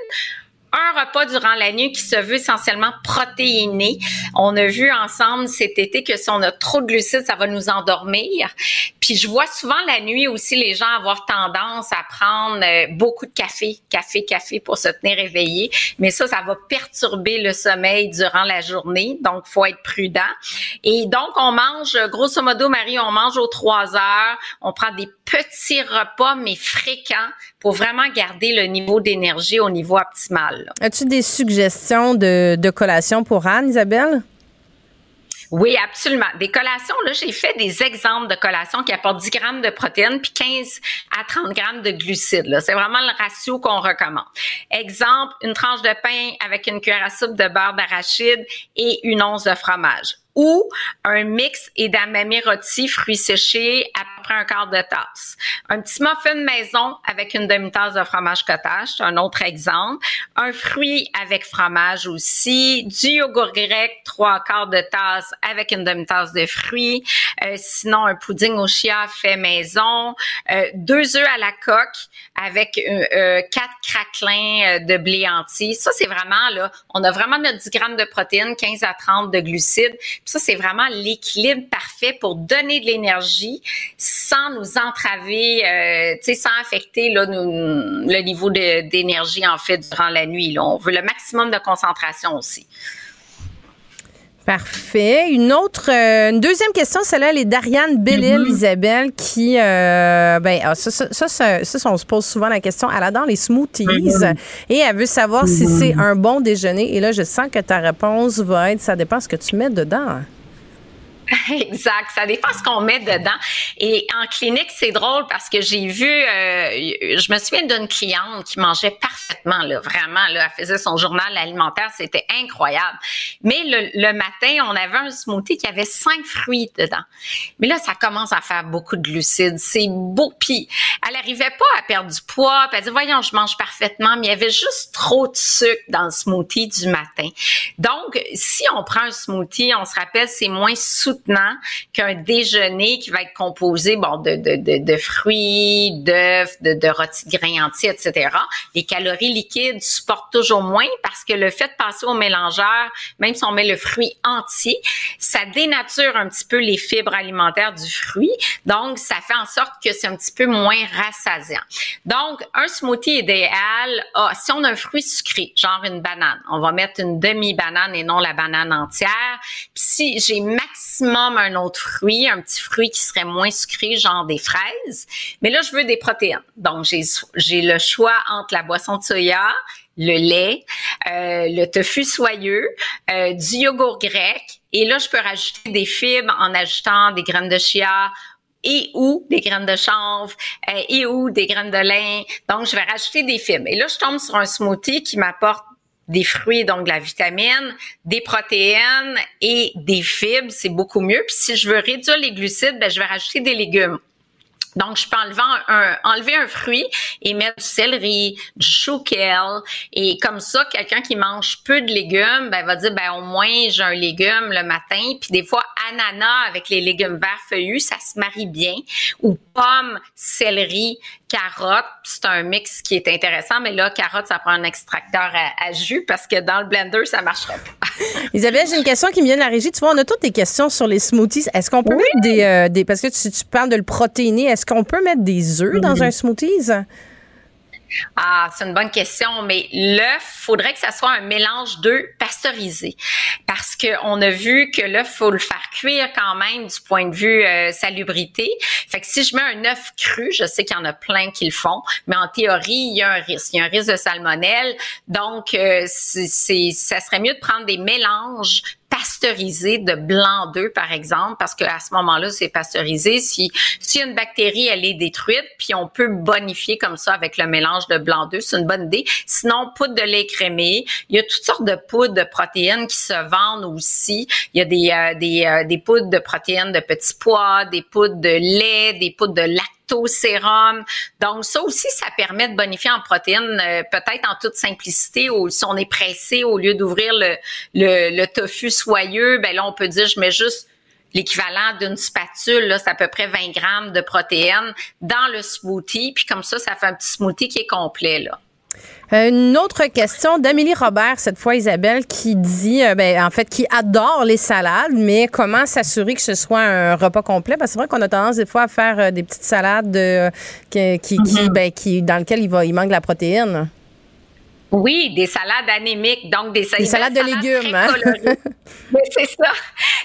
un repas durant la nuit qui se veut essentiellement protéiné. On a vu ensemble cet été que si on a trop de glucides, ça va nous endormir. Puis je vois souvent la nuit aussi les gens avoir tendance à prendre euh, beaucoup de café, café, café pour se tenir éveillé. Mais ça, ça va perturber le sommeil durant la journée. Donc, faut être prudent. Et donc, on mange, grosso modo, Marie, on mange aux trois heures. On prend des petits repas, mais fréquents pour vraiment garder le niveau d'énergie au niveau optimal. As-tu des suggestions de, de collation pour Anne, Isabelle? Oui, absolument. Des collations, là, j'ai fait des exemples de collations qui apportent 10 grammes de protéines puis 15 à 30 grammes de glucides. C'est vraiment le ratio qu'on recommande. Exemple, une tranche de pain avec une cuillère à soupe de beurre d'arachide et une once de fromage ou un mix edamame rôti, fruits séchés, près un quart de tasse. Un petit muffin maison avec une demi-tasse de fromage cottage, c'est un autre exemple. Un fruit avec fromage aussi. Du yogourt grec, trois quarts de tasse avec une demi-tasse de fruits. Euh, sinon, un pudding au chia fait maison. Euh, deux œufs à la coque avec euh, quatre craquelins de blé entier. Ça, c'est vraiment, là, on a vraiment notre 10 grammes de protéines, 15 à 30 de glucides ça, c'est vraiment l'équilibre parfait pour donner de l'énergie sans nous entraver, euh, tu sais, sans affecter là, le niveau d'énergie en fait durant la nuit. Là. On veut le maximum de concentration aussi. Parfait. Une autre, euh, une deuxième question, celle-là, elle est d'Ariane Bellil, mm-hmm. Isabelle, qui, euh, ben, ah, ça, ça, ça, ça, on se pose souvent la question. Elle adore les smoothies mm-hmm. et elle veut savoir si mm-hmm. c'est un bon déjeuner. Et là, je sens que ta réponse va être, ça dépend ce que tu mets dedans. Exact. Ça dépend ce qu'on met dedans. Et en clinique, c'est drôle parce que j'ai vu, euh, je me souviens d'une cliente qui mangeait parfaitement, là, vraiment, là, elle faisait son journal alimentaire, c'était incroyable. Mais le, matin, on avait un smoothie qui avait cinq fruits dedans. Mais là, ça commence à faire beaucoup de glucides. C'est beau. Puis, elle arrivait pas à perdre du poids. Puis elle dit, voyons, je mange parfaitement, mais il y avait juste trop de sucre dans le smoothie du matin. Donc, si on prend un smoothie, on se rappelle, c'est moins soutenu qu'un déjeuner qui va être composé bon de, de, de, de fruits, d'œufs, de, de rôtis de grains entiers, etc. Les calories liquides supportent toujours moins parce que le fait de passer au mélangeur, même si on met le fruit entier, ça dénature un petit peu les fibres alimentaires du fruit. Donc, ça fait en sorte que c'est un petit peu moins rassasiant. Donc, un smoothie idéal, si on a un fruit sucré, genre une banane, on va mettre une demi-banane et non la banane entière. Puis si j'ai maximum un autre fruit, un petit fruit qui serait moins sucré, genre des fraises. Mais là, je veux des protéines. Donc, j'ai le choix entre la boisson de soya, le lait, euh, le tofu soyeux, euh, du yogourt grec. Et là, je peux rajouter des fibres en ajoutant des graines de chia et ou des graines de chanvre euh, et ou des graines de lin. Donc, je vais rajouter des fibres. Et là, je tombe sur un smoothie qui m'apporte des fruits, donc de la vitamine, des protéines et des fibres, c'est beaucoup mieux. Puis si je veux réduire les glucides, ben, je vais rajouter des légumes. Donc, je peux enlever un, enlever un fruit et mettre du céleri, du chou. Et comme ça, quelqu'un qui mange peu de légumes, ben, va dire, ben, au moins, j'ai un légume le matin. Puis des fois, ananas avec les légumes verts feuillus, ça se marie bien. Ou pommes, céleri, carottes. C'est un mix qui est intéressant. Mais là, carottes, ça prend un extracteur à, jus parce que dans le blender, ça marcherait pas. Isabelle, j'ai une question qui me vient de la régie. Tu vois, on a toutes des questions sur les smoothies. Est-ce qu'on peut mettre des, euh, des, Parce que tu, tu parles de le protéiner. Est-ce qu'on peut mettre des œufs dans un smoothie? Ah, c'est une bonne question, mais l'œuf, faudrait que ça soit un mélange d'œufs pasteurisés, parce qu'on a vu que l'œuf faut le faire cuire quand même du point de vue euh, salubrité. Fait que si je mets un œuf cru, je sais qu'il y en a plein qui le font, mais en théorie il y a un risque, il y a un risque de salmonelle, donc euh, c'est, ça serait mieux de prendre des mélanges pasteurisé de blanc d'œuf, par exemple, parce qu'à ce moment-là, c'est pasteurisé. Si, si une bactérie, elle est détruite, puis on peut bonifier comme ça avec le mélange de blanc d'œuf, c'est une bonne idée. Sinon, poudre de lait crémé. Il y a toutes sortes de poudres de protéines qui se vendent aussi. Il y a des, euh, des, euh, des poudres de protéines de petits pois, des poudres de lait, des poudres de lactose Donc ça aussi, ça permet de bonifier en protéines, euh, peut-être en toute simplicité, ou si on est pressé, au lieu d'ouvrir le, le, tofu soyeux, ben là on peut dire je mets juste l'équivalent d'une spatule, là, c'est à peu près 20 grammes de protéines dans le smoothie, puis comme ça, ça fait un petit smoothie qui est complet là. Une autre question d'Amélie Robert, cette fois Isabelle, qui dit, euh, ben, en fait, qui adore les salades, mais comment s'assurer que ce soit un repas complet? Parce que c'est vrai qu'on a tendance des fois à faire euh, des petites salades euh, qui, qui, mm-hmm. ben, qui, dans lesquelles il, va, il manque de la protéine. Oui, des salades anémiques, donc des, des salades de légumes. Hein? c'est ça.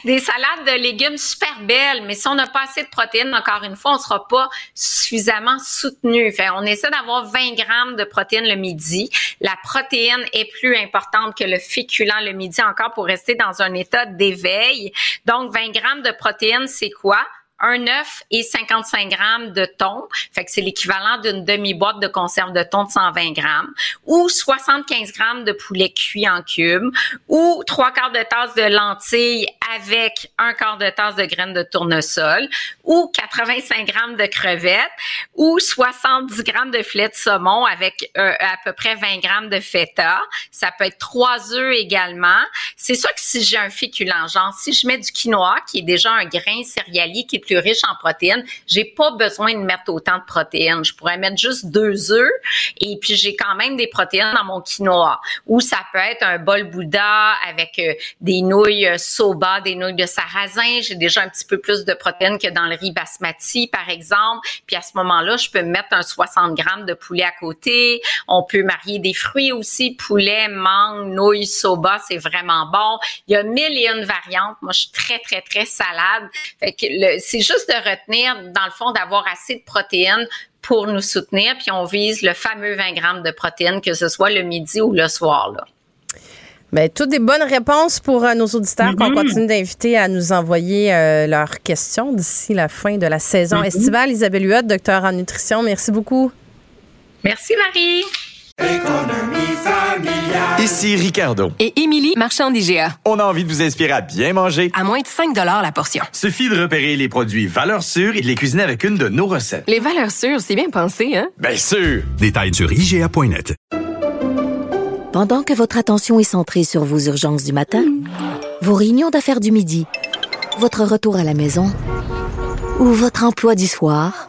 Des salades de légumes super belles, mais si on n'a pas assez de protéines, encore une fois, on ne sera pas suffisamment soutenu. Fait, on essaie d'avoir 20 grammes de protéines le midi. La protéine est plus importante que le féculent le midi encore pour rester dans un état d'éveil. Donc, 20 grammes de protéines, c'est quoi? Un œuf et 55 grammes de thon, fait que c'est l'équivalent d'une demi-boîte de conserve de thon de 120 grammes, ou 75 grammes de poulet cuit en cubes, ou trois quarts de tasse de lentilles avec un quart de tasse de graines de tournesol, ou 85 grammes de crevettes, ou 70 grammes de filet de saumon avec euh, à peu près 20 grammes de feta. Ça peut être trois œufs également. C'est sûr que si j'ai un féculent, genre si je mets du quinoa, qui est déjà un grain céréalier qui plus riche en protéines, j'ai pas besoin de mettre autant de protéines. Je pourrais mettre juste deux œufs et puis j'ai quand même des protéines dans mon quinoa. Ou ça peut être un bol Bouddha avec euh, des nouilles euh, soba, des nouilles de sarrasin. J'ai déjà un petit peu plus de protéines que dans le riz basmati, par exemple. Puis à ce moment-là, je peux mettre un 60 grammes de poulet à côté. On peut marier des fruits aussi, poulet, mangue, nouilles, soba, c'est vraiment bon. Il y a mille et une variantes. Moi, je suis très, très, très salade. Fait que c'est juste de retenir, dans le fond, d'avoir assez de protéines pour nous soutenir, puis on vise le fameux 20 grammes de protéines, que ce soit le midi ou le soir. Là. Bien, toutes des bonnes réponses pour euh, nos auditeurs qu'on mm-hmm. continue d'inviter à nous envoyer euh, leurs questions d'ici la fin de la saison mm-hmm. estivale. Isabelle Huot, docteur en nutrition, merci beaucoup. Merci Marie. Ici Ricardo. Et Émilie, marchand d'IGA. On a envie de vous inspirer à bien manger. À moins de 5 la portion. Suffit de repérer les produits valeurs sûres et de les cuisiner avec une de nos recettes. Les valeurs sûres, c'est bien pensé, hein? Bien sûr! Détails sur IGA.net. Pendant que votre attention est centrée sur vos urgences du matin, vos réunions d'affaires du midi, votre retour à la maison ou votre emploi du soir,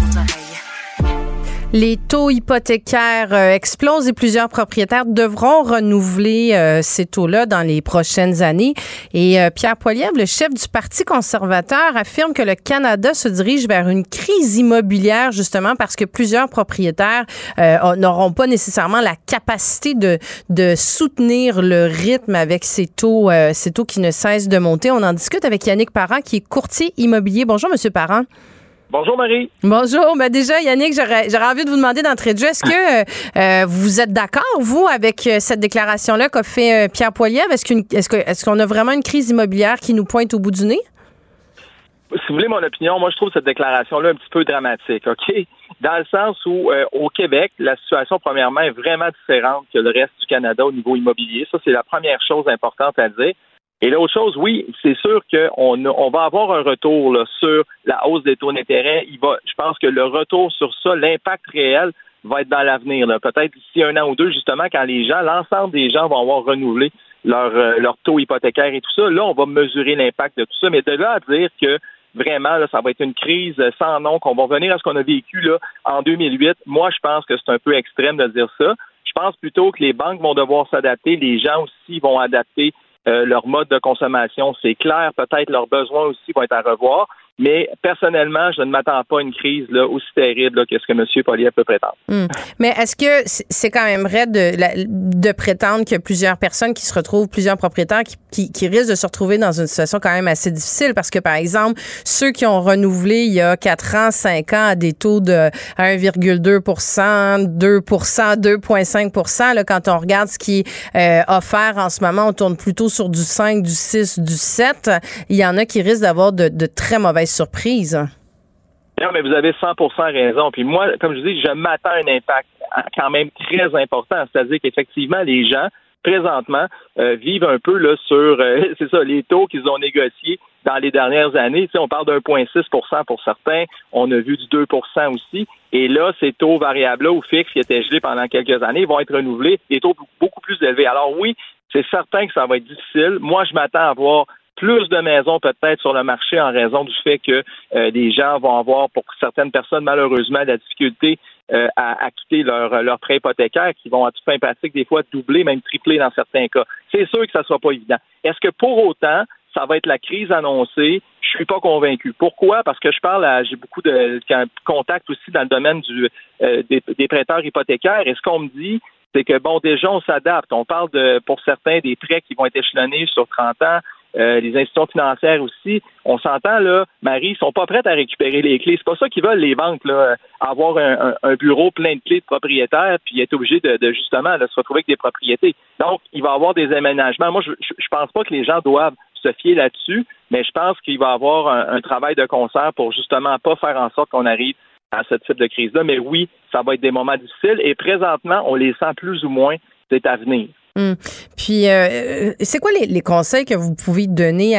Les taux hypothécaires euh, explosent et plusieurs propriétaires devront renouveler euh, ces taux-là dans les prochaines années. Et euh, Pierre Poilievre, le chef du Parti conservateur, affirme que le Canada se dirige vers une crise immobilière justement parce que plusieurs propriétaires n'auront pas nécessairement la capacité de, de soutenir le rythme avec ces taux, ces taux qui ne cessent de monter. On en discute avec Yannick Parent, qui est courtier immobilier. Bonjour, Monsieur Parent. Bonjour Marie. Bonjour. Ben déjà, Yannick, j'aurais envie de vous demander d'entrée de jeu, est-ce que euh, vous êtes d'accord, vous, avec euh, cette déclaration-là qu'a fait euh, Pierre Poilievre? Est-ce qu'on a vraiment une crise immobilière qui nous pointe au bout du nez? Si vous voulez mon opinion, moi je trouve cette déclaration-là un petit peu dramatique, OK? Dans le sens où au Québec, la situation premièrement est vraiment différente que le reste du Canada au niveau immobilier. Ça, c'est la première chose importante à dire. Et l'autre chose, oui, c'est sûr qu'on on va avoir un retour sur la hausse des taux d'intérêt. Il va, je pense que le retour sur ça, l'impact réel va être dans l'avenir. Peut-être d'ici un an ou deux, justement, quand les gens, l'ensemble des gens vont avoir renouvelé leur, euh, leur taux hypothécaire et tout ça. Là, on va mesurer l'impact de tout ça. Mais de là à dire que vraiment, là, ça va être une crise sans nom, qu'on va revenir à ce qu'on a vécu là, en 2008. Moi, je pense que c'est un peu extrême de dire ça. Je pense plutôt que les banques vont devoir s'adapter, les gens aussi vont adapter euh, leur mode de consommation, c'est clair. Peut-être leurs besoins aussi vont être à revoir. Mais personnellement, je ne m'attends pas à une crise là, aussi terrible que ce que M. Poliev peut prétendre. Hmm. Mais est-ce que c'est quand même vrai de, de prétendre que plusieurs personnes qui se retrouvent, plusieurs propriétaires qui, risquent de se retrouver dans une situation quand même assez difficile? Parce que, par exemple, ceux qui ont renouvelé il y a 4 ans, 5 ans à des taux de 1,2 2 2,5 là, quand on regarde ce qui est euh, offert en ce moment, on tourne plutôt sur du 5, du 6, du 7. Il y en a qui risquent d'avoir de très mauvaises surprise. Non, mais vous avez 100 raison. Puis moi, comme je dis, je m'attends à un impact quand même très important. C'est-à-dire qu'effectivement, les gens, présentement, euh, vivent un peu sur, euh, c'est ça, les taux qu'ils ont négociés dans les dernières années. Tu on parle d'1,6 pour certains. On a vu du 2% aussi. Et là, ces taux variables-là ou fixes qui étaient gelés pendant quelques années vont être renouvelés, des taux beaucoup plus élevés. Alors oui, c'est certain que ça va être difficile. Moi, je m'attends à voir plus de maisons peut-être sur le marché en raison du fait que euh, des gens vont avoir, pour certaines personnes, malheureusement, la difficulté euh, à, à, quitter leur, leur prêt hypothécaire qui vont à toute fin pratique des fois doubler, même tripler dans certains cas. C'est sûr que ça ne sera pas évident. Est-ce que pour autant, ça va être la crise annoncée? Je suis pas convaincu. Pourquoi? Parce que je parle à, j'ai beaucoup de contacts aussi dans le domaine du, euh, des, des prêteurs hypothécaires et ce qu'on me dit, c'est que bon, déjà, on s'adapte. On parle de, pour certains, des prêts qui vont être échelonnés sur 30 ans. Euh, les institutions financières aussi. On s'entend, là, Marie, ils sont pas prêtes à récupérer les clés. C'est pas ça qu'ils veulent, les banques, là, avoir un, bureau plein de clés de propriétaires, puis être obligé de, justement de se retrouver avec des propriétés. Donc, il va y avoir des aménagements. Moi, je, je pense pas que les gens doivent se fier là-dessus, mais je pense qu'il va y avoir un, un, travail de concert pour justement pas faire en sorte qu'on arrive à ce type de crise-là. Mais oui, ça va être des moments difficiles et présentement, on les sent plus ou moins, c'est à venir. Hum. Puis, euh, c'est quoi les, conseils que vous pouvez donner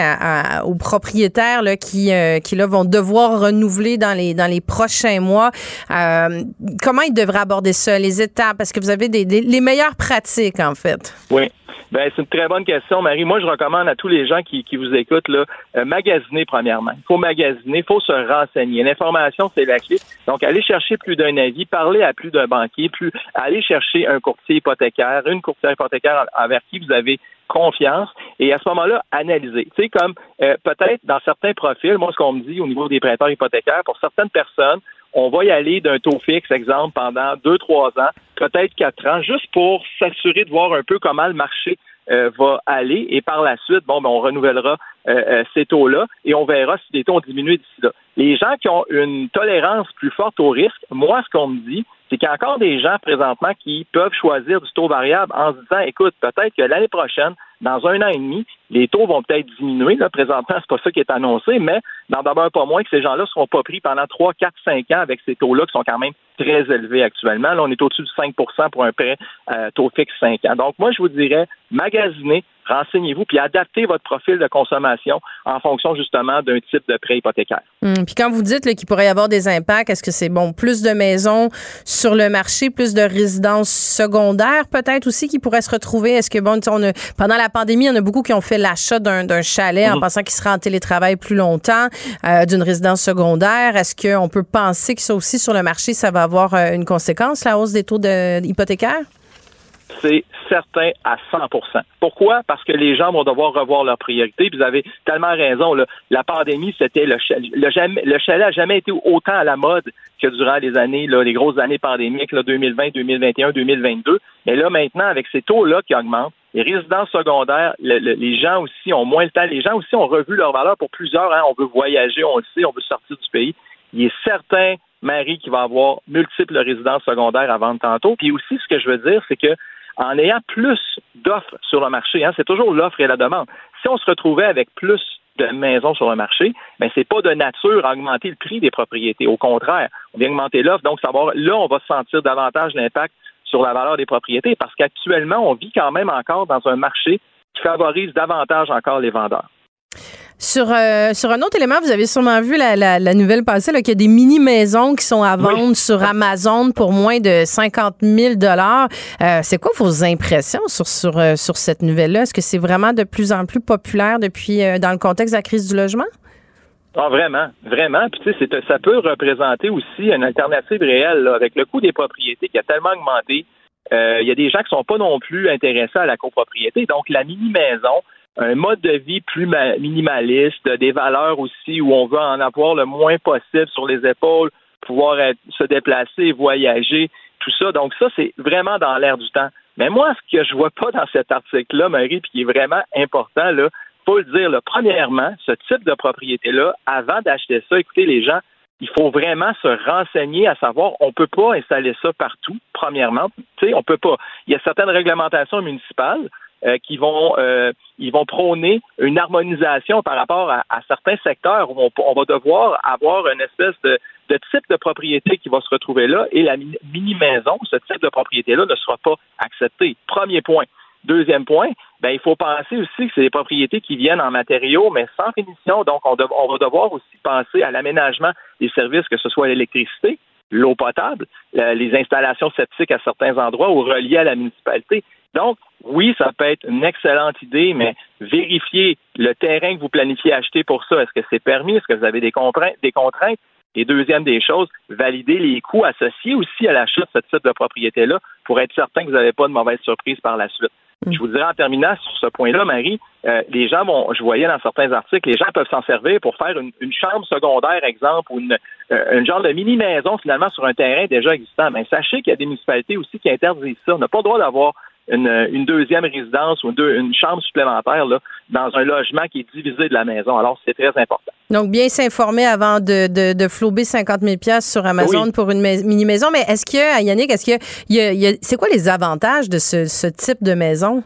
aux propriétaires là, qui, euh, qui là, vont devoir renouveler dans les, dans les prochains mois? Euh, comment ils devraient aborder ça, les étapes? Parce que vous avez des, les meilleures pratiques, en fait. Oui. Ben, c'est une très bonne question, Marie. Moi, je recommande à tous les gens qui, qui vous écoutent, là, euh, magasiner premièrement. Il faut magasiner, il faut se renseigner. L'information, c'est la clé. Donc, aller chercher plus d'un avis, parler à plus d'un banquier, plus aller chercher un courtier hypothécaire, une courtière hypothécaire envers qui vous avez confiance et à ce moment-là, analyser. Tu sais, comme euh, peut-être dans certains profils, moi, ce qu'on me dit au niveau des prêteurs hypothécaires, pour certaines personnes, on va y aller d'un taux fixe, exemple, pendant deux, trois ans, peut-être quatre ans, juste pour s'assurer de voir un peu comment le marché euh, va aller. Et par la suite, bon, ben, on renouvellera euh, euh, ces taux-là et on verra si les taux ont diminué d'ici là. Les gens qui ont une tolérance plus forte au risque, moi, ce qu'on me dit, c'est qu'il y a encore des gens présentement qui peuvent choisir du taux variable en se disant, écoute, peut-être que l'année prochaine, dans un an et demi, les taux vont peut-être diminuer. Là, présentement, c'est pas ça qui est annoncé, mais d'abord pas moins que ces gens-là ne seront pas pris pendant 3, 4, 5 ans avec ces taux-là qui sont quand même très élevés actuellement. Là, on est au-dessus de 5% pour un prêt euh, taux fixe 5 ans. Donc, moi, je vous dirais, magasiner, renseignez-vous, puis adaptez votre profil de consommation en fonction justement d'un type de prêt hypothécaire. Hum, puis quand vous dites qu'il pourrait y avoir des impacts, est-ce que c'est bon plus de maisons sur le marché, plus de résidences secondaires peut-être aussi qui pourraient se retrouver? Est-ce que bon, on a, pendant la pandémie, il y en a beaucoup qui ont fait l'achat d'un chalet en mhm. pensant qu'il sera en télétravail plus longtemps, euh, d'une résidence secondaire. Est-ce qu'on peut penser que ça aussi sur le marché, ça va avoir euh, une conséquence, la hausse des taux de, hypothécaires? C'est certain à 100% Pourquoi? Parce que les gens vont devoir revoir leurs priorités. Vous avez tellement raison. La pandémie, c'était le, chalet. Le, chalet n'a jamais été autant à la mode que durant les années, les grosses années pandémiques, 2020, 2021, 2022. Mais là, maintenant, avec ces taux-là qui augmentent, les résidences secondaires, les gens aussi ont moins le temps. Les gens aussi ont revu leur valeur pour plusieurs. Hein. On veut voyager, on le sait, on veut sortir du pays. Il est certain Marie qui va avoir multiples résidences secondaires à vendre tantôt. Puis aussi, ce que je veux dire, c'est que en ayant plus d'offres sur le marché, hein, c'est toujours l'offre et la demande. Si on se retrouvait avec plus de maisons sur le marché, mais ben, c'est pas de nature à augmenter le prix des propriétés. Au contraire, on vient augmenter l'offre, donc savoir là, on va sentir davantage l'impact sur la valeur des propriétés parce qu'actuellement, on vit quand même encore dans un marché qui favorise davantage encore les vendeurs. Sur, euh, sur un autre élément, vous avez sûrement vu la, la, nouvelle passée qu'il y a des mini-maisons qui sont à vendre sur Amazon pour moins de 50 000 euh, C'est quoi vos impressions sur, sur, euh, sur cette nouvelle-là? Est-ce que c'est vraiment de plus en plus populaire depuis dans le contexte de la crise du logement? Ah, vraiment, vraiment. Puis, tu sais, ça peut représenter aussi une alternative réelle avec le coût des propriétés qui a tellement augmenté. Il y a des gens qui sont pas non plus intéressés à la copropriété. Donc, la mini-maison, un mode de vie plus minimaliste, des valeurs aussi où on veut en avoir le moins possible sur les épaules, pouvoir se déplacer, voyager, tout ça. Donc ça, c'est vraiment dans l'air du temps. Mais moi, ce que je vois pas dans cet article-là, Marie, puis qui est vraiment important, là, faut le dire, là, premièrement, ce type de propriété-là, avant d'acheter ça, écoutez les gens, il faut vraiment se renseigner à savoir, on peut pas installer ça partout, premièrement. Tu sais, on peut pas. Il y a certaines réglementations municipales euh, qui vont euh, ils vont prôner une harmonisation par rapport à, certains secteurs où on, va devoir avoir une espèce de, de, type de propriété qui va se retrouver là et la mini-maison, ce type de propriété-là ne sera pas accepté. Premier point. Deuxième point, ben, il faut penser aussi que c'est des propriétés qui viennent en matériaux, mais sans finition. Donc, on, on va devoir aussi penser à l'aménagement des services, que ce soit l'électricité, l'eau potable, les installations septiques à certains endroits ou reliées à la municipalité. Donc, oui, ça peut être une excellente idée, mais vérifiez le terrain que vous planifiez acheter pour ça. Est-ce que c'est permis? Est-ce que vous avez des contraintes? Des contraintes? Et deuxième des choses, valider les coûts associés aussi à l'achat de ce type de propriété-là pour être certain que vous n'avez pas de mauvaises surprises par la suite. Mm. Je vous dirais en terminant sur ce point-là, Marie, euh, les gens vont, je voyais dans certains articles, les gens peuvent s'en servir pour faire une, chambre secondaire, exemple, ou une, euh, genre de mini-maison finalement sur un terrain déjà existant. Mais sachez qu'il y a des municipalités aussi qui interdisent ça. On n'a pas le droit d'avoir une, deuxième résidence ou une, chambre supplémentaire là, dans un logement qui est divisé de la maison. Alors, c'est très important. Donc, bien s'informer avant de, de, de flouber 50 000 sur Amazon pour une mini-maison. Mais est-ce que, Yannick, est-ce que, y a, c'est quoi les avantages de ce, ce type de maison?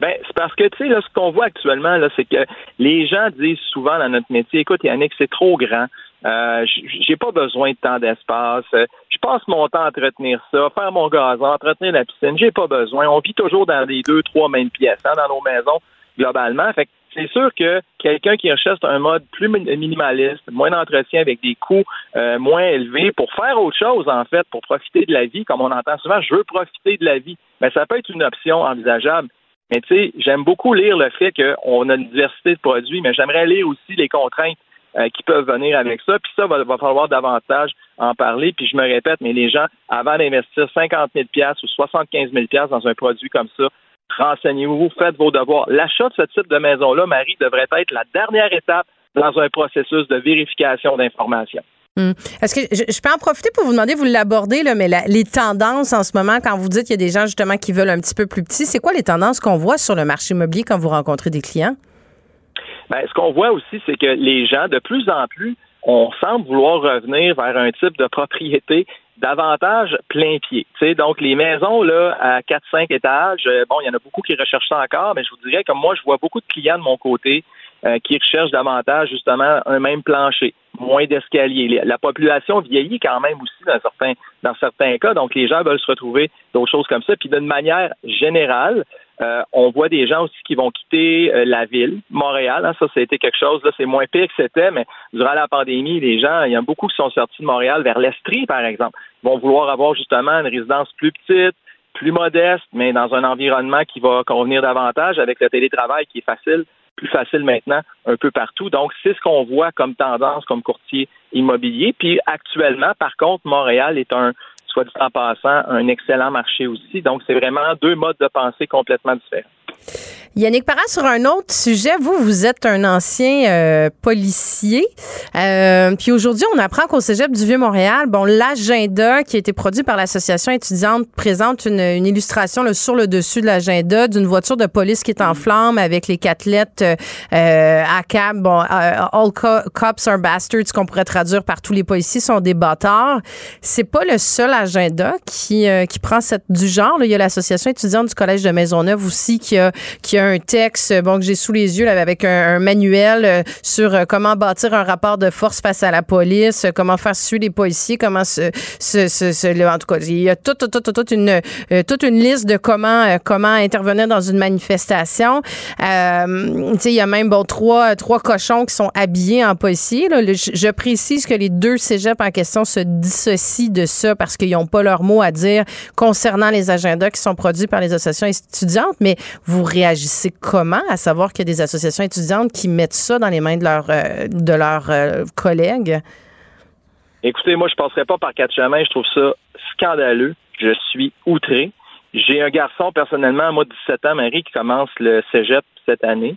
Ben, c'est parce que, tu sais, là, ce qu'on voit actuellement, là, c'est que les gens disent souvent dans notre métier, écoute, Yannick, c'est trop grand. Euh, j'ai pas besoin de tant d'espace. Euh, je passe mon temps à entretenir ça, faire mon gazon, entretenir la piscine. J'ai pas besoin. On vit toujours dans les deux, trois mêmes pièces hein, dans nos maisons globalement. Fait c'est sûr que quelqu'un qui recherche un mode plus minimaliste, moins d'entretien avec des coûts euh, moins élevés pour faire autre chose, en fait, pour profiter de la vie, comme on entend souvent, je veux profiter de la vie. Mais ça peut être une option envisageable. Mais tu sais, j'aime beaucoup lire le fait qu'on a une diversité de produits, mais j'aimerais lire aussi les contraintes euh, qui peuvent venir avec ça. Puis ça, va, va falloir davantage en parler. Puis je me répète, mais les gens, avant d'investir 50 000 ou 75 000 dans un produit comme ça, renseignez-vous, faites vos devoirs. L'achat de ce type de maison-là, Marie, devrait être la dernière étape dans un processus de vérification d'informations. Hmm. Est-ce que je, peux en profiter pour vous demander, vous l'abordez, là, mais les tendances en ce moment, quand vous dites qu'il y a des gens justement qui veulent un petit peu plus petit, c'est quoi les tendances qu'on voit sur le marché immobilier quand vous rencontrez des clients? Ben, ce qu'on voit aussi, c'est que les gens, de plus en plus, on semble vouloir revenir vers un type de propriété davantage plein pied. sais, donc, les maisons là, à 4-5 étages, euh, bon, il y en a beaucoup qui recherchent ça encore, mais je vous dirais que moi, je vois beaucoup de clients de mon côté euh, qui recherchent davantage justement un même plancher, moins d'escaliers. La population vieillit quand même aussi dans certains, dans certains cas, donc les gens veulent se retrouver d'autres choses comme ça. Puis d'une manière générale, Euh, on voit des gens aussi qui vont quitter euh, la ville, Montréal. Hein, ça, ça a été quelque chose. Là, c'est moins pire que c'était, mais durant la pandémie, les gens, il y a beaucoup qui sont sortis de Montréal vers l'Estrie, par exemple. Vont vouloir avoir justement une résidence plus petite, plus modeste, mais dans un environnement qui va convenir davantage avec le télétravail qui est facile, plus facile maintenant un peu partout. Donc, c'est ce qu'on voit comme tendance comme courtier immobilier. Puis actuellement, par contre, Montréal est un soit dit en passant, un excellent marché aussi. Donc, c'est vraiment deux modes de pensée complètement différents. Yannick Parra, sur un autre sujet, vous, vous êtes un ancien euh, policier. Euh, puis aujourd'hui, on apprend qu'au Cégep du Vieux-Montréal, bon, l'agenda qui a été produit par l'association étudiante présente une, illustration sur le dessus de l'agenda d'une voiture de police qui est en flammes avec les quatre lettres euh, à cab. Bon, all cops are bastards, qu'on pourrait traduire par tous les policiers sont des bâtards. C'est pas le seul agenda qui, qui prend cette du genre. Il y a l'association étudiante du Collège de Maisonneuve aussi qui a, qui a un texte bon, que j'ai sous les yeux avec un, manuel euh, sur euh, comment bâtir un rapport de force face à la police, euh, comment faire suivre les policiers, comment se, se, en tout cas, il y a toute, toute, une, toute une liste de comment, comment intervenir dans une manifestation. Euh, il y a même bon, trois, trois cochons qui sont habillés en policier. Je, précise que les deux cégeps en question se dissocient de ça parce qu'ils n'ont pas leur mot à dire concernant les agendas qui sont produits par les associations étudiantes, mais vous réagissez comment? À savoir qu'il y a des associations étudiantes qui mettent ça dans les mains de, leurs euh, de euh, collègues? Écoutez, moi, je ne passerai pas par quatre chemins. Je trouve ça scandaleux. Je suis outré. J'ai un garçon, personnellement, moi, 17 ans, Marie, qui commence le cégep cette année.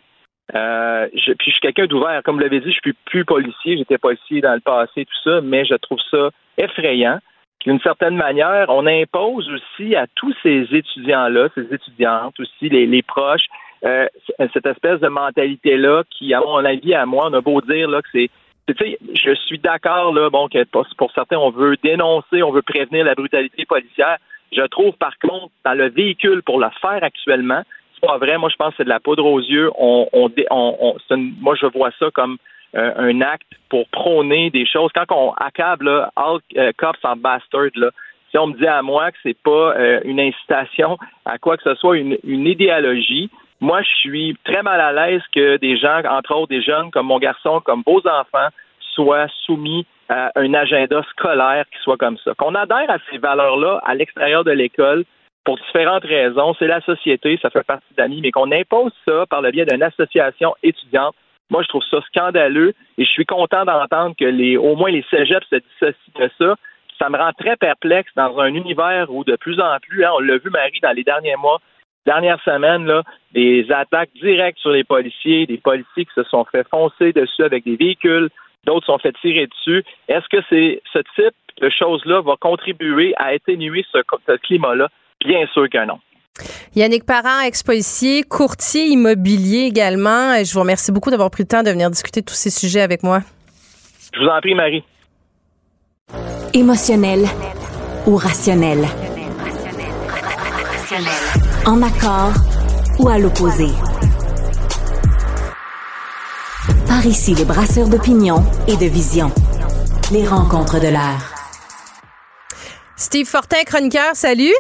Euh, puis je suis quelqu'un d'ouvert. Comme vous l'avez dit, je suis plus policier. J'étais policier dans le passé, tout ça, mais je trouve ça effrayant d'une certaine manière, on impose aussi à tous ces étudiants-là, ces étudiantes aussi, les, proches, euh, cette espèce de mentalité-là qui, à mon avis, à moi, on a beau dire là, que c'est je suis d'accord là, bon, que pour certains, on veut dénoncer, on veut prévenir la brutalité policière. Je trouve, par contre, dans le véhicule pour le faire actuellement, c'est pas vrai. Moi, je pense que c'est de la poudre aux yeux. On, on, on, moi, je vois ça comme euh, un acte pour prôner des choses. Quand on accable all euh, cops en bastard, là, si on me dit à moi que c'est pas euh, une incitation à quoi que ce soit, une, une idéologie, moi je suis très mal à l'aise que des gens, entre autres des jeunes comme mon garçon, comme vos enfants, soient soumis à un agenda scolaire qui soit comme ça. Qu'on adhère à ces valeurs-là à l'extérieur de l'école pour différentes raisons. C'est la société, ça fait partie d'amis, mais qu'on impose ça par le biais d'une association étudiante, moi, je trouve ça scandaleux et je suis content d'entendre que les, au moins les cégeps se dissocient de ça. Ça me rend très perplexe dans un univers où de plus en plus, hein, on l'a vu, Marie, dans les derniers mois, dernières semaines, là, des attaques directes sur les policiers, des policiers qui se sont fait foncer dessus avec des véhicules, d'autres sont fait tirer dessus. Est-ce que c'est ce type de choses-là va contribuer à atténuer ce, ce climat-là? Bien sûr que non. Yannick Parent, ex-policier, courtier immobilier également. Je vous remercie beaucoup d'avoir pris le temps de venir discuter de tous ces sujets avec moi. Je vous en prie, Marie. Émotionnel ou rationnel? En accord ou à l'opposé? Par ici, les brasseurs d'opinion et de vision. Les rencontres de l'air. Steve Fortin, chroniqueur, salut.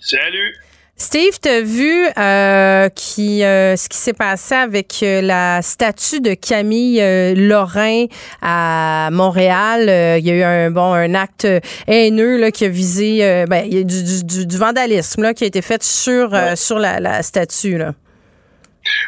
Salut. Steve, tu as vu euh, qui, euh, ce qui s'est passé avec euh, la statue de Camille Lorrain à Montréal? Il y a eu un bon un acte haineux là, qui a visé ben, il y a du, du, vandalisme là, qui a été fait sur, sur la, la statue. Là.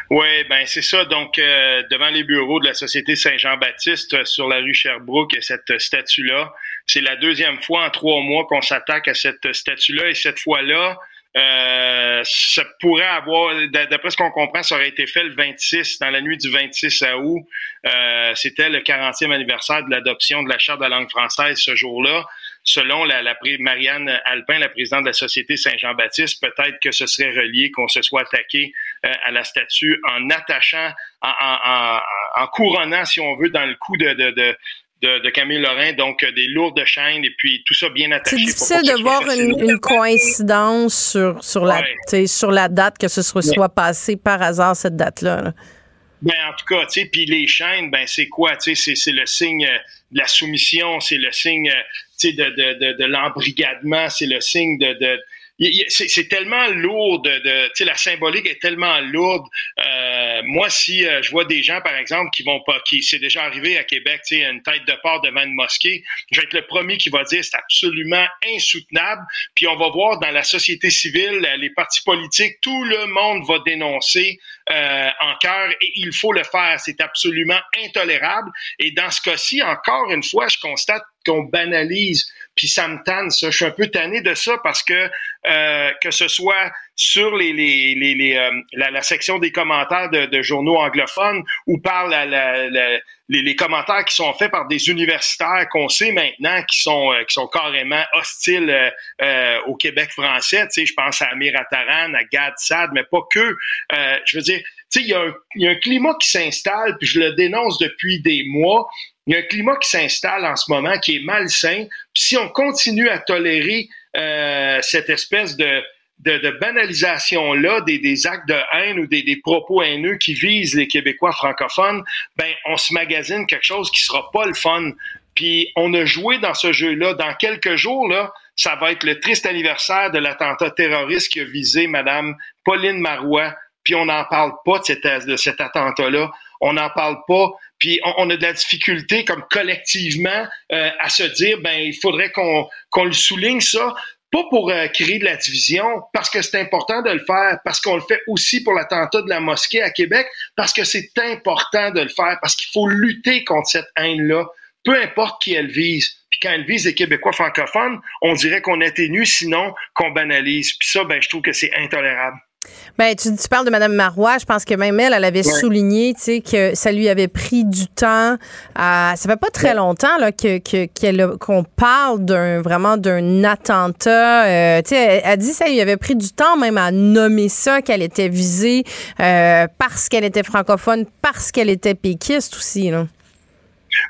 Oui, ben c'est ça. Donc, devant les bureaux de la Société Saint-Jean-Baptiste sur la rue Sherbrooke, cette statue-là. C'est la deuxième fois en trois mois qu'on s'attaque à cette statue-là. Et cette fois-là, euh, ça pourrait avoir, d'après ce qu'on comprend, ça aurait été fait le 26, dans la nuit du 26 août. Euh, C'était le 40e anniversaire de l'adoption de la Charte de la langue française ce jour-là. Selon la, la, Marianne Alpin, la présidente de la Société Saint-Jean-Baptiste, peut-être que ce serait relié, qu'on se soit attaqué euh, à la statue en attachant, en, en, en, couronnant, si on veut, dans le coup de, de, de de, Camille Lorrain, donc euh, des lourdes chaînes et puis tout ça bien attaché. C'est difficile de voir une, coïncidence sur, sur, la, sur la date, que ce soit, soit passé par hasard cette date-là. Ben, en tout cas, tu sais, puis les chaînes, ben, c'est quoi? Tu sais, c'est le signe euh, de la soumission, c'est le signe, euh, tu sais, de, de, de, de l'embrigadement, c'est le signe de, de c'est tellement lourd de, la symbolique est tellement lourde. Euh, moi, si euh, je vois des gens, par exemple, qui vont pas, qui c'est déjà arrivé à Québec, tu une tête de porc devant une mosquée, je vais être le premier qui va dire c'est absolument insoutenable. Puis on va voir dans la société civile, les partis politiques, tout le monde va dénoncer euh, en cœur et il faut le faire. C'est absolument intolérable. Et dans ce cas-ci, encore une fois, je constate qu'on banalise puis ça me tanne ça. Je suis un peu tanné de ça parce que euh, que ce soit sur les, les, les, les euh, la, la, section des commentaires de, de journaux anglophones ou par la, la, les, les, commentaires qui sont faits par des universitaires qu'on sait maintenant qui sont euh, qui sont carrément hostiles euh, au Québec français. Tu sais, je pense à Amir Attaran, à Gad Sad, mais pas que. je veux dire, tu sais, il y, a un, y a un climat qui s'installe, puis je le dénonce depuis des mois, il y a un climat qui s'installe en ce moment qui est malsain. Si on continue à tolérer euh, cette espèce de, banalisation-là des, actes de haine ou des, propos haineux qui visent les Québécois francophones, ben on se magasine quelque chose qui sera pas le fun. Puis on a joué dans ce jeu-là. Dans quelques jours, là, ça va être le triste anniversaire de l'attentat terroriste qui a visé Madame Pauline Marois. Puis on n'en parle pas de de cet attentat-là. On n'en parle pas. Puis on, a de la difficulté comme collectivement euh, à se dire, ben il faudrait qu'on qu'on le souligne ça, pas pour euh, créer de la division, parce que c'est important de le faire, parce qu'on le fait aussi pour l'attentat de la mosquée à Québec, parce que c'est important de le faire, parce qu'il faut lutter contre cette haine-là, peu importe qui elle vise. Puis quand elle vise les Québécois francophones, on dirait qu'on atténue, sinon qu'on banalise. Puis ça, ben je trouve que c'est intolérable. Ben, tu, tu, parles de Mme Marois. Je pense que même elle, elle avait souligné, tu sais, que ça lui avait pris du temps. À, ça fait pas très longtemps là que qu'on parle d'un vraiment d'un attentat. Euh, tu sais, elle, a dit ça lui avait pris du temps même à nommer ça qu'elle était visée euh, parce qu'elle était francophone, parce qu'elle était péquiste aussi. Là.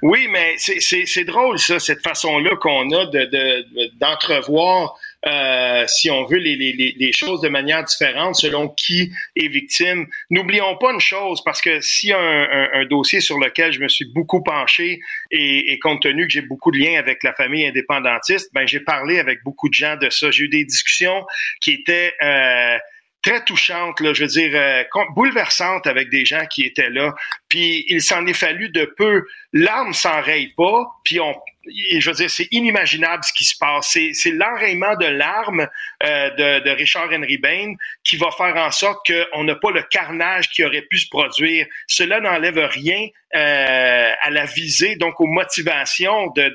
Oui, mais c'est drôle ça, cette façon-là qu'on a de d'entrevoir. Euh, si on veut, les, les, les, choses de manière différente selon qui est victime. N'oublions pas une chose, parce que y a un, un, dossier sur lequel je me suis beaucoup penché et, et compte tenu que j'ai beaucoup de liens avec la famille indépendantiste, ben j'ai parlé avec beaucoup de gens de ça. J'ai eu des discussions qui étaient euh, très touchante, là, je veux dire, euh, bouleversante avec des gens qui étaient là. Puis il s'en est fallu de peu. L'arme s'enraye pas, puis on, je veux dire, c'est inimaginable ce qui se passe. C'est l'enrayement de l'arme euh, de, de, Richard Henry Bain qui va faire en sorte qu'on n'a pas le carnage qui aurait pu se produire. Cela n'enlève rien euh, à la visée, donc aux motivations de,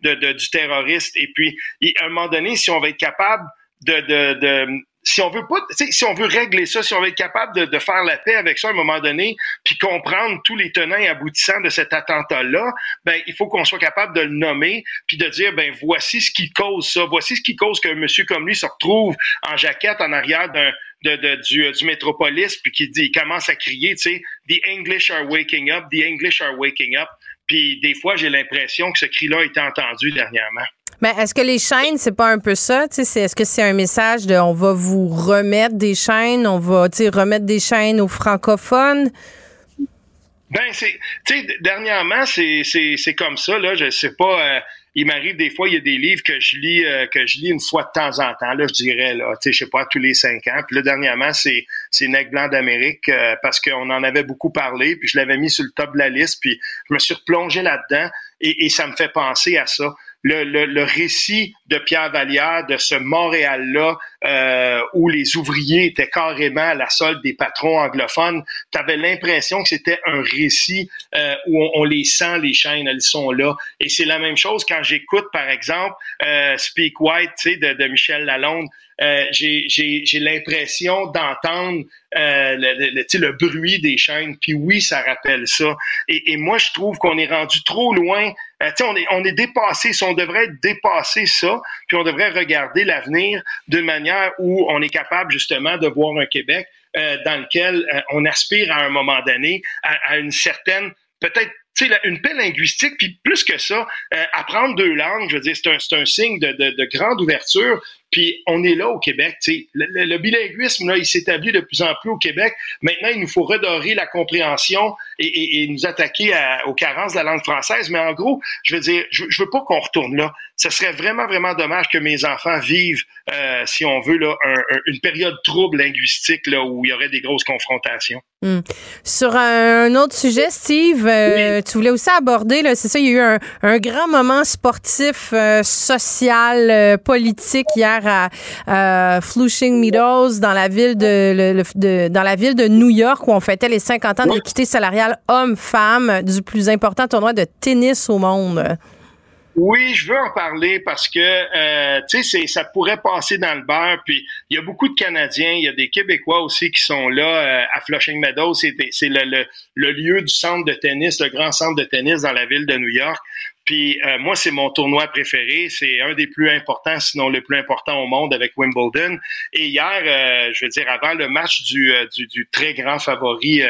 de, de, du terroriste. Et puis, à un moment donné, si on va être capable de, de, de, si on veut pas, si on veut régler ça, si on veut être capable de, faire la paix avec ça à un moment donné, puis comprendre tous les tenants et aboutissants de cet attentat-là, ben il faut qu'on soit capable de le nommer, puis de dire ben voici ce qui cause ça, voici ce qui cause que monsieur comme lui se retrouve en jaquette en arrière d'un du, du métropolis, puis qui dit, il commence à crier, tu sais, The English are waking up, the English are waking up. Puis des fois, j'ai l'impression que ce cri-là a été entendu dernièrement. Mais est-ce que les chaînes, c'est pas un peu ça? Est-ce que c'est un message de on va vous remettre des chaînes, on va remettre des chaînes aux francophones? Ben, c'est, dernièrement, c'est comme ça, là. Je sais pas, euh, il m'arrive des fois, il y a des livres que je lis, euh, que je lis une fois de temps en temps, là, je dirais, là, tu sais, je sais pas, tous les cinq ans. Puis là, dernièrement, c'est, Nec Blanc d'Amérique, euh, parce qu'on en avait beaucoup parlé, puis je l'avais mis sur le top de la liste, puis je me suis replongé là-dedans, et ça me fait penser à ça le, le, récit de Pierre Vallière de ce Montréal-là euh, où les ouvriers étaient carrément à la solde des patrons anglophones, tu avais l'impression que c'était un récit euh, où on, les sent, les chaînes, elles sont là. Et c'est la même chose quand j'écoute, par exemple, euh, Speak White de, de Michel Lalonde. Euh, j'ai l'impression d'entendre euh, le, le, le, bruit des chaînes. Puis oui, ça rappelle ça. Et, et moi, je trouve qu'on est rendu trop loin. Euh, on, est, on est dépassé. Si on devrait dépasser ça, puis on devrait regarder l'avenir d'une manière où on est capable justement de voir un Québec euh, dans lequel euh, on aspire à un moment donné à, à une certaine peut-être une paix linguistique, puis plus que ça, euh, apprendre deux langues, je veux dire, c'est un, un signe de, de, de grande ouverture. Puis on est là au Québec. Le, le, le bilinguisme, là, il s'établit de plus en plus au Québec. Maintenant, il nous faut redorer la compréhension et, et, et nous attaquer à, aux carences de la langue française. Mais en gros, je veux dire, je, je veux pas qu'on retourne là. Ce serait vraiment, vraiment dommage que mes enfants vivent, euh, si on veut, là, un, un, une période trouble linguistique là, où il y aurait des grosses confrontations. Hmm. Sur un autre sujet, Steve, euh, tu voulais aussi aborder, c'est ça, il y a eu un, un grand moment sportif, euh, social, euh, politique hier à Flushing Meadows dans la ville de, le, le, de, dans la ville de New York où on fêtait les 50 ans de l'équité salariale homme-femme du plus important tournoi de tennis au monde. Oui, je veux en parler parce que euh, tu sais, ça pourrait passer dans le beurre. Puis il y a beaucoup de Canadiens, il y a des Québécois aussi qui sont là euh, à Flushing Meadows. C'est le, le, le, lieu du centre de tennis, le grand centre de tennis dans la ville de New York. Puis euh, moi, c'est mon tournoi préféré. C'est un des plus importants, sinon le plus important au monde avec Wimbledon. Et hier, euh, je veux dire, avant le match du, euh, du, du très grand favori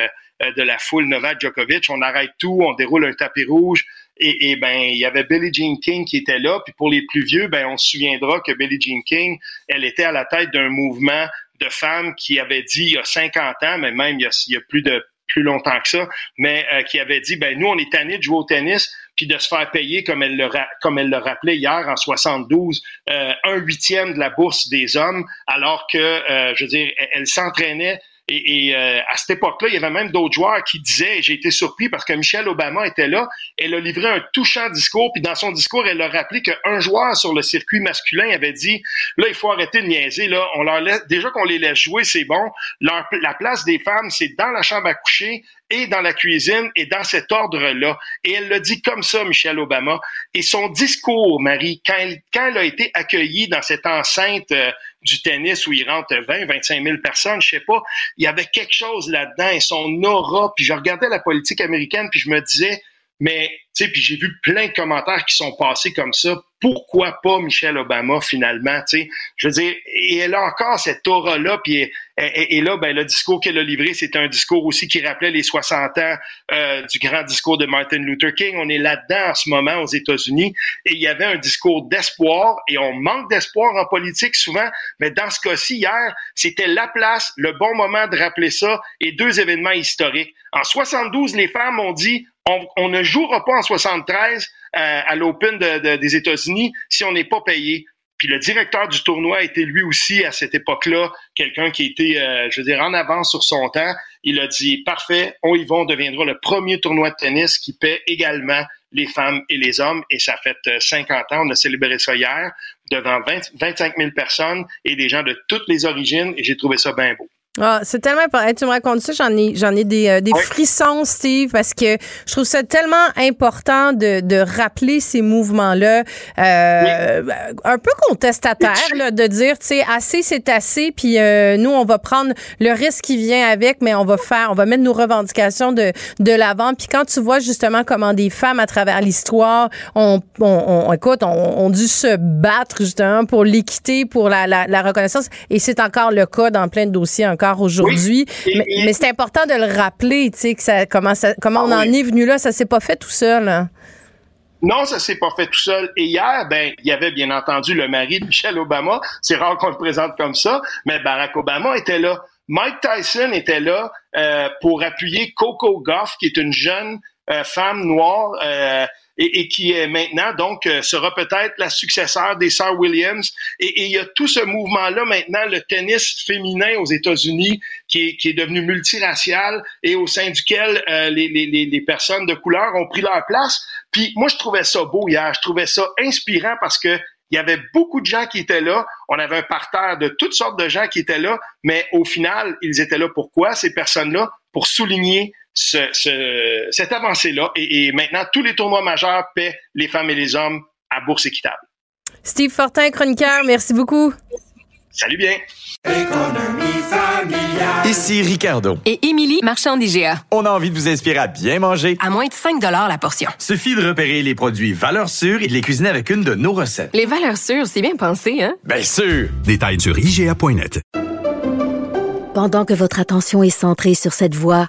de la foule Novak Djokovic, on arrête tout, on déroule un tapis rouge. Et, et, ben il y avait Billie Jean King qui était là. Puis pour les plus vieux, ben on se souviendra que Billie Jean King, elle était à la tête d'un mouvement de femmes qui avait dit il y a 50 ans, mais même il y a, plus de plus longtemps que ça, mais euh, qui avait dit ben nous on est tannés de jouer au tennis puis de se faire payer comme elle le comme elle le rappelait hier en 72 euh, un huitième de la bourse des hommes alors que euh, je veux dire elle, elle s'entraînait et, euh, à cette époque-là, il y avait même d'autres joueurs qui disaient, j'ai été surpris parce que Michelle Obama était là, elle a livré un touchant discours, puis dans son discours, elle a rappelé qu'un joueur sur le circuit masculin avait dit, là, il faut arrêter de niaiser, là, on leur déjà qu'on les laisse jouer, c'est bon, leur, la place des femmes, c'est dans la chambre à coucher, et dans la cuisine et dans cet ordre-là. Et elle l'a dit comme ça, Michelle Obama. Et son discours, Marie, quand elle, quand elle a été accueillie dans cette enceinte euh, du tennis où il rentre 20, 25 000 personnes, je sais pas, il y avait quelque chose là-dedans et son aura. Puis je regardais la politique américaine puis je me disais, mais tu sais, puis j'ai vu plein de commentaires qui sont passés comme ça. Pourquoi pas Michelle Obama finalement, tu sais? Je veux dire, et elle a encore cette aura-là, puis et, là, ben le discours qu'elle a livré, c'est un discours aussi qui rappelait les 60 ans euh, du grand discours de Martin Luther King. On est là-dedans en ce moment aux États-Unis, et il y avait un discours d'espoir, et on manque d'espoir en politique souvent, mais dans ce cas-ci hier, c'était la place, le bon moment de rappeler ça, et deux événements historiques. En 72, les femmes ont dit on, ne jouera pas en 73 euh, à l'Open de, de, des États-Unis si on n'est pas payé. Puis le directeur du tournoi était lui aussi à cette époque-là quelqu'un qui était, euh, je veux dire, en avance sur son temps. Il a dit parfait, on y va, on deviendra le premier tournoi de tennis qui paie également les femmes et les hommes. Et ça fait 50 euh, ans, on a célébré ça hier devant 20, 25 000 personnes et des gens de toutes les origines. Et j'ai trouvé ça bien beau. Ah, c'est tellement important. Tu me racontes ça, j'en ai, j'en ai des, euh, des oui. frissons, Steve, parce que je trouve ça tellement important de, de rappeler ces mouvements-là, euh, oui. un peu contestataires, là, de dire, tu sais, assez, c'est assez, puis euh, nous, on va prendre le risque qui vient avec, mais on va faire, on va mettre nos revendications de, de l'avant. Puis quand tu vois justement comment des femmes à travers l'histoire, on, on, on, écoute, on, on dû se battre justement pour l'équité, pour la, la, la reconnaissance, et c'est encore le cas dans plein de dossiers encore aujourd'hui. Oui, mais, mais c'est important de le rappeler, tu sais, que ça, comment, ça, comment ah, on en oui. est venu là. Ça s'est pas fait tout seul. Hein. Non, ça s'est pas fait tout seul. Et hier, ben, il y avait bien entendu le mari de Michelle Obama. C'est rare qu'on le présente comme ça, mais Barack Obama était là. Mike Tyson était là euh, pour appuyer Coco Goff, qui est une jeune euh, femme noire euh, et, et, qui est maintenant donc euh, sera peut-être la successeur des sœurs Williams. Et, et, il y a tout ce mouvement-là maintenant, le tennis féminin aux États-Unis qui est, qui est devenu multiracial et au sein duquel euh, les, les, les, personnes de couleur ont pris leur place. Puis moi, je trouvais ça beau hier, je trouvais ça inspirant parce que il y avait beaucoup de gens qui étaient là. On avait un parterre de toutes sortes de gens qui étaient là, mais au final, ils étaient là pourquoi ces personnes-là? Pour souligner ce, ce, cette avancée-là. Et, et, maintenant, tous les tournois majeurs paient les femmes et les hommes à bourse équitable. Steve Fortin, chroniqueur, merci beaucoup. Salut bien. Ici Ricardo. Et Émilie, marchand d'IGA. On a envie de vous inspirer à bien manger. À moins de 5 la portion. Suffit de repérer les produits valeurs sûres et de les cuisiner avec une de nos recettes. Les valeurs sûres, c'est bien pensé, hein? Bien sûr! Détails sur IGA.net. Pendant que votre attention est centrée sur cette voix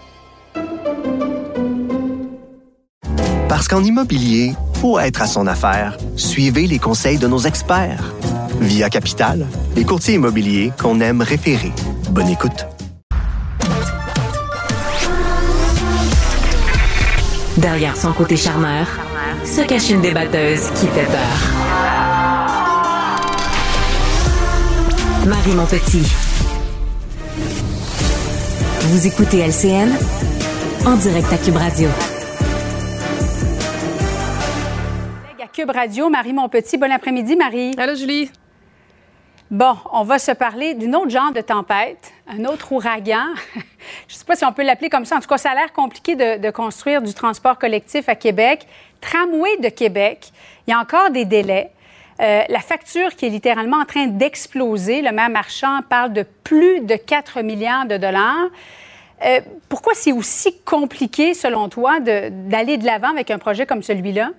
Parce qu'en immobilier, pour être à son affaire, suivez les conseils de nos experts. Via Capital, les courtiers immobiliers qu'on aime référer. Bonne écoute. Derrière son côté charmeur, se cache une débatteuse qui fait peur. Marie Montpetit. Vous écoutez LCN en direct à Cube Radio. Cube Radio, Marie Montpetit. Bon après-midi, Marie. Allô, Julie. Bon, on va se parler d'une autre genre de tempête, un autre ouragan. Je ne sais pas si on peut l'appeler comme ça. En tout cas, ça a l'air compliqué de, de, construire du transport collectif à Québec. Tramway de Québec, il y a encore des délais. Euh, la facture qui est littéralement en train d'exploser, le maire Marchand parle de plus de 4 milliards de dollars. Euh, pourquoi c'est aussi compliqué, selon toi, d'aller de l'avant avec un projet comme celui-là?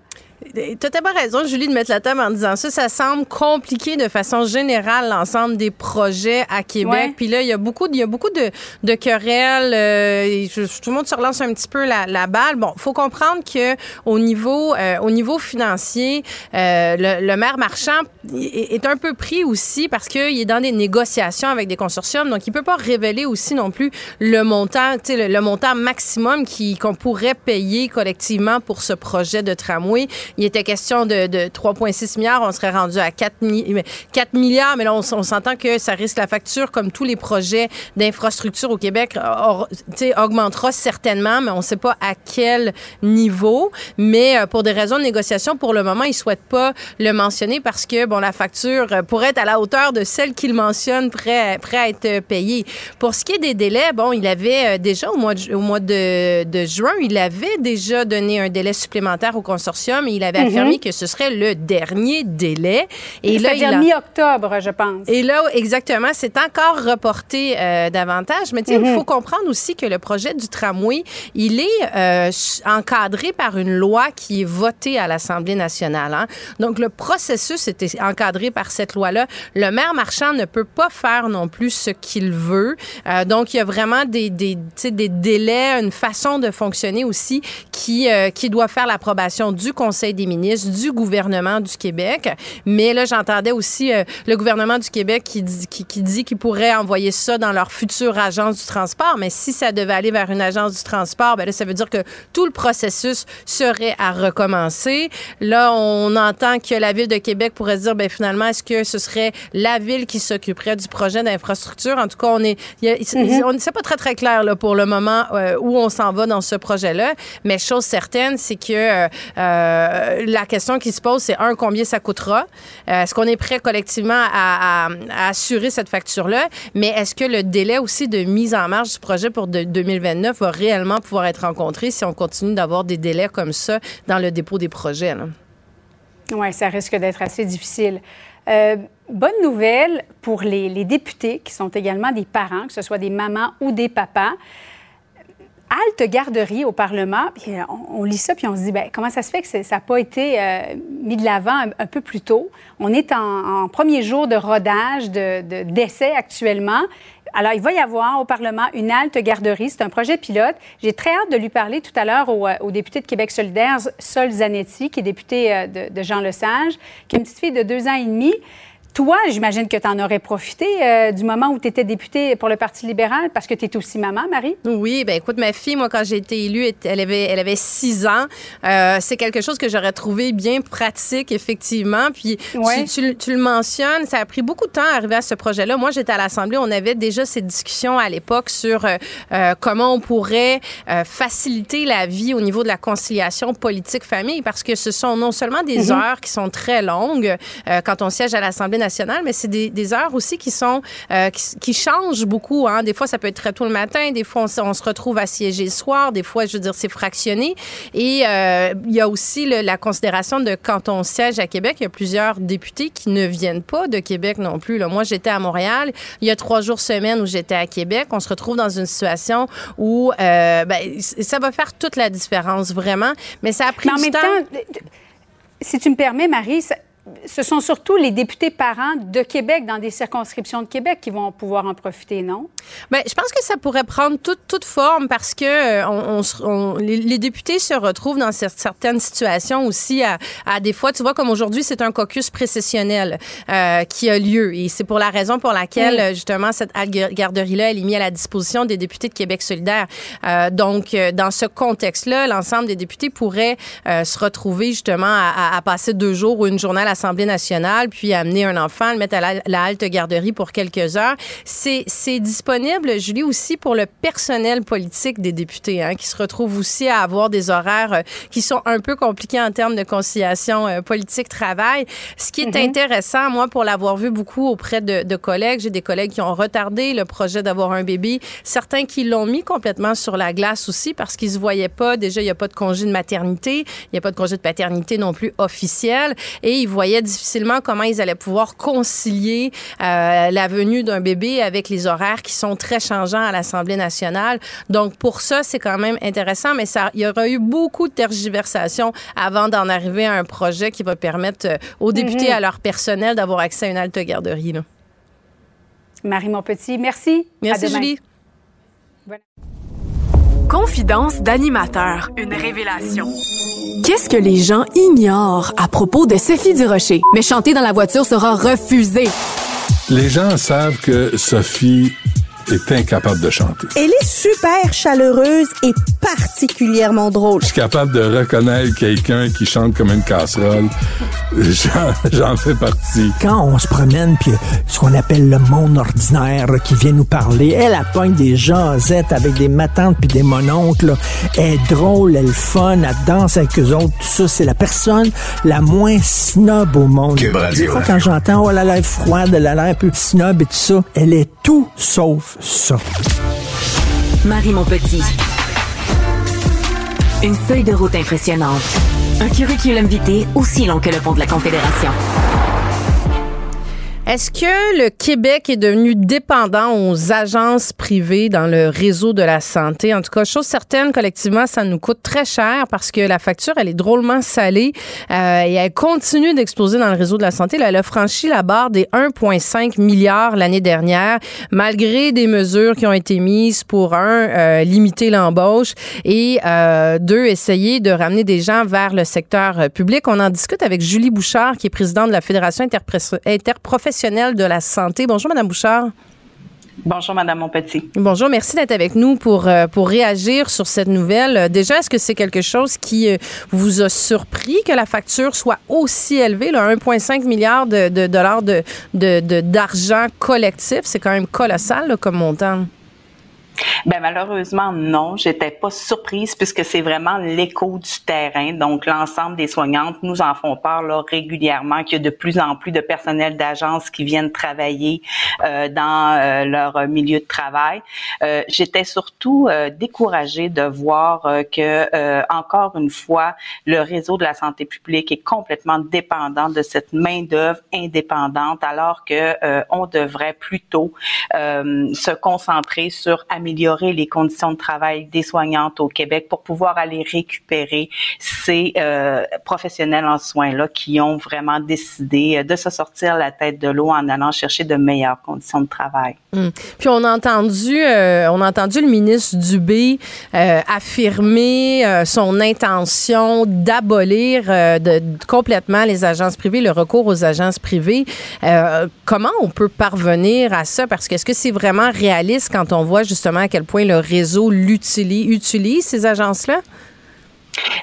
Tu as tellement raison, Julie, de mettre la table en disant ça. Ça semble compliqué de façon générale l'ensemble des projets à Québec. Puis là, il y a beaucoup, il y a beaucoup de, de querelles. Euh, tout le monde se relance un petit peu la, la balle. Bon, faut comprendre que au niveau, euh, au niveau financier, euh, le, le, maire Marchand est, un peu pris aussi parce qu'il est dans des négociations avec des consortiums. Donc, il peut pas révéler aussi non plus le montant, le, le montant maximum qu'on pourrait payer collectivement pour ce projet de tramway. Il était question de, de 3,6 milliards. On serait rendu à 4, 4 milliards, mais là, on, s'entend que ça risque la facture, comme tous les projets d'infrastructure au Québec, or, augmentera certainement, mais on ne sait pas à quel niveau. Mais euh, pour des raisons de négociation, pour le moment, ils ne souhaitent pas le mentionner parce que, bon, la facture euh, pourrait être à la hauteur de celle qu'il mentionne prêt, prêt à être payée. Pour ce qui est des délais, bon, il avait euh, déjà au mois de, juin, il avait déjà donné un délai supplémentaire au consortium avait affirmé mm -hmm. que ce serait le dernier délai. Et là, il a... mi-octobre, je pense. Et là, exactement, c'est encore reporté euh, davantage. Mais mm -hmm. il faut comprendre aussi que le projet du tramway, il est euh, encadré par une loi qui est votée à l'Assemblée nationale. Hein. Donc, le processus était encadré par cette loi-là. Le maire Marchand ne peut pas faire non plus ce qu'il veut. Euh, donc, il y a vraiment des, des, des délais, une façon de fonctionner aussi qui, qui doit faire l'approbation du Conseil des ministres, du gouvernement du Québec. Mais là, j'entendais aussi euh, le gouvernement du Québec qui dit qui, qui dit qu'il pourrait envoyer ça dans leur future agence du transport. Mais si ça devait aller vers une agence du transport, ben là, ça veut dire que tout le processus serait à recommencer. Là, on entend que la ville de Québec pourrait se dire, ben finalement, est-ce que ce serait la ville qui s'occuperait du projet d'infrastructure? En tout cas, on est, y a, mm -hmm. c'est pas très, très clair là, pour le moment euh, où on s'en va dans ce projet-là. Mais chose certaine, c'est que euh, euh, la question qui se pose, c'est un, combien ça coûtera? Euh, est-ce qu'on est prêt collectivement à, assurer cette facture-là? Mais est-ce que le délai aussi de mise en marche du projet pour de, 2029 va réellement pouvoir être rencontré si on continue d'avoir des délais comme ça dans le dépôt des projets? Oui, ça risque d'être assez difficile. Euh, bonne nouvelle pour les, députés qui sont également des parents, que ce soit des mamans ou des papas halte garderie au Parlement, puis on, on, lit ça, puis on se dit, ben, comment ça se fait que ça n'a pas été euh, mis de l'avant un, peu plus tôt? On est en, premier jour de rodage, de, d'essai de, actuellement. Alors, il va y avoir au Parlement une halte garderie. C'est un projet pilote. J'ai très hâte de lui parler tout à l'heure au, au, député de Québec solidaire, Sol Zanetti, qui est député euh, de, de Jean Lesage, qui est une petite fille de deux ans et demi. Toi, j'imagine que tu en aurais profité euh, du moment où tu étais députée pour le Parti libéral parce que tu es aussi maman, Marie? Oui, ben écoute, ma fille, moi, quand j'ai été élue, elle avait, elle avait six ans. Euh, c'est quelque chose que j'aurais trouvé bien pratique, effectivement. Puis ouais. tu, tu, tu, le mentionnes, ça a pris beaucoup de temps à arriver à ce projet-là. Moi, j'étais à l'Assemblée, on avait déjà ces discussions à l'époque sur euh, comment on pourrait faciliter la vie au niveau de la conciliation politique-famille parce que ce sont non seulement des mm -hmm. heures qui sont très longues quand on siège à l'Assemblée mais c'est des, des, heures aussi qui sont euh, qui, qui, changent beaucoup. Hein. Des fois, ça peut être très tôt le matin, des fois, on, on se retrouve assiégé le soir, des fois, je veux dire, c'est fractionné. Et euh, il y a aussi le, la considération de quand on siège à Québec, il y a plusieurs députés qui ne viennent pas de Québec non plus. Là. Moi, j'étais à Montréal, il y a trois jours semaine où j'étais à Québec. On se retrouve dans une situation où euh, ben, ça va faire toute la différence, vraiment. Mais ça a pris du temps si tu me permets, Marie, ce sont surtout les députés parents de Québec dans des circonscriptions de Québec qui vont pouvoir en profiter, non? Bien, je pense que ça pourrait prendre toute, toute forme parce que euh, on, on, les, députés se retrouvent dans certaines situations aussi à, à des fois, tu vois, comme aujourd'hui, c'est un caucus précessionnel euh, qui a lieu et c'est pour la raison pour laquelle, euh, justement, cette garderie-là, elle est mise à la disposition des députés de Québec solidaire. Euh, donc, dans ce contexte-là, l'ensemble des députés pourraient se retrouver justement à, à, passer deux jours ou une journée à l'Assemblée nationale, puis amener un enfant, le mettre à la, halte garderie pour quelques heures. C'est disponible, Julie, aussi pour le personnel politique des députés, hein, qui se retrouvent aussi à avoir des horaires euh, qui sont un peu compliqués en termes de conciliation euh, politique-travail. Ce qui est mm-hmm. intéressant, moi, pour l'avoir vu beaucoup auprès de, de collègues, j'ai des collègues qui ont retardé le projet d'avoir un bébé, certains qui l'ont mis complètement sur la glace aussi parce qu'ils se voyaient pas. Déjà, il n'y a pas de congé de maternité, il n'y a pas de congé de paternité non plus officiel, et ils voyaient difficilement comment ils allaient pouvoir concilier euh, la venue d'un bébé avec les horaires qui sont très changeants à l'Assemblée nationale. Donc, pour ça, c'est quand même intéressant, mais ça, il y aura eu beaucoup de tergiversations avant d'en arriver à un projet qui va permettre euh, aux députés, mm-hmm. à leur personnel, d'avoir accès à une halte garderie. Là. Marie Montpetit, merci. Merci, Julie. Confidence d'animateur, une révélation. Qu'est-ce que les gens ignorent à propos de Sophie Durocher? Mais chanter dans la voiture sera refusé. Les gens savent que Sophie est incapable de chanter. Elle est super chaleureuse et particulièrement drôle. Je suis capable de reconnaître quelqu'un qui chante comme une casserole. J'en fais partie. Quand on se promène, puis ce qu'on appelle le monde ordinaire qui vient nous parler, elle appointe des jasettes avec des matantes puis des mononcles. Elle est drôle, elle est fun, elle danse avec eux autres. Tout ça, c'est la personne la moins snob au monde. Des fois, quand j'entends, oh, elle a l'air froide, elle a l'air un peu snob et tout ça, elle est tout sauf Marie mon petit. Une feuille de route impressionnante. Un curriculum vitae aussi long que le pont de la Confédération. Est-ce que le Québec est devenu dépendant aux agences privées dans le réseau de la santé? En tout cas, chose certaine, collectivement, ça nous coûte très cher parce que la facture, elle est drôlement salée euh, et elle continue d'exploser dans le réseau de la santé. elle a franchi la barre des 1,5 milliards l'année dernière, malgré des mesures qui ont été mises pour, un, euh, limiter l'embauche et euh, deux, essayer de ramener des gens vers le secteur public. On en discute avec Julie Bouchard, qui est présidente de la Fédération interprofessionnelle de la santé. Bonjour, Madame Bouchard. Bonjour, Madame Monpetit. Bonjour, merci d'être avec nous pour, euh, pour réagir sur cette nouvelle. Déjà, est-ce que c'est quelque chose qui euh, vous a surpris que la facture soit aussi élevée, 1,5 milliard de, dollars de, d'argent collectif? C'est quand même colossal comme montant. Ben malheureusement non, j'étais pas surprise puisque c'est vraiment l'écho du terrain. Donc l'ensemble des soignantes nous en font part là, régulièrement qu'il y a de plus en plus de personnel d'agence qui viennent travailler euh, dans euh, leur milieu de travail. Euh, j'étais surtout euh, découragée de voir euh, que encore une fois le réseau de la santé publique est complètement dépendant de cette main d'œuvre indépendante alors que on devrait plutôt se concentrer sur améliorer les conditions de travail des soignantes au Québec pour pouvoir aller récupérer ces euh, professionnels en soins-là qui ont vraiment décidé euh, de se sortir la tête de l'eau en allant chercher de meilleures conditions de travail. Hum. Puis on a entendu, euh, on a entendu le ministre Dubé affirmer son intention d'abolir de, complètement les agences privées, le recours aux agences privées. comment on peut parvenir à ça? Parce que est-ce que c'est vraiment réaliste quand on voit justement à quel point le réseau l'utilise, utilise ces agences-là?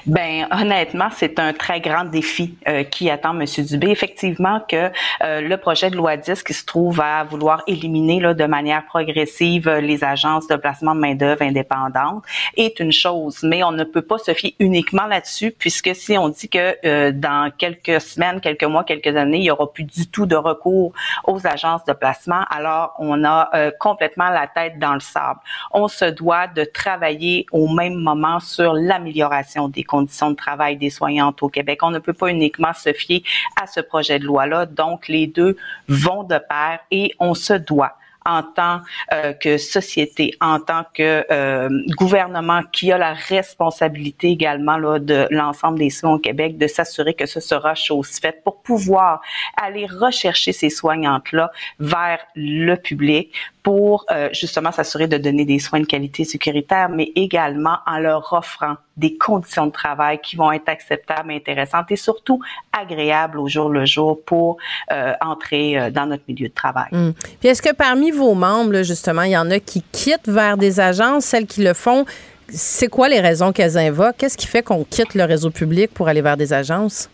Ben honnêtement, c'est un très grand défi euh, qui attend M. Dubé. Effectivement, que euh, le projet de loi 10 qui se trouve à vouloir éliminer là, de manière progressive euh, les agences de placement de main d'œuvre indépendantes est une chose, mais on ne peut pas se fier uniquement là-dessus puisque si on dit que dans quelques semaines, quelques mois, quelques années, il y aura plus du tout de recours aux agences de placement, alors on a complètement la tête dans le sable. On se doit de travailler au même moment sur l'amélioration des conditions de travail des soignantes au Québec. On ne peut pas uniquement se fier à ce projet de loi-là. Donc, les deux vont de pair et on se doit en tant euh, que société, en tant que euh, gouvernement qui a la responsabilité également là, de l'ensemble des soins au Québec, de s'assurer que ce sera chose faite pour pouvoir aller rechercher ces soignantes-là vers le public pour euh, justement s'assurer de donner des soins de qualité sécuritaire, mais également en leur offrant des conditions de travail qui vont être acceptables, intéressantes et surtout agréables au jour le jour pour euh, entrer euh, dans notre milieu de travail. Hum. Puis est-ce que parmi vos membres, justement, il y en a qui quittent vers des agences, celles qui le font, c'est quoi les raisons qu'elles invoquent? Qu'est-ce qui fait qu'on quitte le réseau public pour aller vers des agences?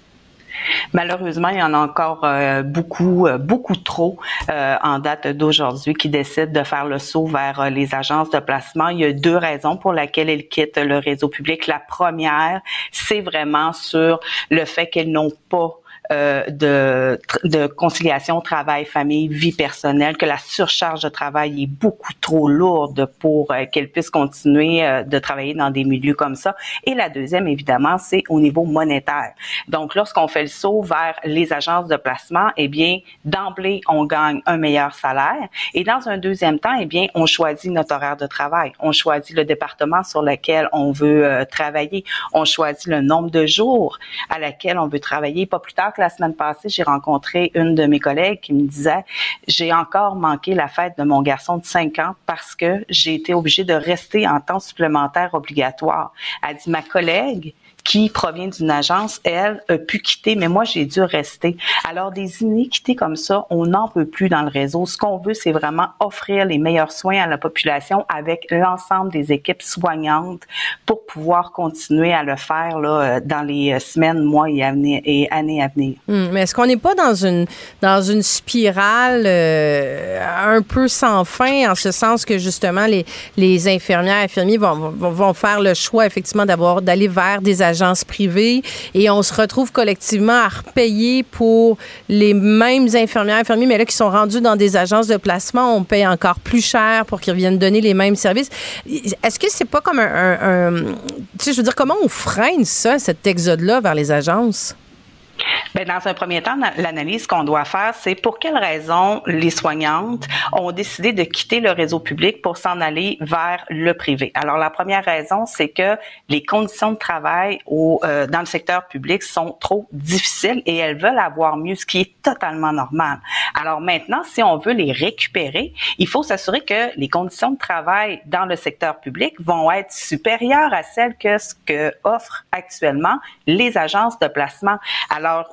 Malheureusement, il y en a encore euh, beaucoup, euh, beaucoup trop euh, en date d'aujourd'hui qui décident de faire le saut vers les agences de placement. Il y a deux raisons pour lesquelles elles quittent le réseau public. La première, c'est vraiment sur le fait qu'elles n'ont pas euh, de, de conciliation travail-famille, vie personnelle, que la surcharge de travail est beaucoup trop lourde pour euh, qu'elle puisse continuer euh, de travailler dans des milieux comme ça. Et la deuxième, évidemment, c'est au niveau monétaire. Donc, lorsqu'on fait le saut vers les agences de placement, eh bien, d'emblée, on gagne un meilleur salaire. Et dans un deuxième temps, eh bien, on choisit notre horaire de travail. On choisit le département sur lequel on veut travailler. On choisit le nombre de jours à laquelle on veut travailler. Pas plus tard la semaine passée, j'ai rencontré une de mes collègues qui me disait, j'ai encore manqué la fête de mon garçon de 5 ans parce que j'ai été obligée de rester en temps supplémentaire obligatoire. Elle dit, ma collègue, qui provient d'une agence, elle, a pu quitter, mais moi, j'ai dû rester. Alors, des iniquités comme ça, on n'en peut plus dans le réseau. Ce qu'on veut, c'est vraiment offrir les meilleurs soins à la population avec l'ensemble des équipes soignantes pour pouvoir continuer à le faire là, euh, dans les euh, semaines, mois et, années à venir. Hum, mais est-ce qu'on n'est pas dans une, dans une spirale euh, un peu sans fin, en ce sens que justement, les, les infirmières, infirmiers vont, vont, vont faire le choix, effectivement, d'avoir d'aller vers des agents agences privées et on se retrouve collectivement à repayer pour les mêmes infirmières, infirmiers, mais là qui sont rendus dans des agences de placement, on paye encore plus cher pour qu'ils viennent donner les mêmes services. Est-ce que c'est pas comme un, tu sais, je veux dire, comment on freine ça, cet exode-là vers les agences? Bien, dans un premier temps, l'analyse qu'on doit faire, c'est pour quelles raisons les soignantes ont décidé de quitter le réseau public pour s'en aller vers le privé. Alors, la première raison, c'est que les conditions de travail euh, dans le secteur public sont trop difficiles et elles veulent avoir mieux, ce qui est totalement normal. Alors maintenant, si on veut les récupérer, il faut s'assurer que les conditions de travail dans le secteur public vont être supérieures à celles que offrent actuellement les agences de placement.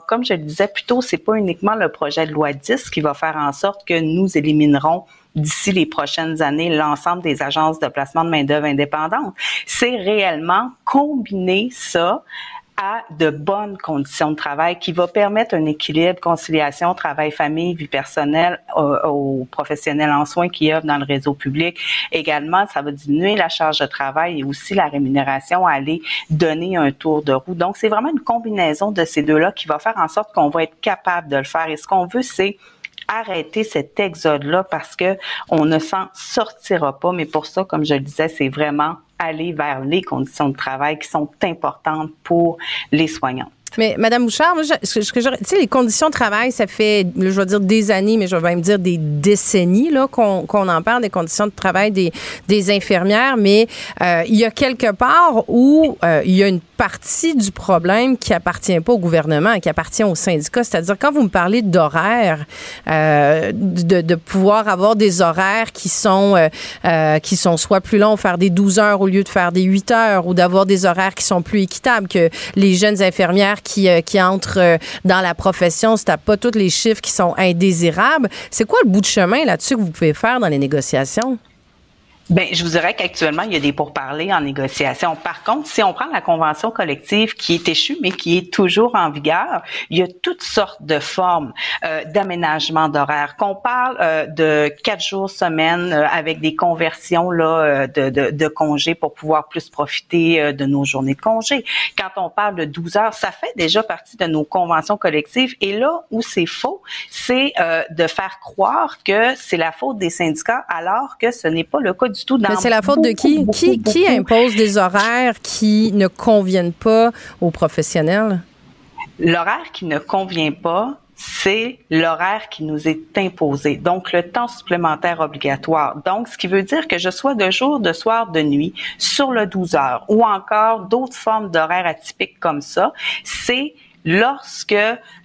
Comme je le disais plus tôt, c'est pas uniquement le projet de loi 10 qui va faire en sorte que nous éliminerons d'ici les prochaines années l'ensemble des agences de placement de main-d'œuvre indépendantes. C'est réellement combiner ça à de bonnes conditions de travail qui va permettre un équilibre, conciliation, travail, famille, vie personnelle aux, professionnels en soins qui œuvrent dans le réseau public. Également, ça va diminuer la charge de travail et aussi la rémunération à aller donner un tour de roue. Donc, c'est vraiment une combinaison de ces deux-là qui va faire en sorte qu'on va être capable de le faire. Et ce qu'on veut, c'est arrêter cet exode-là parce que on ne s'en sortira pas. Mais pour ça, comme je le disais, c'est vraiment aller vers les conditions de travail qui sont importantes pour les soignants. Mais Madame Bouchard, tu sais, les conditions de travail, ça fait, je vais dire des années, mais je vais même dire des décennies là qu'on en parle des conditions de travail des, des infirmières. Mais euh, il y a quelque part où euh, il y a une partie du problème qui appartient pas au gouvernement, qui appartient aux syndicats. C'est-à-dire quand vous me parlez d'horaires, euh, de, pouvoir avoir des horaires qui sont qui sont soit plus longs, faire des 12 heures au lieu de faire des 8 heures, ou d'avoir des horaires qui sont plus équitables, que les jeunes infirmières qui, euh, qui entrent euh, dans la profession, si pas tous les chiffres qui sont indésirables. C'est quoi le bout de chemin là-dessus que vous pouvez faire dans les négociations? Ben, je vous dirais qu'actuellement, il y a des pourparlers en négociation. Par contre, si on prend la convention collective qui est échue, mais qui est toujours en vigueur, il y a toutes sortes de formes euh, d'aménagement d'horaire. Qu'on parle euh, de quatre jours semaine euh, avec des conversions là euh, de, de, de, congés pour pouvoir plus profiter euh, de nos journées de congés. Quand on parle de 12 heures, ça fait déjà partie de nos conventions collectives. Et là où c'est faux, c'est de faire croire que c'est la faute des syndicats alors que ce n'est pas le cas du tout. Mais c'est la faute de qui? qui, qui impose des horaires qui ne conviennent pas aux professionnels? L'horaire qui ne convient pas, c'est l'horaire qui nous est imposé. Donc, le temps supplémentaire obligatoire. Donc, ce qui veut dire que je sois de jour, de soir, de nuit sur le 12 heures ou encore d'autres formes d'horaires atypiques comme ça, c'est lorsque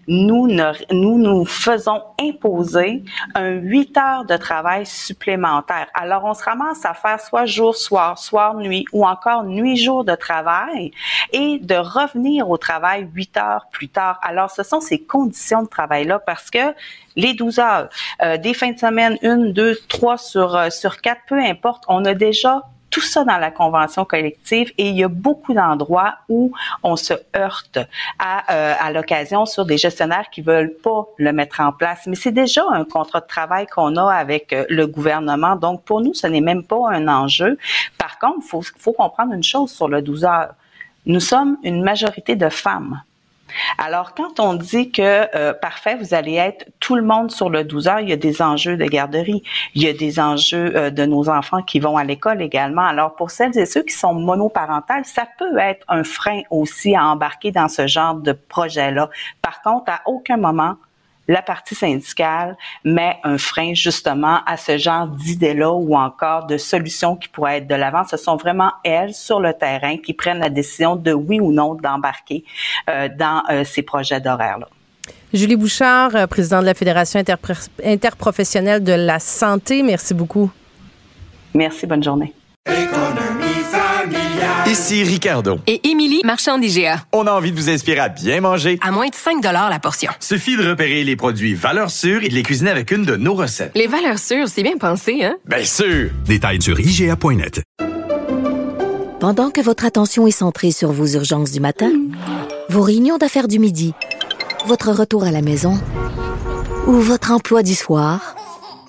nous, nous nous faisons imposer un 8 heures de travail supplémentaire. Alors, on se ramasse à faire soit jour, soir, soir, nuit ou encore nuit-jour de travail et de revenir au travail 8 heures plus tard. Alors, ce sont ces conditions de travail-là parce que les 12 heures, euh, des fins de semaine, une, deux, trois sur, euh, sur quatre, peu importe, on a déjà tout ça dans la convention collective et il y a beaucoup d'endroits où on se heurte à, euh, à l'occasion sur des gestionnaires qui veulent pas le mettre en place. Mais c'est déjà un contrat de travail qu'on a avec euh, le gouvernement. Donc, pour nous, ce n'est même pas un enjeu. Par contre, il faut, faut comprendre une chose sur le 12 heures. Nous sommes une majorité de femmes. Alors, quand on dit que, euh, parfait, vous allez être tout le monde sur le 12 heures, il y a des enjeux de garderie, il y a des enjeux euh, de nos enfants qui vont à l'école également. Alors, pour celles et ceux qui sont monoparentales, ça peut être un frein aussi à embarquer dans ce genre de projet-là. Par contre, à aucun moment, la partie syndicale met un frein justement à ce genre d'idées-là ou encore de solutions qui pourraient être de l'avant. Ce sont vraiment elles sur le terrain qui prennent la décision de oui ou non d'embarquer euh, dans euh, ces projets d'horaire-là. Julie Bouchard, euh, présidente de la Fédération interprofessionnelle de la santé, merci beaucoup. Merci, bonne journée. Ici Ricardo. Et Émilie, marchand d'IGA. On a envie de vous inspirer à bien manger. À moins de 5 la portion. Suffit de repérer les produits valeurs sûres et de les cuisiner avec une de nos recettes. Les valeurs sûres, c'est bien pensé, hein? Bien sûr! Détails sur IGA.net. Pendant que votre attention est centrée sur vos urgences du matin, vos réunions d'affaires du midi, votre retour à la maison ou votre emploi du soir,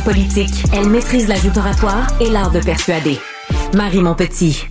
Politique, elle maîtrise la oratoire et l'art de persuader. Marie Montpetit.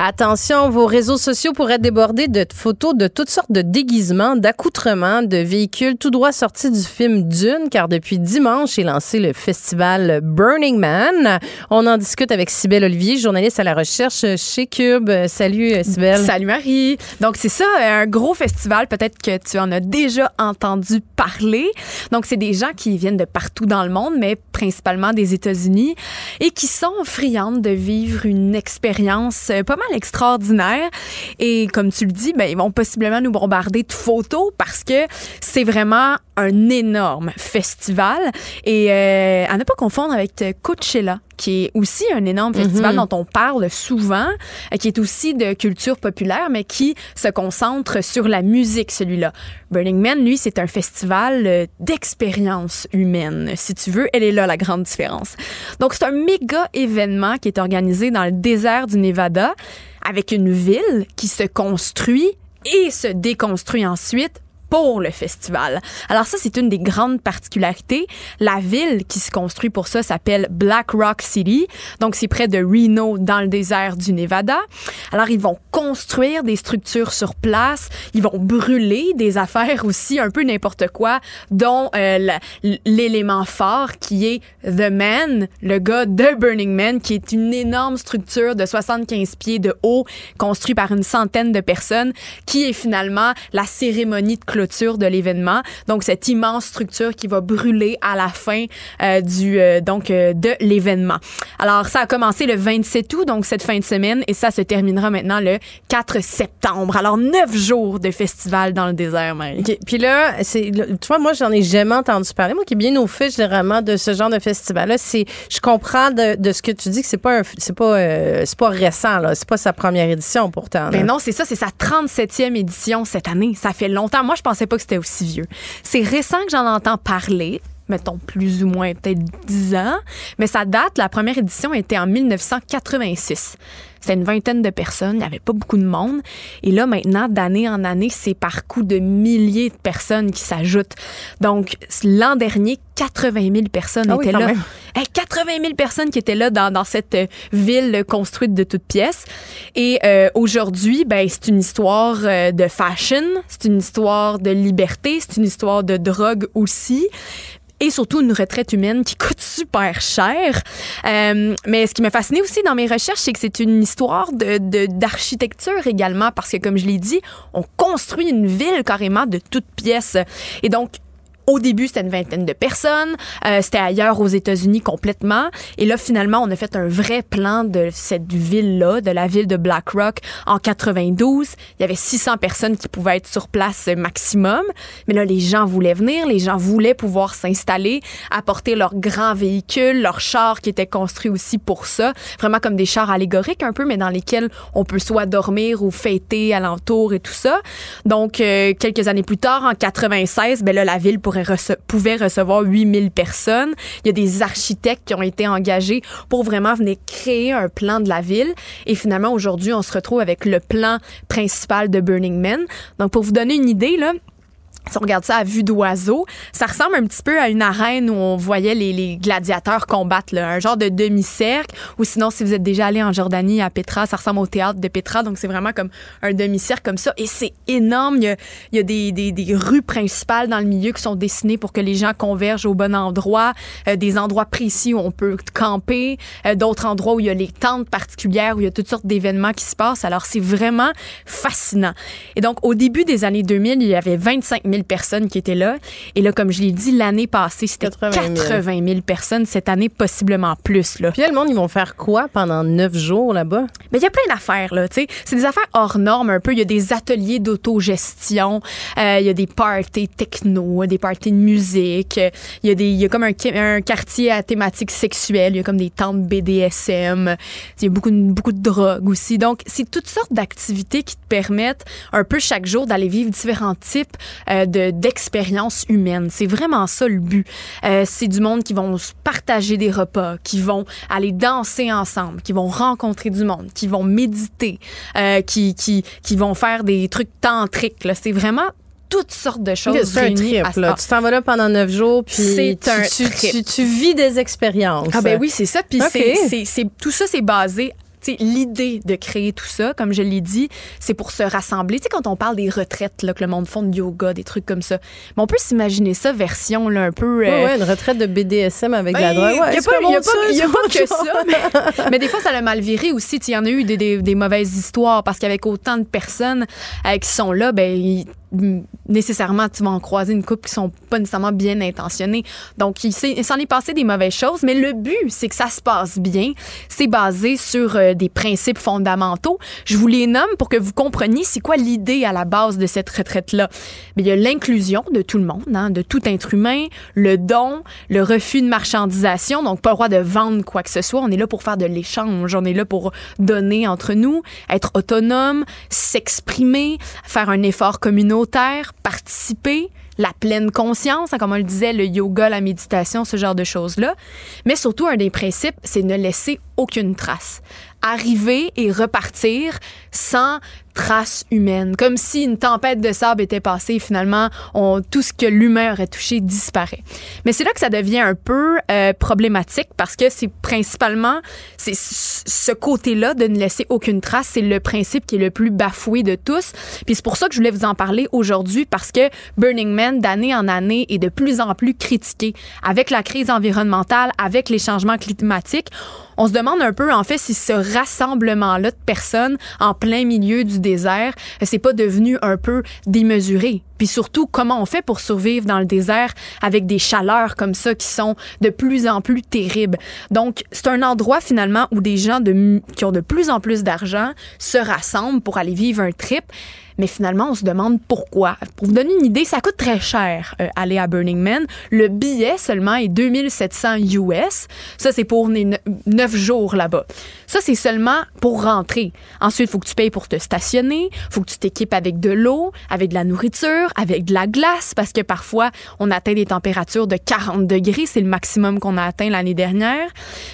Attention, vos réseaux sociaux pourraient déborder de photos de toutes sortes de déguisements, d'accoutrements, de véhicules tout droit sortis du film Dune, car depuis dimanche est lancé le festival Burning Man. On en discute avec Sybelle Olivier, journaliste à la recherche chez Cube. Salut Sybelle. Salut Marie. Donc c'est ça, un gros festival, peut-être que tu en as déjà entendu parler. Donc c'est des gens qui viennent de partout dans le monde, mais principalement des États-Unis, et qui sont friandes de vivre une expérience pas mal extraordinaire. Et comme tu le dis, ben, ils vont possiblement nous bombarder de photos parce que c'est vraiment un énorme festival. Et euh, à ne pas confondre avec Coachella qui est aussi un énorme festival Mhm. dont on parle souvent, euh, qui est aussi de culture populaire, mais qui se concentre sur la musique, celui-là. Burning Man, lui, c'est un festival euh, d'expérience humaine. Si tu veux, elle est là la grande différence. Donc, c'est un méga événement qui est organisé dans le désert du Nevada avec une ville qui se construit et se déconstruit ensuite pour le festival. Alors ça, c'est une des grandes particularités. La ville qui se construit pour ça s'appelle Black Rock City. Donc, c'est près de Reno, dans le désert du Nevada. Alors, ils vont construire des structures sur place. Ils vont brûler des affaires aussi, un peu n'importe quoi, dont euh, l'élément fort qui est The Man, le gars de Burning Man, qui est une énorme structure de 75 pieds de haut, construite par une centaine de personnes, qui est finalement la cérémonie de clôture clôture de l'événement. Donc, cette immense structure qui va brûler à la fin euh, du euh, donc euh, de l'événement. Alors, ça a commencé le 27 août, donc cette fin de semaine, et ça se terminera maintenant le 4 septembre. Alors, neuf jours de festival dans le désert, Marie. Puis là, c'est, tu vois, moi, j'en ai jamais entendu parler. Moi qui est bien au fait, généralement, de ce genre de festival-là, c'est, je comprends de, de ce que tu dis que c'est pas, un, c'est pas, c'est pas récent, là. C'est pas sa première édition, pourtant. Mais là. non, c'est ça, c'est sa 37e édition cette année. Ça fait longtemps. Moi, je pensais pas que c'était aussi vieux. C'est récent que j'en entends parler mettons plus ou moins peut-être 10 ans, mais ça date, la première édition était en 1986. C'était une vingtaine de personnes, il n'y avait pas beaucoup de monde. Et là, maintenant, d'année en année, c'est par coup de milliers de personnes qui s'ajoutent. Donc, l'an dernier, 80 000 personnes Ah oui, étaient là. même. Hey, 80 000 personnes qui étaient là dans, dans cette euh, ville construite de toutes pièces. Et euh, aujourd'hui, ben, c'est une histoire euh, de fashion, c'est une histoire de liberté, c'est une histoire de drogue aussi et surtout une retraite humaine qui coûte super cher. Euh, mais ce qui m'a fasciné aussi dans mes recherches, c'est que c'est une histoire de de- d'architecture également, parce que comme je l'ai dit, on construit une ville carrément de toutes pièces. Et donc, au début, c'était une vingtaine de personnes. Euh, c'était ailleurs aux États-Unis complètement. Et là, finalement, on a fait un vrai plan de cette ville-là, de la ville de Black Rock en 92. Il y avait 600 personnes qui pouvaient être sur place maximum. Mais là, les gens voulaient venir, les gens voulaient pouvoir s'installer, apporter leurs grands véhicules, leurs chars qui étaient construits aussi pour ça. Vraiment comme des chars allégoriques un peu, mais dans lesquels on peut soit dormir ou fêter alentour et tout ça. Donc, euh, quelques années plus tard, en 96, ben là, la ville pourrait pouvait recevoir 8000 personnes. Il y a des architectes qui ont été engagés pour vraiment venir créer un plan de la ville. Et finalement, aujourd'hui, on se retrouve avec le plan principal de Burning Man. Donc, pour vous donner une idée, là, si on regarde ça à vue d'oiseau, ça ressemble un petit peu à une arène où on voyait les, gladiateurs combattre, là, un genre de demi-cercle. Ou sinon, si vous êtes déjà allé en Jordanie, à Petra, ça ressemble au théâtre de Petra. Donc, c'est vraiment comme un demi-cercle comme ça. Et c'est énorme. Il y a, des rues principales dans le milieu qui sont dessinées pour que les gens convergent au bon endroit. Euh, des endroits précis où on peut camper. Euh, D'autres endroits où il y a les tentes particulières, où il y a toutes sortes d'événements qui se passent. Alors, c'est vraiment fascinant. Et donc, au début des années 2000, il y avait 25 000 personnes qui étaient là. Et là, comme je l'ai dit, l'année passée, c'était 80 000. 000 personnes. Cette année, possiblement plus. Là. Puis là, le monde, ils vont faire quoi pendant neuf jours là-bas? Mais il y a plein d'affaires, là, tu sais. C'est des affaires hors normes un peu. Il y a des ateliers d'autogestion, euh, il y a des parties techno, des parties de musique, euh, il y a des, il y a comme un, un quartier à thématique sexuelle, il y a comme des tentes BDSM, il y a beaucoup, de- beaucoup de drogue aussi. Donc, c'est toutes sortes d'activités qui te permettent un peu chaque jour d'aller vivre différents types euh, de, d'expériences humaines. C'est vraiment ça le but. Euh, c'est du monde qui vont partager des repas, qui vont aller danser ensemble, qui vont rencontrer du monde, qui vont méditer, euh, qui, qui, qui vont faire des trucs tantriques. C'est vraiment toutes sortes de choses C'est un à trip, là. Tu t'en vas là pendant neuf jours, puis tu, un tu, trip. tu- tu vis des expériences. Ah ben oui, c'est ça. Puis c'est- tout ça, c'est basé. L'idée de créer tout ça, comme je l'ai dit, c'est pour se rassembler. Tu sais, quand on parle des retraites, là, que le monde font de yoga, des trucs comme ça. Mais on peut s'imaginer ça version là, un peu. Euh, ouais, une retraite de BDSM avec de la ben, drogue. Ouais, Il n'y a pas, y a pas- a pas que ça. Mais, mais des fois, ça l'a mal viré aussi. Il y en a eu des, des- des mauvaises histoires parce qu'avec autant de personnes euh, qui sont là, ben, nécessairement, tu vas en croiser une couple qui sont pas nécessairement bien intentionnées. Donc, il s'en est passé des mauvaises choses, mais le but, c'est que ça se passe bien. C'est basé sur euh, des principes fondamentaux. Je vous les nomme pour que vous compreniez c'est quoi l'idée à la base de cette retraite-là. Il y a l'inclusion de tout le monde, hein, de tout être humain, le don, le refus de marchandisation, donc pas le droit de vendre quoi que ce soit. On est là pour faire de l'échange, on est là pour donner entre nous, être autonome, s'exprimer, faire un effort communautaire, participer, la pleine conscience, hein, comme on le disait, le yoga, la méditation, ce genre de choses-là. Mais surtout, un des principes, c'est ne laisser aucune trace. Arriver et repartir sans trace humaine. Comme si une tempête de sable était passée et finalement, tout ce que l'humain aurait touché disparaît. Mais c'est là que ça devient un peu euh, problématique parce que c'est principalement c'est ce côté-là de ne laisser aucune trace, c'est le principe qui est le plus bafoué de tous. Puis c'est pour ça que je voulais vous en parler aujourd'hui parce que Burning Man d'année en année est de plus en plus critiqué avec la crise environnementale, avec les changements climatiques On se demande un peu, en fait, si ce rassemblement-là de personnes en plein milieu du désert, c'est pas devenu un peu démesuré. Puis surtout, comment on fait pour survivre dans le désert avec des chaleurs comme ça qui sont de plus en plus terribles? Donc, c'est un endroit finalement où des gens qui ont de plus en plus d'argent se rassemblent pour aller vivre un trip. Mais finalement, on se demande pourquoi. Pour vous donner une idée, ça coûte très cher euh, aller à Burning Man. Le billet seulement est 2700 US. Ça, c'est pour neuf jours là-bas. Ça, c'est seulement pour rentrer. Ensuite, il faut que tu payes pour te stationner. Il faut que tu t'équipes avec de l'eau, avec de la nourriture, avec de la glace, parce que parfois, on atteint des températures de 40 degrés. C'est le maximum qu'on a atteint l'année dernière.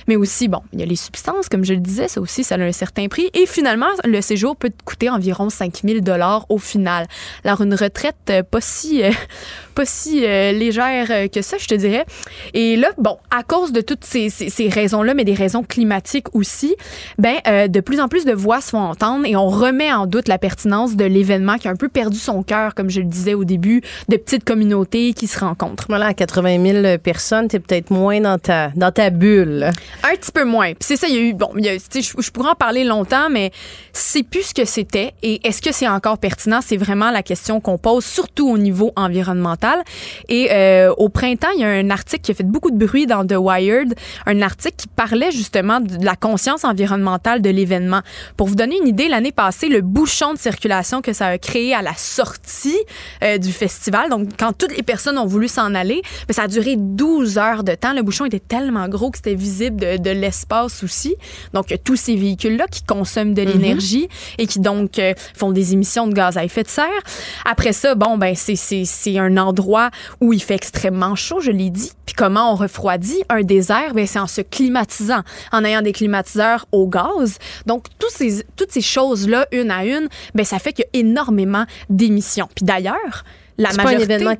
Mais aussi, bon, il y a les substances, comme je le disais, ça aussi, ça a un certain prix. Et finalement, le séjour peut te coûter environ 5000 dollars au final. Alors, une retraite euh, pas si, euh, pas si euh, légère que ça, je te dirais. Et là, bon, à cause de toutes ces, ces, raisons-là, mais des raisons climatiques aussi, ben, de plus en plus de voix se font entendre et on remet en doute la pertinence de l'événement qui a un peu perdu son cœur, comme je le disais au début, de petites communautés qui se rencontrent. Voilà, à 80 000 personnes, t'es peut-être moins dans ta, dans ta bulle. Un petit peu moins. Puis c'est ça, il y a eu, bon, je, je pourrais en parler longtemps, mais c'est plus ce que c'était. Et est-ce que c'est encore pertinent, c'est vraiment la question qu'on pose, surtout au niveau environnemental. Et euh, au printemps, il y a un article qui a fait beaucoup de bruit dans The Wired, un article qui parlait justement de la conscience environnementale de l'événement. Pour vous donner une idée, l'année passée, le bouchon de circulation que ça a créé à la sortie euh, du festival, donc quand toutes les personnes ont voulu s'en aller, mais ça a duré 12 heures de temps. Le bouchon était tellement gros que c'était visible de, de l'espace aussi. Donc, tous ces véhicules-là qui consomment de mm-hmm. l'énergie et qui donc euh, font des émissions de gaz à effet de serre. Après ça, bon, ben, c'est un endroit où il fait extrêmement chaud, je l'ai dit. Puis comment on refroidit un désert? Ben, c'est en se climatisant, en ayant des climatiseurs au gaz. Donc, tous ces, toutes ces choses-là, une à une, ben, ça fait qu'il y a énormément d'émissions. Puis d'ailleurs, erg. La c'est pas un événement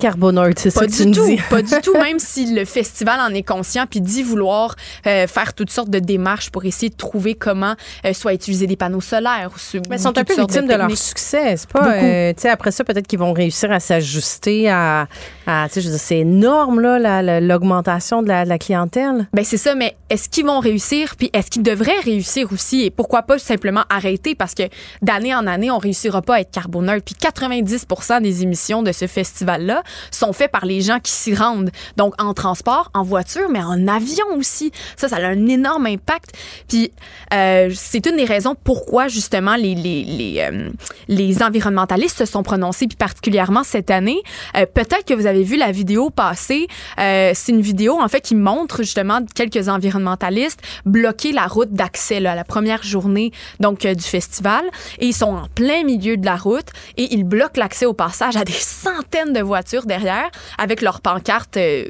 c'est ça que tu tout, dis. Pas du tout, même si le festival en est conscient puis dit vouloir euh, faire toutes sortes de démarches pour essayer de trouver comment euh, soit utiliser des panneaux solaires. Ou, Mais ils sont un peu victimes de, leur succès, c'est pas. Euh, après ça, peut-être qu'ils vont réussir à s'ajuster à. à c'est énorme là, l'augmentation de la, clientèle. Ben c'est ça, mais est-ce qu'ils vont réussir? Puis est-ce qu'ils devraient réussir aussi? Et pourquoi pas simplement arrêter? Parce que d'année en année on réussira pas à être carboneutre puis 90% des émissions de ce festival-là sont faits par les gens qui s'y rendent. Donc, en transport, en voiture, mais en avion aussi. Ça, ça a un énorme impact. Puis, euh, c'est une des raisons pourquoi, justement, les, les, les, euh, les environnementalistes se sont prononcés, puis particulièrement cette année. Euh, peut-être que vous avez vu la vidéo passer. c'est une vidéo, en fait, qui montre, justement, quelques environnementalistes bloquer la route d'accès, à la première journée, donc, du festival. Et ils sont en plein milieu de la route et ils bloquent l'accès au passage à des centaines de voitures derrière avec leurs pancartes euh,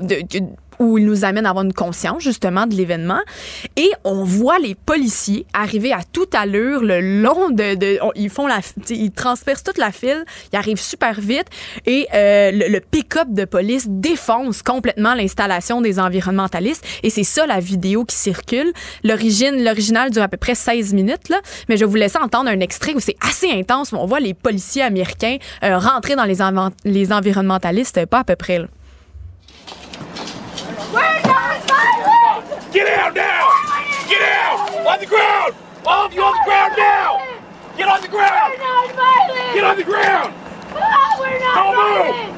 de, où ils nous amènent à avoir une conscience justement de l'événement. Et on voit les policiers arriver à toute allure le long de, ils font la, ils transpercent toute la file, ils arrivent super vite et euh, le, pick-up de police défonce complètement l'installation des environnementalistes. Et c'est ça la vidéo qui circule. L'origine, l'original dure à peu près 16 minutes là, mais je vous laisser entendre un extrait où c'est assez intense. Où on voit les policiers américains euh, rentrer dans les, les environnementalistes, pas à peu près. Get out now! Get out! On the ground! All of you on the ground now! Get on the ground! We're not violent! Get on the ground! Oh, we're not Don't violent!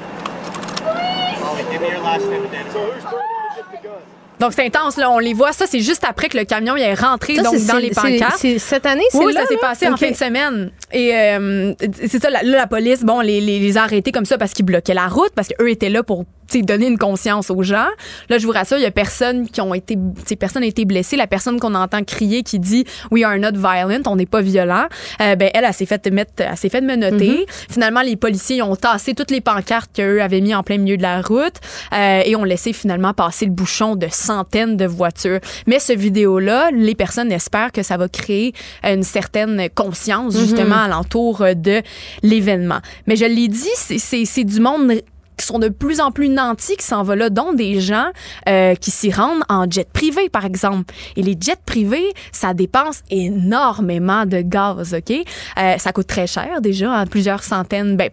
Please! Molly, give me your last name and identity. So who's the gun? Donc, c'est intense, là. On les voit. Ça, c'est juste après que le camion est rentré donc, dans les pancartes. C'est cette année, c'est Oui, ça s'est passé en fin de semaine. Et euh, c'est ça, là, la police, bon, les, les, les a arrêtés comme ça parce qu'ils bloquaient la route, parce qu'eux étaient là pour donner une conscience aux gens. Là, je vous rassure, il y a personne qui ont été, personne a été blessée. La personne qu'on entend crier qui dit We are not violent, on n'est pas violent, euh, ben elle, elle, s'est fait mettre, elle s'est fait menotter. Mm-hmm. Finalement, les policiers ont tassé toutes les pancartes qu'eux avaient mis en plein milieu de la route euh, et ont laissé finalement passer le bouchon de centaines de voitures. Mais ce vidéo-là, les personnes espèrent que ça va créer une certaine conscience mm-hmm. justement alentour de l'événement. Mais je l'ai dit, c'est du monde qui sont de plus en plus nantis qui s'en vont là, dont des gens euh, qui s'y rendent en jet privé, par exemple. Et les jets privés, ça dépense énormément de gaz, OK? Euh, ça coûte très cher déjà, à plusieurs centaines. Ben,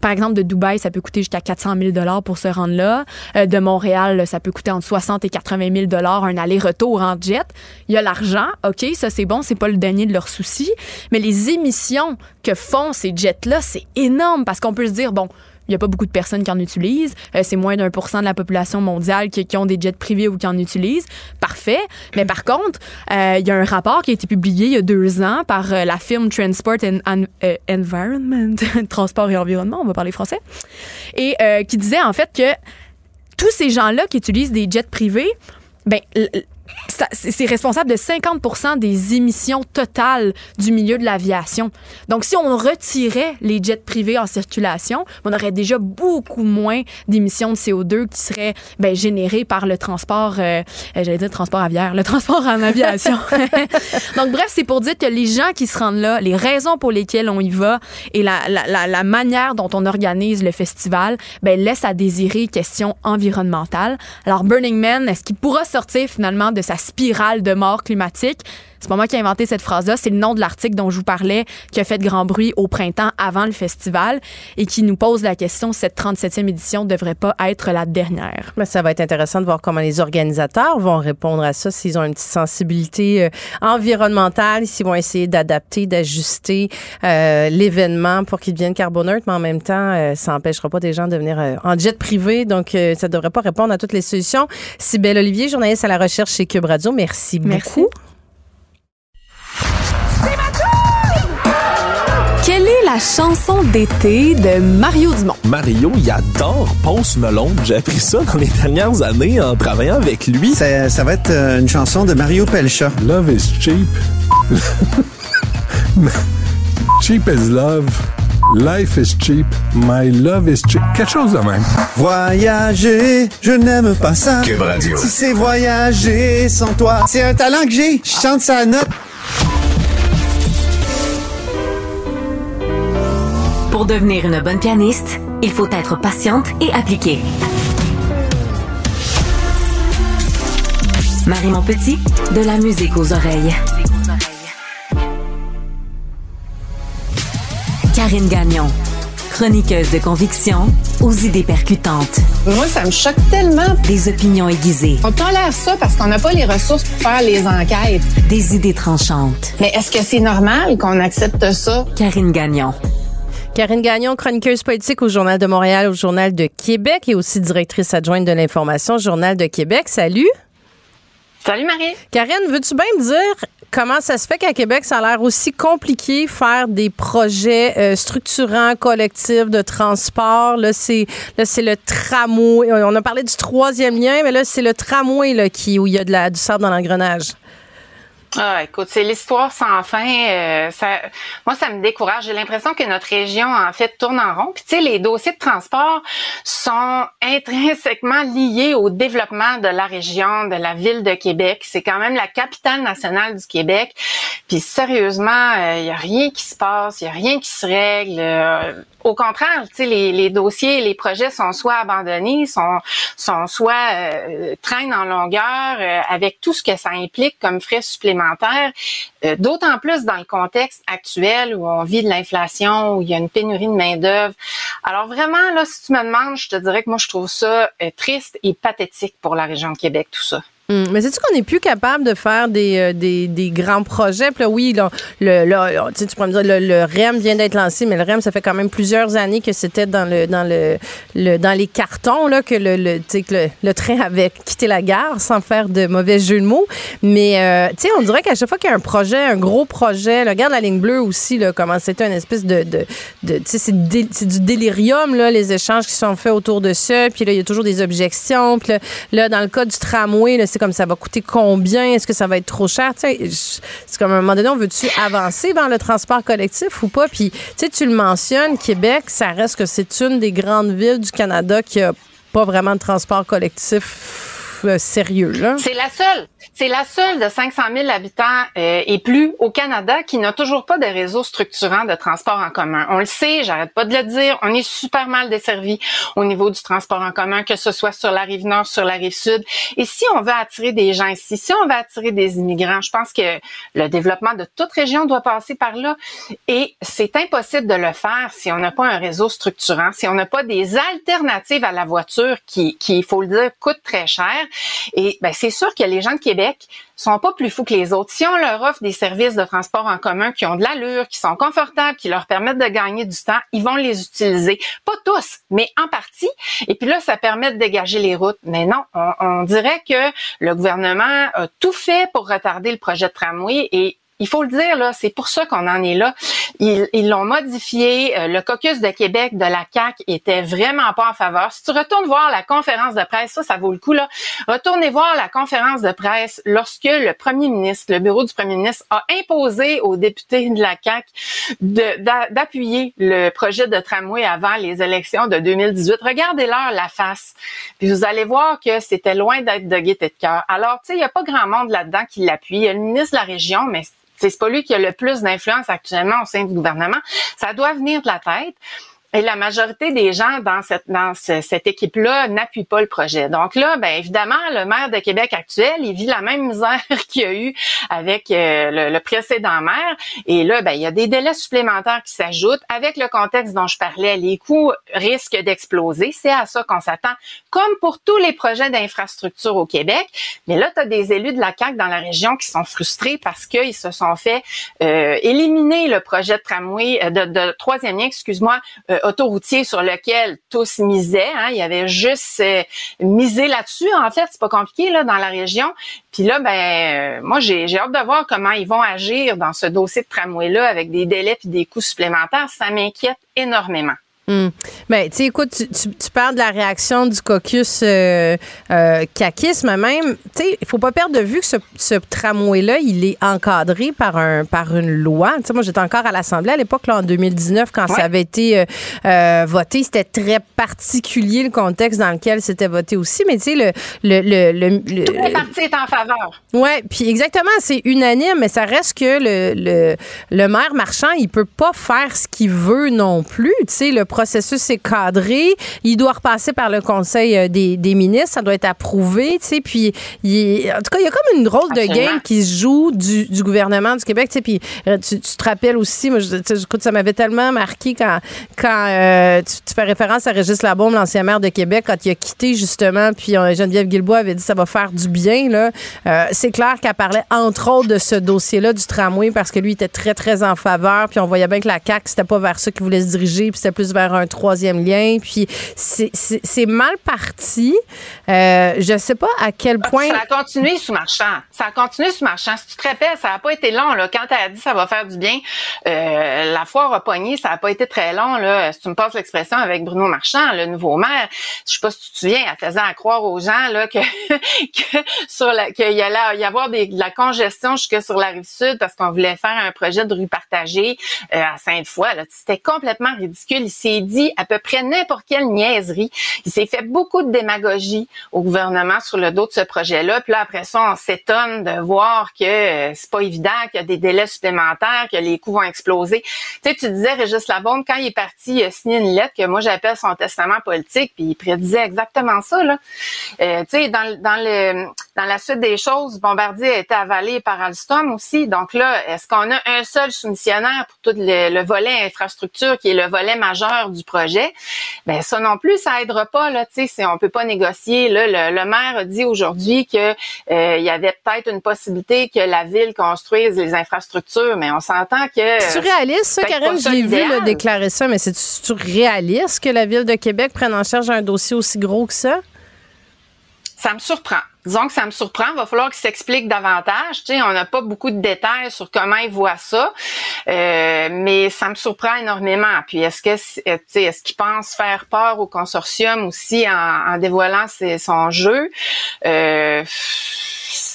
par exemple, de Dubaï, ça peut coûter jusqu'à 400 000 dollars pour se rendre là. Euh, de Montréal, ça peut coûter entre 60 et 80 000 dollars un aller-retour en jet. Il y a l'argent, OK, ça c'est bon, c'est pas le dernier de leurs soucis. Mais les émissions que font ces jets-là, c'est énorme parce qu'on peut se dire, bon, il n'y a pas beaucoup de personnes qui en utilisent. Euh, c'est moins d'un pour cent de la population mondiale qui, ont des jets privés ou qui en utilisent. Parfait. Mais par contre, euh, il y a un rapport qui a été publié il y a deux ans par euh, la firme Transport and, and, euh, Environment, Transport et Environnement, on va parler français, et euh, qui disait en fait que tous ces gens-là qui utilisent des jets privés, ben, c'est responsable de 50 des émissions totales du milieu de l'aviation. Donc, si on retirait les jets privés en circulation, on aurait déjà beaucoup moins d'émissions de CO2 qui seraient ben, générées par le transport, euh, euh, j'allais dire transport aviaire, le transport en aviation. Donc, bref, c'est pour dire que les gens qui se rendent là, les raisons pour lesquelles on y va et la manière dont on organise le festival, ben, laisse à désirer question environnementale. Alors, Burning Man, est-ce qu'il pourra sortir finalement de sa spirale de mort climatique? C'est pas moi qui ai inventé cette phrase-là, c'est le nom de l'article dont je vous parlais qui a fait grand bruit au printemps avant le festival et qui nous pose la question cette 37e édition ne devrait pas être la dernière? Mais ça va être intéressant de voir comment les organisateurs vont répondre à ça, s'ils ont une petite sensibilité euh, environnementale, s'ils vont essayer d'adapter, d'ajuster euh, l'événement pour qu'il devienne carboneutre, mais en même temps, euh, ça n'empêchera pas des gens de venir euh, en jet privé, donc ça ne devrait pas répondre à toutes les solutions. Sybelle Olivier, journaliste à la recherche chez Cube Radio, merci, Merci. beaucoup. La chanson d'été de Mario Dumont? Mario, il adore Post Malone. J'ai appris ça dans les dernières années en travaillant avec lui. Ça, ça va être euh, une chanson de Mario Pelcha. Love is cheap. cheap is love. Life is cheap. My love is cheap. Quelque chose de même. Voyager, je n'aime pas ça. Cube Radio. Si c'est voyager sans toi, c'est un talent que j'ai. Je chante sa note. Pour devenir une bonne pianiste, il faut être patiente et appliquée. Marie Montpetit, de la musique aux oreilles. Karine Gagnon, chroniqueuse de conviction aux idées percutantes. Moi, ça me choque tellement. Des opinions aiguisées. On tolère ça parce qu'on n'a pas les ressources pour faire les enquêtes. Des idées tranchantes. Mais est-ce que c'est normal qu'on accepte ça? Karine Gagnon. Karine Gagnon, chroniqueuse politique au Journal de Montréal, au Journal de Québec et aussi directrice adjointe de l'information, au Journal de Québec. Salut. Salut Marie. Karine, veux-tu bien me dire comment ça se fait qu'à Québec, ça a l'air aussi compliqué faire des projets euh, structurants, collectifs de transport? Là, c'est là, c'est le tramway. On a parlé du troisième lien, mais là, c'est le tramway là, qui, où il y a de la, du sable dans l'engrenage. Ah, écoute, c'est l'histoire sans fin. euh, ça, moi, ça me décourage. J'ai l'impression que notre région, en fait, tourne en rond. Puis, tu sais, les dossiers de transport sont intrinsèquement liés au développement de la région, de la ville de Québec. C'est quand même la capitale nationale du Québec. Puis, sérieusement, il y a rien qui se passe, il y a rien qui se règle. euh, au contraire, les, les dossiers, les projets sont soit abandonnés, sont, sont soit euh, traînent en longueur euh, avec tout ce que ça implique comme frais supplémentaires. Euh, D'autant plus dans le contexte actuel où on vit de l'inflation, où il y a une pénurie de main d'œuvre. Alors vraiment là, si tu me demandes, je te dirais que moi je trouve ça euh, triste et pathétique pour la région de Québec tout ça. Hum, Mais c'est-tu qu'on n'est plus capable de faire des, euh, des, des grands projets? Puis là, oui, là, le, là, sais, tu pourrais me dire, le, le REM vient d'être lancé, mais le REM, ça fait quand même plusieurs années que c'était dans le dans le, le- dans les cartons là, que, le, le, que le, le train avait quitté la gare sans faire de mauvais jeu de mots. Mais euh, tu sais, on dirait qu'à chaque fois qu'il y a un projet, un gros projet, là, regarde la ligne bleue aussi, là, comment c'était une espèce de... de, de tu sais, c'est c'est du délirium, là, les échanges qui sont faits autour de ça. Puis là, il y a toujours des objections. Puis là, là, dans le cas du tramway, là, comme ça va coûter combien? Est-ce que ça va être trop cher? C'est comme à un moment donné, on veut-tu avancer vers le transport collectif ou pas? Puis, tu le mentionnes, Québec, ça reste que c'est une des grandes villes du Canada qui a pas vraiment de transport collectif euh, sérieux. C'est la seule. C'est la seule de 500 000 habitants euh, et plus au Canada qui n'a toujours pas de réseau structurant de transport en commun. On le sait, j'arrête pas de le dire, on est super mal desservi au niveau du transport en commun, que ce soit sur la rive nord, sur la rive sud. Et si on veut attirer des gens ici, si on veut attirer des immigrants, je pense que le développement de toute région doit passer par là. Et c'est impossible de le faire si on n'a pas un réseau structurant, si on n'a pas des alternatives à la voiture qui, qui il faut le dire, coûtent très cher. Et ben, c'est sûr que les gens de Québec sont pas plus fous que les autres. Si on leur offre des services de transport en commun qui ont de l'allure, qui sont confortables, qui leur permettent de gagner du temps, ils vont les utiliser. Pas tous, mais en partie. Et puis là, ça permet de dégager les routes. Mais non, on, dirait que le gouvernement a tout fait pour retarder le projet de tramway et il faut le dire, là, c'est pour ça qu'on en est là. Ils l'ont modifié. Euh, le caucus de Québec de la CAC était vraiment pas en faveur. Si tu retournes voir la conférence de presse, ça, ça vaut le coup, là. Retournez voir la conférence de presse lorsque le premier ministre, le bureau du premier ministre, a imposé aux députés de la CAC d'appuyer le projet de tramway avant les élections de 2018. Regardez-leur la face. Puis vous allez voir que c'était loin d'être de gaieté de cœur. Alors, tu sais, il n'y a pas grand monde là-dedans qui l'appuie. Il y a le ministre de la région, mais c'est pas lui qui a le plus d'influence actuellement au sein du gouvernement. Ça doit venir de la tête. Et la majorité des gens dans cette dans cette équipe-là n'appuient pas le projet. Donc là, ben évidemment, le maire de Québec actuel, il vit la même misère qu'il y a eu avec euh, le, précédent maire. Et là, ben il y a des délais supplémentaires qui s'ajoutent. Avec le contexte dont je parlais, les coûts risquent d'exploser. C'est à ça qu'on s'attend, comme pour tous les projets d'infrastructure au Québec. Mais là, tu as des élus de la CAQ dans la région qui sont frustrés parce qu'ils se sont fait euh, éliminer le projet de tramway euh, de, de troisième lien, excuse-moi. Euh, autoroutier sur lequel tous misaient. Hein. Il y avait juste euh, misé là-dessus. En fait, c'est pas compliqué là dans la région. Puis là, ben, euh, moi, j'ai hâte de voir comment ils vont agir dans ce dossier de tramway-là avec des délais et des coûts supplémentaires. Ça m'inquiète énormément. Hum. Ben, tu sais, écoute, tu, tu, parles de la réaction du caucus euh, euh, mais même. Tu sais, il faut pas perdre de vue que ce, ce tramway-là, il est encadré par un par une loi. Tu sais, moi, j'étais encore à l'Assemblée à l'époque, là, en 2019, quand ça avait été euh, euh, voté. C'était très particulier le contexte dans lequel c'était voté aussi. Mais tu sais, le, le, le, le, Tous les partis est en faveur. Ouais, puis exactement, c'est unanime, mais ça reste que le, le, le maire marchand, il peut pas faire ce qu'il veut non plus. Tu sais, le processus est cadré. Il doit repasser par le Conseil euh, des, des ministres. Ça doit être approuvé, tu sais. Puis, il, en tout cas, il y a comme une drôle de game qui se joue du, du gouvernement du Québec, tu sais. Puis, euh, tu, tu, te rappelles aussi, moi, je, écoute, ça m'avait tellement marqué quand, quand euh, tu, tu, fais référence à Régis Labaume, l'ancien maire de Québec, quand il a quitté, justement, puis euh, Geneviève Guilbois avait dit ça va faire du bien, là. Euh, c'est clair qu'elle parlait, entre autres, de ce dossier-là du tramway parce que lui était très, très en faveur. Puis, on voyait bien que la CAQ, c'était pas vers ça qu'il voulait se diriger, puis c'était plus vers un troisième lien. Puis c'est mal parti. Euh, je sais pas à quel point. Ça a continué sous marchand. Ça a continué sous marchand. Si tu te rappelles, ça n'a pas été long. Là. Quand tu as dit ça va faire du bien, euh, la foire a pogné, ça n'a pas été très long. Là. Si tu me passes l'expression avec Bruno Marchand, le nouveau maire, je sais pas si tu te souviens, elle faisait à croire aux gens là, que, que sur la, qu'il y allait y avoir des, de la congestion jusque sur la rive sud parce qu'on voulait faire un projet de rue partagée euh, à Sainte-Foy. C'était complètement ridicule. Il dit à peu près n'importe quelle niaiserie. Il s'est fait beaucoup de démagogie au gouvernement sur le dos de ce projet-là. Puis là, après ça, on s'étonne de voir que euh, c'est pas évident, qu'il y a des délais supplémentaires, que les coûts vont exploser. Tu sais, tu disais, Régis Labonde, quand il est parti, il a signé une lettre que moi j'appelle son testament politique, puis il prédisait exactement ça. Là. Euh, tu sais, dans, dans, le, dans la suite des choses, Bombardier a été avalé par Alstom aussi. Donc là, est-ce qu'on a un seul soumissionnaire pour tout le, le volet infrastructure qui est le volet majeur du projet? Ben ça non plus, ça aidera pas là. Tu sais, on peut pas négocier. Là, le, le maire a dit aujourd'hui que euh, il y avait peut-être une possibilité que la ville construise les infrastructures, mais on s'entend que. C'est réaliste ça, Karen J'ai vu là, déclarer ça, mais c'est réaliste que la ville de Québec prenne en charge un dossier aussi gros que ça? Ça me surprend. Disons que ça me surprend. Il va falloir qu'il s'explique davantage. Tu sais, on n'a pas beaucoup de détails sur comment il voit ça, euh, mais ça me surprend énormément. Puis est-ce que, tu sais, est-ce qu'il pense faire peur au consortium aussi en, dévoilant son jeu? Euh,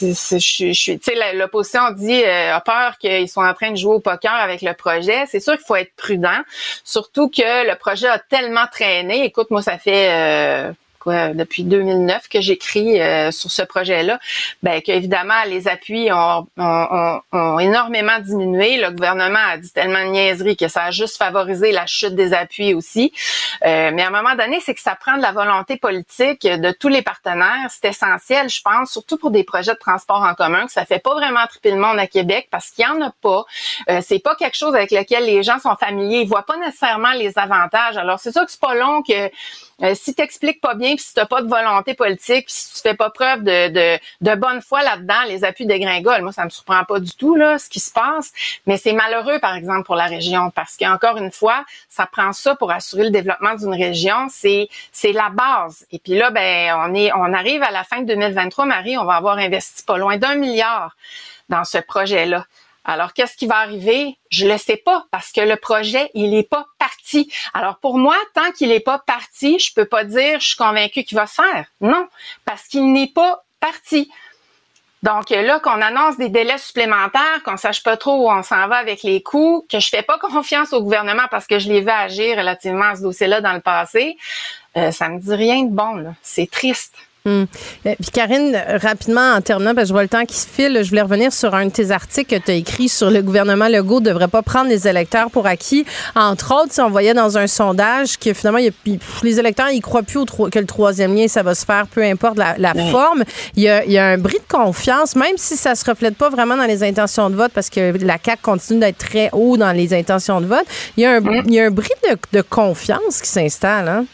je suis, tu sais, l'opposition dit euh, a peur qu'ils soient en train de jouer au poker avec le projet. C'est sûr qu'il faut être prudent, surtout que le projet a tellement traîné. Écoute, moi, ça fait euh, depuis 2009 que j'écris euh, sur ce projet-là, ben qu'évidemment les appuis ont, ont, ont, énormément diminué. Le gouvernement a dit tellement de niaiseries que ça a juste favorisé la chute des appuis aussi. Euh, mais à un moment donné, c'est que ça prend de la volonté politique de tous les partenaires. C'est essentiel, je pense, surtout pour des projets de transport en commun, que ça fait pas vraiment triper le monde à Québec parce qu'il y en a pas. Euh, c'est pas quelque chose avec lequel les gens sont familiers. Ils voient pas nécessairement les avantages. Alors c'est sûr que c'est pas long que euh, si t'expliques pas bien, puis si t'as pas de volonté politique, puis si tu fais pas preuve de, de, bonne foi là-dedans, les appuis dégringolent. Moi, ça me surprend pas du tout là, ce qui se passe. Mais c'est malheureux, par exemple, pour la région, parce qu'encore une fois, ça prend ça pour assurer le développement d'une région. C'est c'est la base. Et puis là, ben on est on arrive à la fin de 2023, Marie, on va avoir investi pas loin d'un milliard dans ce projet-là. Alors, qu'est-ce qui va arriver? Je le sais pas parce que le projet, il n'est pas parti. Alors, pour moi, tant qu'il n'est pas parti, je peux pas dire je suis convaincu qu'il va se faire. Non, parce qu'il n'est pas parti. Donc là, qu'on annonce des délais supplémentaires, qu'on sache pas trop où on s'en va avec les coûts, que je fais pas confiance au gouvernement parce que je l'ai vu agir relativement à ce dossier-là dans le passé, euh, ça me dit rien de bon. C'est triste. Hum. Puis Karine, rapidement en terminant, parce que je vois le temps qui se file, je voulais revenir sur un de tes articles que tu as écrit sur le gouvernement Legault ne devrait pas prendre les électeurs pour acquis. Entre autres, si on voyait dans un sondage que finalement, il y a, les électeurs, ils croient plus au, que le troisième lien, ça va se faire, peu importe la, forme. Il y, a, il y, a, un bris de confiance, même si ça se reflète pas vraiment dans les intentions de vote, parce que la CAQ continue d'être très haut dans les intentions de vote. Il y a un, il y a un bris de, de confiance qui s'installe. Hein?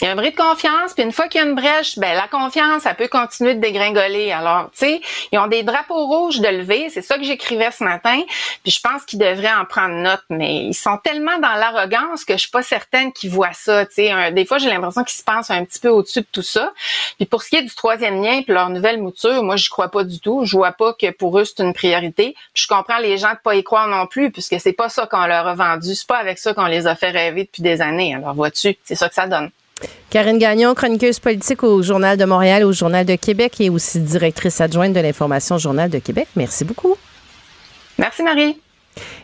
Il y a un bris de confiance, puis une fois qu'il y a une brèche, ben la confiance, ça peut continuer de dégringoler. Alors, tu sais, ils ont des drapeaux rouges de lever, c'est ça que j'écrivais ce matin, puis je pense qu'ils devraient en prendre note, mais ils sont tellement dans l'arrogance que je suis pas certaine qu'ils voient ça. Tu sais, des fois j'ai l'impression qu'ils se pensent un petit peu au-dessus de tout ça. Puis pour ce qui est du troisième lien, puis leur nouvelle mouture, moi je crois pas du tout. Je vois pas que pour eux c'est une priorité. Puis je comprends les gens de pas y croire non plus, puisque c'est pas ça qu'on leur a vendu, c'est pas avec ça qu'on les a fait rêver depuis des années. Alors vois-tu, c'est ça que ça donne. Karine Gagnon, chroniqueuse politique au Journal de Montréal, au Journal de Québec et aussi directrice adjointe de l'information Journal de Québec. Merci beaucoup. Merci Marie.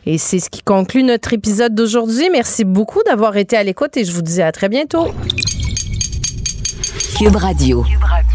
Et c'est ce qui conclut notre épisode d'aujourd'hui. Merci beaucoup d'avoir été à l'écoute et je vous dis à très bientôt. Cube Radio. Cube Radio.